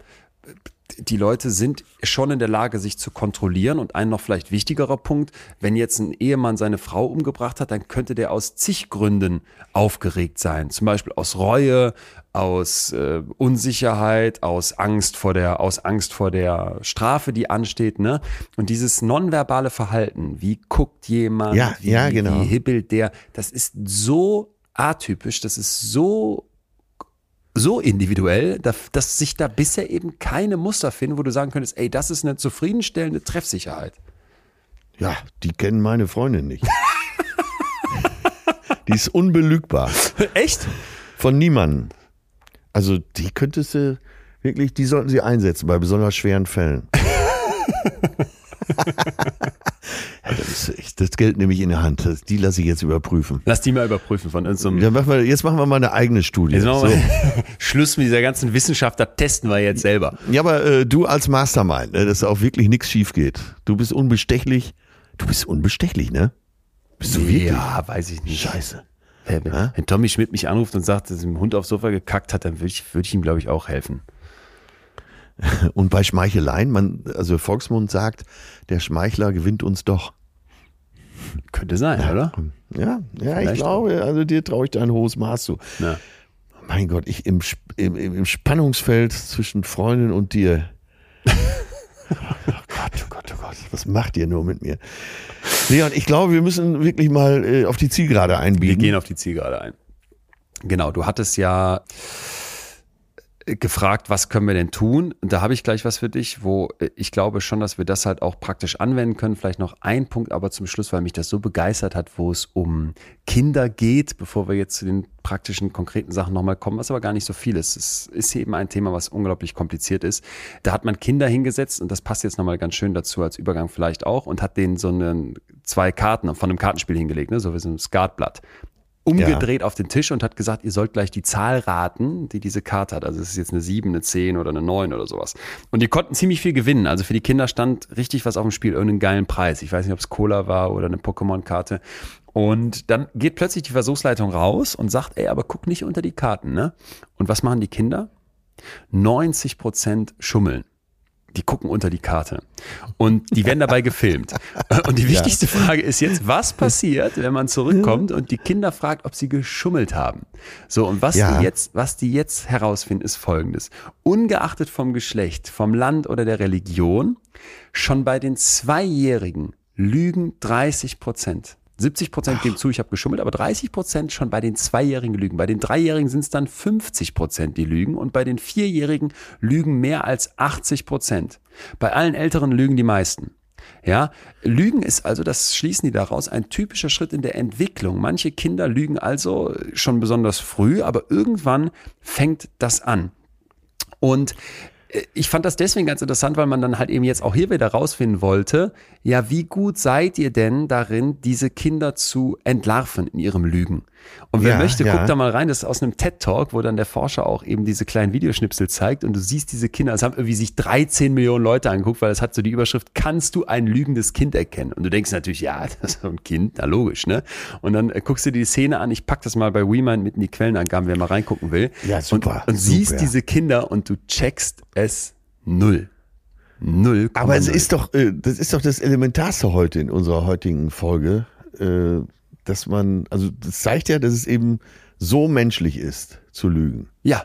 die Leute sind schon in der Lage, sich zu kontrollieren. Und ein noch vielleicht wichtigerer Punkt, wenn jetzt ein Ehemann seine Frau umgebracht hat, dann könnte der aus zig Gründen aufgeregt sein. Zum Beispiel aus Reue, aus äh, Unsicherheit, aus Angst vor der, aus Angst vor der Strafe, die ansteht. Ne? Und dieses nonverbale Verhalten, wie guckt jemand, ja, wie, ja, genau. wie hibbelt der, das ist so atypisch, das ist so so individuell, dass, dass sich da bisher eben keine Muster finden, wo du sagen könntest, ey, das ist eine zufriedenstellende Treffsicherheit. Ja, die kennen meine Freundin nicht. die ist unbelügbar. Echt? Von niemandem. Also die könntest du wirklich, die sollten sie einsetzen bei besonders schweren Fällen. das, ist, das Geld nehme ich in der Hand. Das, die lasse ich jetzt überprüfen. Lass die mal überprüfen von unserem. Dann machen wir, jetzt machen wir mal eine eigene Studie. Jetzt machen wir so. Schluss mit dieser ganzen Wissenschaft, das testen wir jetzt selber. Ja, aber äh, du als Mastermind, ne, dass auch wirklich nichts schief geht. Du bist unbestechlich. Du bist unbestechlich, ne? Bist du wirklich? Ja, weiß ich nicht. Scheiße. Wenn, wenn Tommy Schmidt mich anruft und sagt, dass er dem Hund aufs Sofa gekackt hat, dann würde ich, würd ich ihm, glaube ich, auch helfen. Und bei Schmeicheleien, man, also Volksmund sagt, der Schmeichler gewinnt uns doch. Könnte sein, ja, oder? Ja, ja, ich glaube, also dir traue ich da ein hohes Maß zu. Ja. Mein Gott, ich im, im, im Spannungsfeld zwischen Freundin und dir. oh Gott, oh Gott, oh Gott, was macht ihr nur mit mir? Leon, ich glaube, wir müssen wirklich mal äh, auf die Zielgerade einbiegen. Wir gehen auf die Zielgerade ein. Genau, du hattest ja gefragt, was können wir denn tun? Und da habe ich gleich was für dich, wo äh, ich glaube schon, dass wir das halt auch praktisch anwenden können. Vielleicht noch ein Punkt, aber zum Schluss, weil mich das so begeistert hat, wo es um Kinder geht, bevor wir jetzt zu den praktischen, konkreten Sachen nochmal kommen, was aber gar nicht so viel ist. Es ist eben ein Thema, was unglaublich kompliziert ist. Da hat man Kinder hingesetzt und das passt jetzt nochmal ganz schön dazu als Übergang vielleicht auch und hat denen so einen, zwei Karten von einem Kartenspiel hingelegt, ne? so wie so ein Skatblatt umgedreht ja. auf den Tisch und hat gesagt, ihr sollt gleich die Zahl raten, die diese Karte hat. Also es ist jetzt eine 7, eine 10 oder eine 9 oder sowas. Und die konnten ziemlich viel gewinnen. Also für die Kinder stand richtig was auf dem Spiel, irgendeinen geilen Preis. Ich weiß nicht, ob es Cola war oder eine Pokémon-Karte. Und dann geht plötzlich die Versuchsleitung raus und sagt, ey, aber guck nicht unter die Karten, ne? Und was machen die Kinder? 90 Prozent schummeln die gucken unter die Karte und die werden dabei gefilmt. Und die wichtigste ja. Frage ist jetzt, was passiert, wenn man zurückkommt und die Kinder fragt, ob sie geschummelt haben? So, und was, ja. die jetzt, was die jetzt herausfinden, ist folgendes. Ungeachtet vom Geschlecht, vom Land oder der Religion, schon bei den Zweijährigen lügen 30 Prozent. 70 Prozent geben zu, ich habe geschummelt, aber 30 Prozent schon bei den Zweijährigen lügen. Bei den Dreijährigen sind es dann 50 Prozent, die lügen. Und bei den Vierjährigen lügen mehr als 80 Prozent. Bei allen Älteren lügen die meisten. Ja, Lügen ist also, das schließen die daraus, ein typischer Schritt in der Entwicklung. Manche Kinder lügen also schon besonders früh, aber irgendwann fängt das an. Und ich fand das deswegen ganz interessant, weil man dann halt eben jetzt auch hier wieder rausfinden wollte, ja, wie gut seid ihr denn darin, diese Kinder zu entlarven in ihrem Lügen? Und wer ja, möchte, ja. guckt da mal rein, das ist aus einem TED-Talk, wo dann der Forscher auch eben diese kleinen Videoschnipsel zeigt und du siehst diese Kinder, es haben irgendwie sich 13 Millionen Leute angeguckt, weil es hat so die Überschrift, kannst du ein lügendes Kind erkennen? Und du denkst natürlich, ja, das ist so ein Kind, na logisch, ne? Und dann äh, guckst du dir die Szene an, ich pack das mal bei WeMind mit in die Quellenangaben, wer mal reingucken will. Ja, super. Und, und super. siehst diese Kinder und du checkst es null. Null. Aber es ist doch, äh, das ist doch das Elementarste heute in unserer heutigen Folge, äh, dass man, also das zeigt ja, dass es eben so menschlich ist, zu lügen. Ja.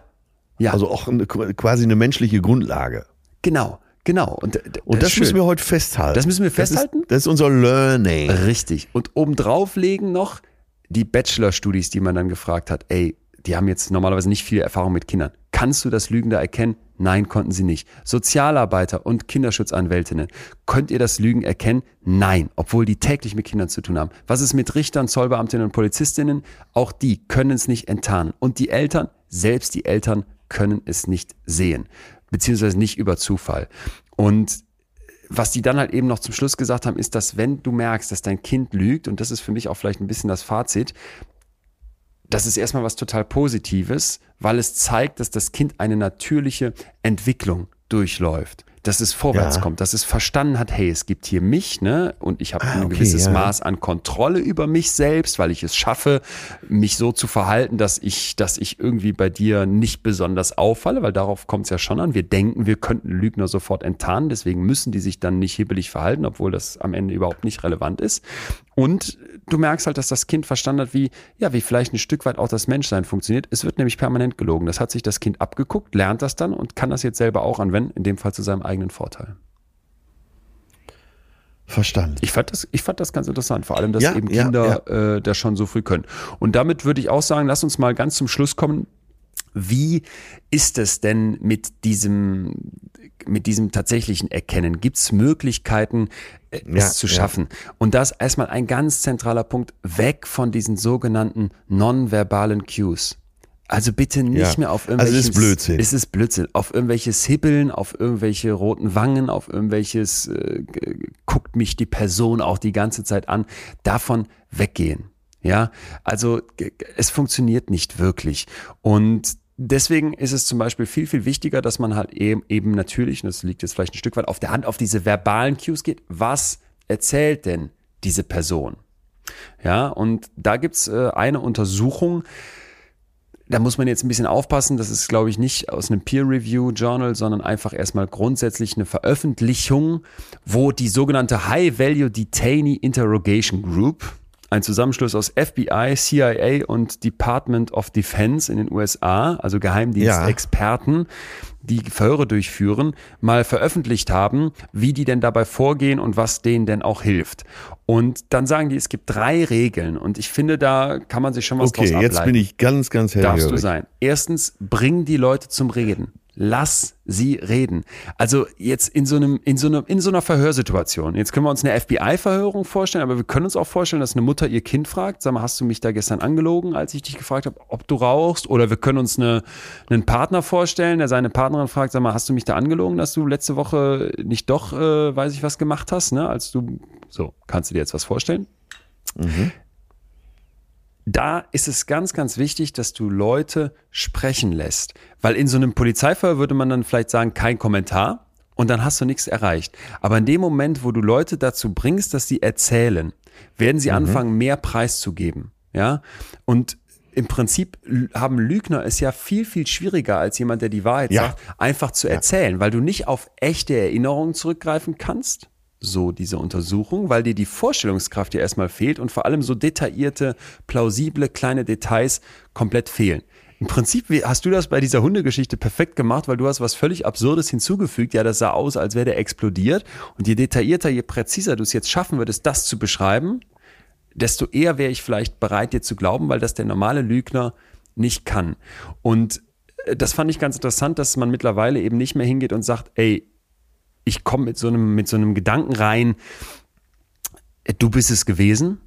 Ja. Also auch eine, quasi eine menschliche Grundlage. Genau. Genau. Und, äh, und das, das müssen wir heute festhalten. Das müssen wir festhalten? Das ist, das ist unser Learning. Richtig. Und obendrauf legen noch die Bachelor-Studis, die man dann gefragt hat, ey, die haben jetzt normalerweise nicht viel Erfahrung mit Kindern. Kannst du das Lügen da erkennen? Nein, konnten sie nicht. Sozialarbeiter und Kinderschutzanwältinnen, könnt ihr das Lügen erkennen? Nein, obwohl die täglich mit Kindern zu tun haben. Was ist mit Richtern, Zollbeamtinnen und Polizistinnen? Auch die können es nicht enttarnen. Und die Eltern, selbst die Eltern können es nicht sehen, beziehungsweise nicht über Zufall. Und was die dann halt eben noch zum Schluss gesagt haben, ist, dass wenn du merkst, dass dein Kind lügt, und das ist für mich auch vielleicht ein bisschen das Fazit, das ist erstmal was total Positives, weil es zeigt, dass das Kind eine natürliche Entwicklung durchläuft dass es vorwärts ja. kommt, dass es verstanden hat, hey, es gibt hier mich, ne? Und ich habe ah, ein okay, gewisses ja. Maß an Kontrolle über mich selbst, weil ich es schaffe, mich so zu verhalten, dass ich, dass ich irgendwie bei dir nicht besonders auffalle, weil darauf kommt es ja schon an. Wir denken, wir könnten Lügner sofort enttarnen, deswegen müssen die sich dann nicht hibbelig verhalten, obwohl das am Ende überhaupt nicht relevant ist. Und du merkst halt, dass das Kind verstanden hat, wie, ja, wie vielleicht ein Stück weit auch das Menschsein funktioniert. Es wird nämlich permanent gelogen. Das hat sich das Kind abgeguckt, lernt das dann und kann das jetzt selber auch anwenden, in dem Fall zu seinem eigenen Vorteil. Verstanden. Ich fand das, ich fand das ganz interessant, vor allem, dass ja, eben Kinder ja, ja. Äh, das schon so früh können. Und damit würde ich auch sagen, lass uns mal ganz zum Schluss kommen. Wie ist es denn mit diesem, mit diesem tatsächlichen Erkennen? Gibt es Möglichkeiten, äh, es ja, zu schaffen? Ja. Und das erstmal ein ganz zentraler Punkt, weg von diesen sogenannten nonverbalen Cues. Also bitte nicht ja. mehr auf irgendwelches. Also es ist Blödsinn. Es ist Blödsinn. Auf irgendwelches Hibbeln, auf irgendwelche roten Wangen, auf irgendwelches äh, guckt mich die Person auch die ganze Zeit an. Davon weggehen. Ja, also es funktioniert nicht wirklich. Und deswegen ist es zum Beispiel viel, viel wichtiger, dass man halt eben, eben natürlich, und das liegt jetzt vielleicht ein Stück weit auf der Hand, auf diese verbalen Cues geht. Was erzählt denn diese Person? Ja, und da gibt's äh, eine Untersuchung, da muss man jetzt ein bisschen aufpassen. Das ist, glaube ich, nicht aus einem Peer-Review-Journal, sondern einfach erstmal grundsätzlich eine Veröffentlichung, wo die sogenannte High-Value Detainee Interrogation Group, ein Zusammenschluss aus FBI, CIA und Department of Defense in den USA, also Geheimdienstexperten, ja. die Verhöre durchführen, mal veröffentlicht haben, wie die denn dabei vorgehen und was denen denn auch hilft. Und dann sagen die, es gibt drei Regeln und ich finde, da kann man sich schon was okay, draus ableiten. Okay, jetzt bin ich ganz, ganz hellhörig. Darfst du sein. Erstens, bring die Leute zum Reden lass sie reden. Also jetzt in so einem, in so einem, in so einer Verhörsituation. Jetzt können wir uns eine FBI-Verhörung vorstellen, aber wir können uns auch vorstellen, dass eine Mutter ihr Kind fragt, sag mal, hast du mich da gestern angelogen, als ich dich gefragt habe, ob du rauchst? Oder wir können uns eine, einen Partner vorstellen, der seine Partnerin fragt, sag mal, hast du mich da angelogen, dass du letzte Woche nicht doch, äh, weiß ich was gemacht hast, ne? Als du, so, kannst du dir jetzt was vorstellen? Mhm da ist es ganz, ganz wichtig, dass du Leute sprechen lässt. Weil in so einem Polizeifall würde man dann vielleicht sagen, kein Kommentar und dann hast du nichts erreicht. Aber in dem Moment, wo du Leute dazu bringst, dass sie erzählen, werden sie mhm. anfangen, mehr Preis zu geben. Ja. Und im Prinzip haben Lügner es ja viel, viel schwieriger als jemand, der die Wahrheit ja. sagt, einfach zu erzählen, ja. weil du nicht auf echte Erinnerungen zurückgreifen kannst, so diese Untersuchung, weil dir die Vorstellungskraft ja erstmal fehlt und vor allem so detaillierte, plausible kleine Details komplett fehlen. Im Prinzip hast du das bei dieser Hundegeschichte perfekt gemacht, weil du hast was völlig Absurdes hinzugefügt. Ja, das sah aus, als wäre der explodiert. Und je detaillierter, je präziser du es jetzt schaffen würdest, das zu beschreiben, desto eher wäre ich vielleicht bereit, dir zu glauben, weil das der normale Lügner nicht kann. Und äh, das fand ich ganz interessant, dass man mittlerweile eben nicht mehr hingeht und sagt, ey, ich komme mit so einem, mit so einem Gedanken rein, äh, du bist es gewesen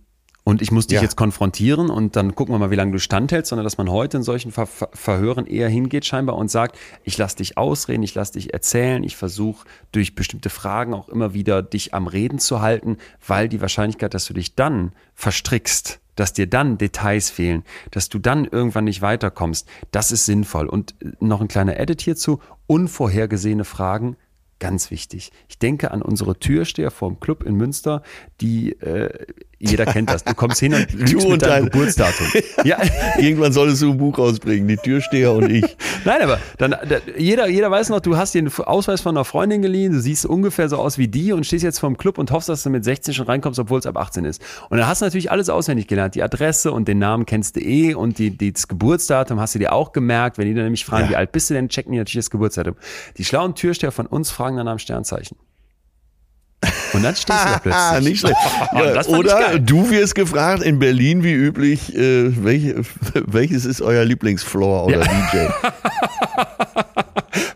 und ich muss dich ja. jetzt konfrontieren und dann gucken wir mal, wie lange du standhältst, sondern dass man heute in solchen Ver Ver Verhören eher hingeht scheinbar und sagt, ich lass dich ausreden, ich lass dich erzählen, ich versuche durch bestimmte Fragen auch immer wieder dich am Reden zu halten, weil die Wahrscheinlichkeit, dass du dich dann verstrickst, dass dir dann Details fehlen, dass du dann irgendwann nicht weiterkommst, das ist sinnvoll. Und noch ein kleiner Edit hierzu, unvorhergesehene Fragen Ganz wichtig. Ich denke an unsere Türsteher vom Club in Münster, die äh, jeder kennt das. Du kommst hin und lügst mit deinem Geburtsdatum. ja. Irgendwann solltest du ein Buch rausbringen, die Türsteher und ich. Nein, aber dann, da, jeder, jeder weiß noch, du hast den Ausweis von einer Freundin geliehen, du siehst ungefähr so aus wie die und stehst jetzt vorm Club und hoffst, dass du mit 16 schon reinkommst, obwohl es ab 18 ist. Und dann hast du natürlich alles auswendig gelernt. Die Adresse und den Namen kennst du eh und die, die, das Geburtsdatum hast du dir auch gemerkt. Wenn die dann nämlich fragen, ja. wie alt bist du denn, checken die natürlich das Geburtsdatum. Die schlauen Türsteher von uns fragen dann am Sternzeichen. Und dann stehst du da plötzlich. Nicht schlecht. Ja, oder du wirst gefragt, in Berlin wie üblich, äh, welche, welches ist euer Lieblingsfloor oder ja. DJ?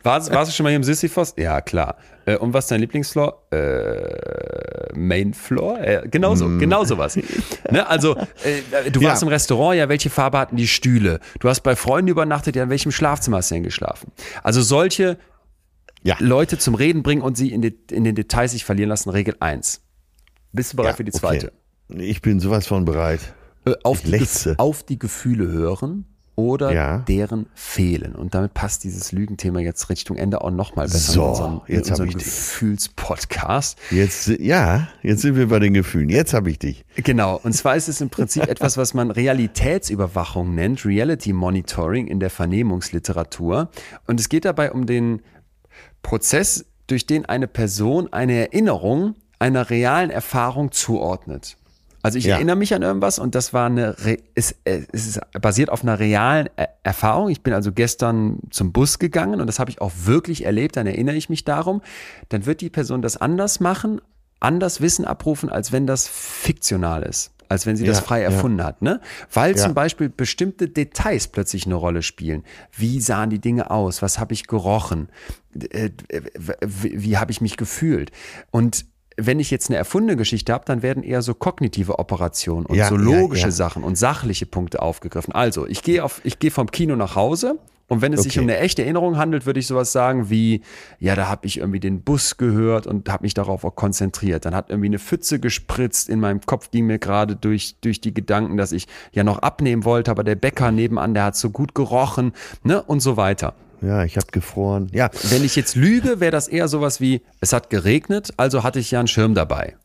warst, warst, du schon mal hier im Sisyphos? Ja, klar. Äh, und was ist dein Lieblingsfloor? Äh, Main Floor? Äh, genau so, mm. genau sowas. ne? Also, äh, du warst ja. im Restaurant, ja, welche Farbe hatten die Stühle? Du hast bei Freunden übernachtet, ja, in welchem Schlafzimmer hast du denn geschlafen? Also solche Ja. Leute zum Reden bringen und sie in, die, in den Details sich verlieren lassen. Regel 1. Bist du bereit Ja, für die okay. zweite? Ich bin sowas von bereit. Äh, auf, die, auf die Gefühle hören oder Ja. deren fehlen. Und damit passt dieses Lügenthema jetzt Richtung Ende auch nochmal besser So, in unserem, in jetzt dich. Gefühlspodcast. Jetzt, ja, jetzt sind wir bei den Gefühlen. Jetzt habe ich dich. Genau, und zwar ist es im Prinzip etwas, was man Realitätsüberwachung nennt, Reality Monitoring in der Vernehmungsliteratur. Und es geht dabei um den Prozess, durch den eine Person eine Erinnerung einer realen Erfahrung zuordnet. Also ich Ja. erinnere mich an irgendwas und das war eine, es, es ist basiert auf einer realen Erfahrung. Ich bin also gestern zum Bus gegangen und das habe ich auch wirklich erlebt, dann erinnere ich mich darum. Dann wird die Person das anders machen, anders Wissen abrufen, als wenn das fiktional ist. Als wenn sie das Ja, frei ja. erfunden hat, ne? Weil Ja. zum Beispiel bestimmte Details plötzlich eine Rolle spielen. Wie sahen die Dinge aus? Was habe ich gerochen? Äh, Wie, wie habe ich mich gefühlt? Und wenn ich jetzt eine erfundene Geschichte habe, dann werden eher so kognitive Operationen und Ja, so ja, logische ja. Sachen und sachliche Punkte aufgegriffen. Also, ich gehe auf, ich gehe vom Kino nach Hause und wenn es sich Okay. um eine echte Erinnerung handelt, würde ich sowas sagen wie, ja, da habe ich irgendwie den Bus gehört und habe mich darauf auch konzentriert. Dann hat irgendwie eine Pfütze gespritzt. In meinem Kopf ging mir gerade durch, durch die Gedanken, dass ich ja noch abnehmen wollte, aber der Bäcker nebenan, der hat so gut gerochen, ne, und so weiter. Ja, ich habe gefroren. Ja, Wenn ich jetzt lüge, wäre das eher sowas wie, es hat geregnet, also hatte ich ja einen Schirm dabei.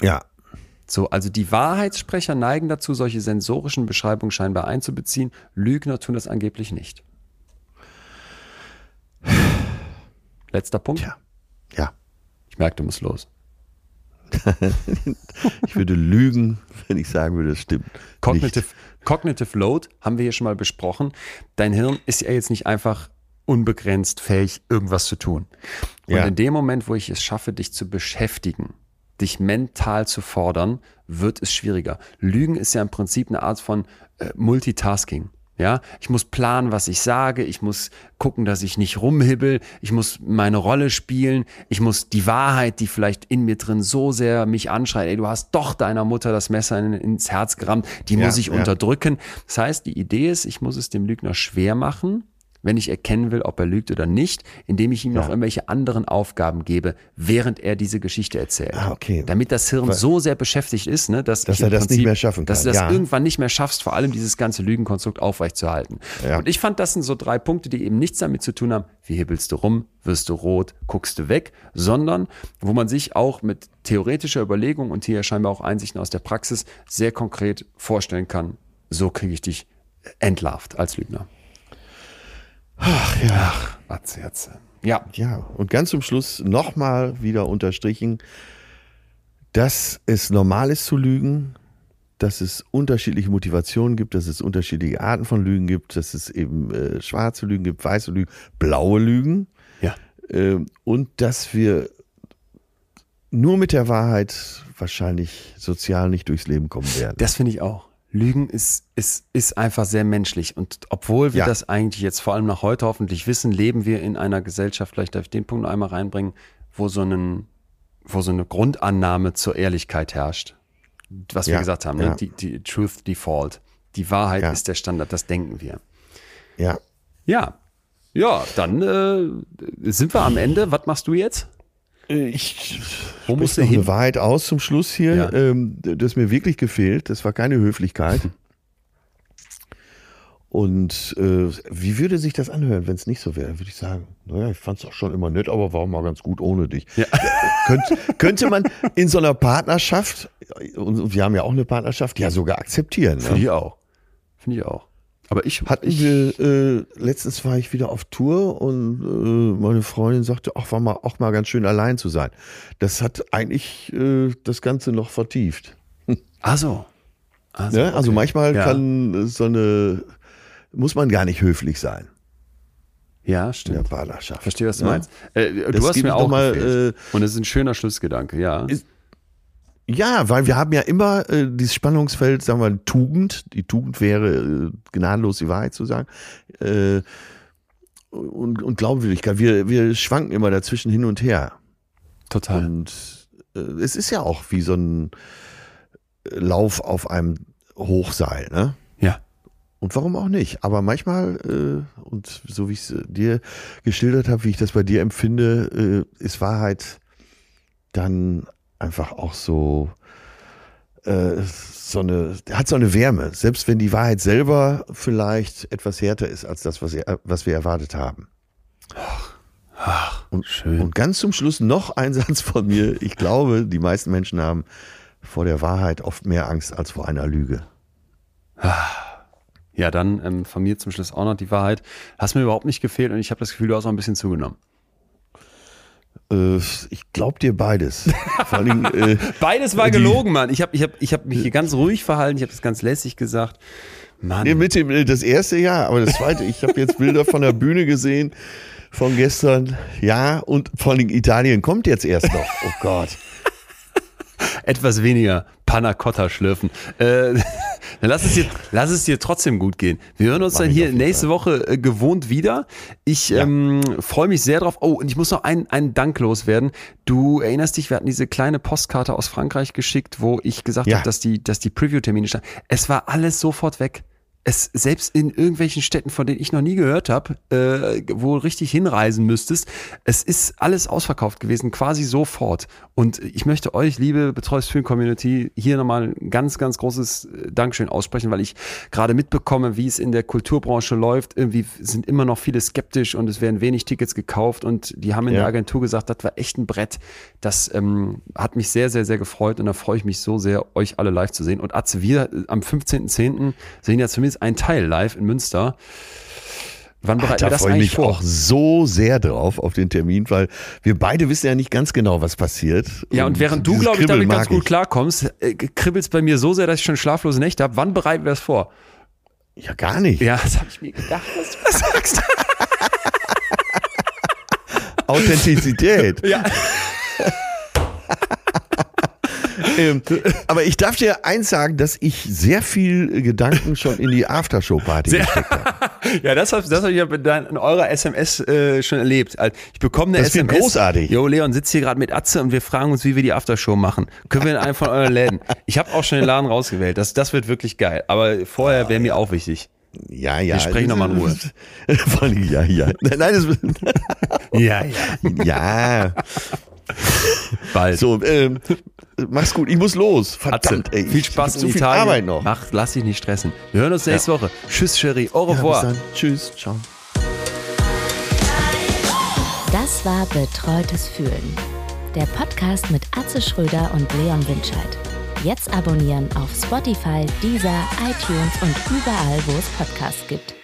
ja, So, also die Wahrheitssprecher neigen dazu, solche sensorischen Beschreibungen scheinbar einzubeziehen. Lügner tun das angeblich nicht. Letzter Punkt. Tja. ja. Ich merke, du musst los. Ich würde lügen, wenn ich sagen würde, es stimmt. Cognitive, Cognitive Load haben wir hier schon mal besprochen. Dein Hirn ist ja jetzt nicht einfach unbegrenzt fähig, irgendwas zu tun. Und Ja. in dem Moment, wo ich es schaffe, dich zu beschäftigen, dich mental zu fordern, wird es schwieriger. Lügen ist ja im Prinzip eine Art von äh, Multitasking. Ja, ich muss planen, was ich sage. Ich muss gucken, dass ich nicht rumhibbel. Ich muss meine Rolle spielen. Ich muss die Wahrheit, die vielleicht in mir drin so sehr mich anschreit, ey, du hast doch deiner Mutter das Messer in, ins Herz gerammt, die Ja, muss ich ja. unterdrücken. Das heißt, die Idee ist, ich muss es dem Lügner schwer machen, wenn ich erkennen will, ob er lügt oder nicht, indem ich ihm noch Ja. irgendwelche anderen Aufgaben gebe, während er diese Geschichte erzählt. Ah, okay. Damit das Hirn so sehr beschäftigt ist, ne, dass, Dass er das nicht mehr schaffen Dass du kann, das ja. irgendwann nicht mehr schaffst, vor allem dieses ganze Lügenkonstrukt aufrechtzuerhalten. Ja. Und ich fand, das sind so drei Punkte, die eben nichts damit zu tun haben, wie hibbelst du rum, wirst du rot, guckst du weg, sondern wo man sich auch mit theoretischer Überlegung und hier scheinbar auch Einsichten aus der Praxis sehr konkret vorstellen kann, so kriege ich dich entlarvt als Lügner. Ach ja. Atze, Atze. Ja, Ja, und ganz zum Schluss nochmal wieder unterstrichen, dass es normal ist zu lügen, dass es unterschiedliche Motivationen gibt, dass es unterschiedliche Arten von Lügen gibt, dass es eben äh, schwarze Lügen gibt, weiße Lügen, blaue Lügen ja. ähm, und dass wir nur mit der Wahrheit wahrscheinlich sozial nicht durchs Leben kommen werden. Das finde ich auch. Lügen ist, ist, ist einfach sehr menschlich. Und obwohl wir Ja. das eigentlich jetzt vor allem nach heute hoffentlich wissen, leben wir in einer Gesellschaft, vielleicht darf ich den Punkt noch einmal reinbringen, wo so, einen, wo so eine Grundannahme zur Ehrlichkeit herrscht. Was wir Ja, gesagt haben, ja. ne? die, die Truth Default. Die Wahrheit ist der Standard, das denken wir. Ja, Ja. Ja, dann äh, sind wir am Ende. Was machst du jetzt? Ich Wo du noch hin? eine Wahrheit aus zum Schluss hier, Ja. ähm, das mir wirklich gefehlt. Das war keine Höflichkeit. Und äh, wie würde sich das anhören, wenn es nicht so wäre? Würde ich sagen, naja, ich fand es auch schon immer nett, aber war mal ganz gut ohne dich. Ja. Könnt, könnte man in so einer Partnerschaft, und wir haben ja auch eine Partnerschaft, ja sogar akzeptieren. Finde Ne? ich auch. Finde ich auch. Aber ich, Hatten ich, wir, äh, letztens war ich wieder auf Tour und äh, meine Freundin sagte, ach, war mal, auch mal ganz schön allein zu sein. Das hat eigentlich äh, das Ganze noch vertieft. Ach so. Ne? Also okay. manchmal Ja. kann so eine, muss man gar nicht höflich sein Ja, in der stimmt. Partnerschaft. Verstehe, was du Ja? meinst. Äh, du Das hast mir auch mal, äh, Und es ist ein schöner Schlussgedanke, ja. Ist- Ja, weil wir haben ja immer äh, dieses Spannungsfeld, sagen wir, Tugend. Die Tugend wäre äh, gnadenlos die Wahrheit zu sagen. Äh, und, und Glaubwürdigkeit. Wir, wir schwanken immer dazwischen hin und her. Total. Und äh, es ist ja auch wie so ein Lauf auf einem Hochseil, ne? ja. Und warum auch nicht? Aber manchmal, äh, und so wie ich es dir geschildert habe, wie ich das bei dir empfinde, äh, ist Wahrheit dann einfach auch so, äh, so eine, hat so eine Wärme, selbst wenn die Wahrheit selber vielleicht etwas härter ist als das, was, was wir erwartet haben. Ach, ach und, schön. Und ganz zum Schluss noch ein Satz von mir. Ich glaube, die meisten Menschen haben vor der Wahrheit oft mehr Angst als vor einer Lüge. Ja, dann ähm, von mir zum Schluss auch noch die Wahrheit. Hast mir überhaupt nicht gefehlt und ich habe das Gefühl, du hast auch ein bisschen zugenommen. Äh, ich glaube dir beides. Allem, äh, beides war gelogen, Mann. Ich habe ich hab, ich hab mich hier ganz ruhig verhalten, ich habe das ganz lässig gesagt. Mann. Nee, mit dem, äh, das erste ja, aber das zweite, ich habe jetzt Bilder von der Bühne gesehen von gestern. Ja, und vor allem Italien kommt jetzt erst noch. Oh Gott. Etwas weniger Panna Cotta schlürfen. Äh, lass es, dir, lass es dir trotzdem gut gehen. Wir hören uns Mach dann hier nächste Fall. Woche äh, gewohnt wieder. Ich ja. ähm, freue mich sehr drauf. Oh, und ich muss noch einen, einen Dank loswerden. Du erinnerst dich, wir hatten diese kleine Postkarte aus Frankreich geschickt, wo ich gesagt ja. habe, dass die, dass die Preview-Termine standen. Es war alles sofort weg es selbst in irgendwelchen Städten, von denen ich noch nie gehört habe, äh, wo richtig hinreisen müsstest, es ist alles ausverkauft gewesen, quasi sofort. Und ich möchte euch, liebe Betreues Film Community, hier nochmal ein ganz, ganz großes äh, Dankeschön aussprechen, weil ich gerade mitbekomme, wie es in der Kulturbranche läuft. Irgendwie sind immer noch viele skeptisch und es werden wenig Tickets gekauft und die haben in ja. der Agentur gesagt, das war echt ein Brett. Das ähm, hat mich sehr, sehr, sehr gefreut und da freue ich mich so sehr, euch alle live zu sehen. Und Atze, wir äh, am 15.10. sehen ja zumindest zumindest ein Teil live in Münster. Wann bereiten da wir das freue eigentlich mich vor? auch so sehr drauf auf den Termin, weil wir beide wissen ja nicht ganz genau, was passiert. Ja, und, und während du, glaube ich, damit ganz gut klarkommst, äh, kribbelt es bei mir so sehr, dass ich schon schlaflose Nächte habe. Wann bereiten wir das vor? Ja, gar nicht. Ja, das habe ich mir gedacht, dass du das sagst. Authentizität. Ja. ähm, aber ich darf dir eins sagen, dass ich sehr viel Gedanken schon in die Aftershow-Party gesteckt habe. ja, das, das habe ich ja in eurer SMS äh, schon erlebt. Ich bekomme eine das SMS. großartig. Jo, Leon sitzt hier gerade mit Atze und wir fragen uns, wie wir die Aftershow machen. Können wir in einem von euren Läden? Ich habe auch schon den Laden rausgewählt. Das, das wird wirklich geil. Aber vorher wäre mir auch wichtig. Ja, ja. Wir sprechen nochmal in Ruhe. ja, ja. Nein, das ja, ja. Ja. Bald. So, ähm, mach's gut. Ich muss los. Verdammt, Atze, ey. Viel Spaß in Italien. Arbeit noch. Mach, lass dich nicht stressen. Wir hören uns nächste ja. Woche. Tschüss, Cherie. Au revoir. Ja, Tschüss. Ciao. Das war Betreutes Fühlen. Der Podcast mit Atze Schröder und Leon Winscheid. Jetzt abonnieren auf Spotify, Deezer, iTunes und überall, wo es Podcasts gibt.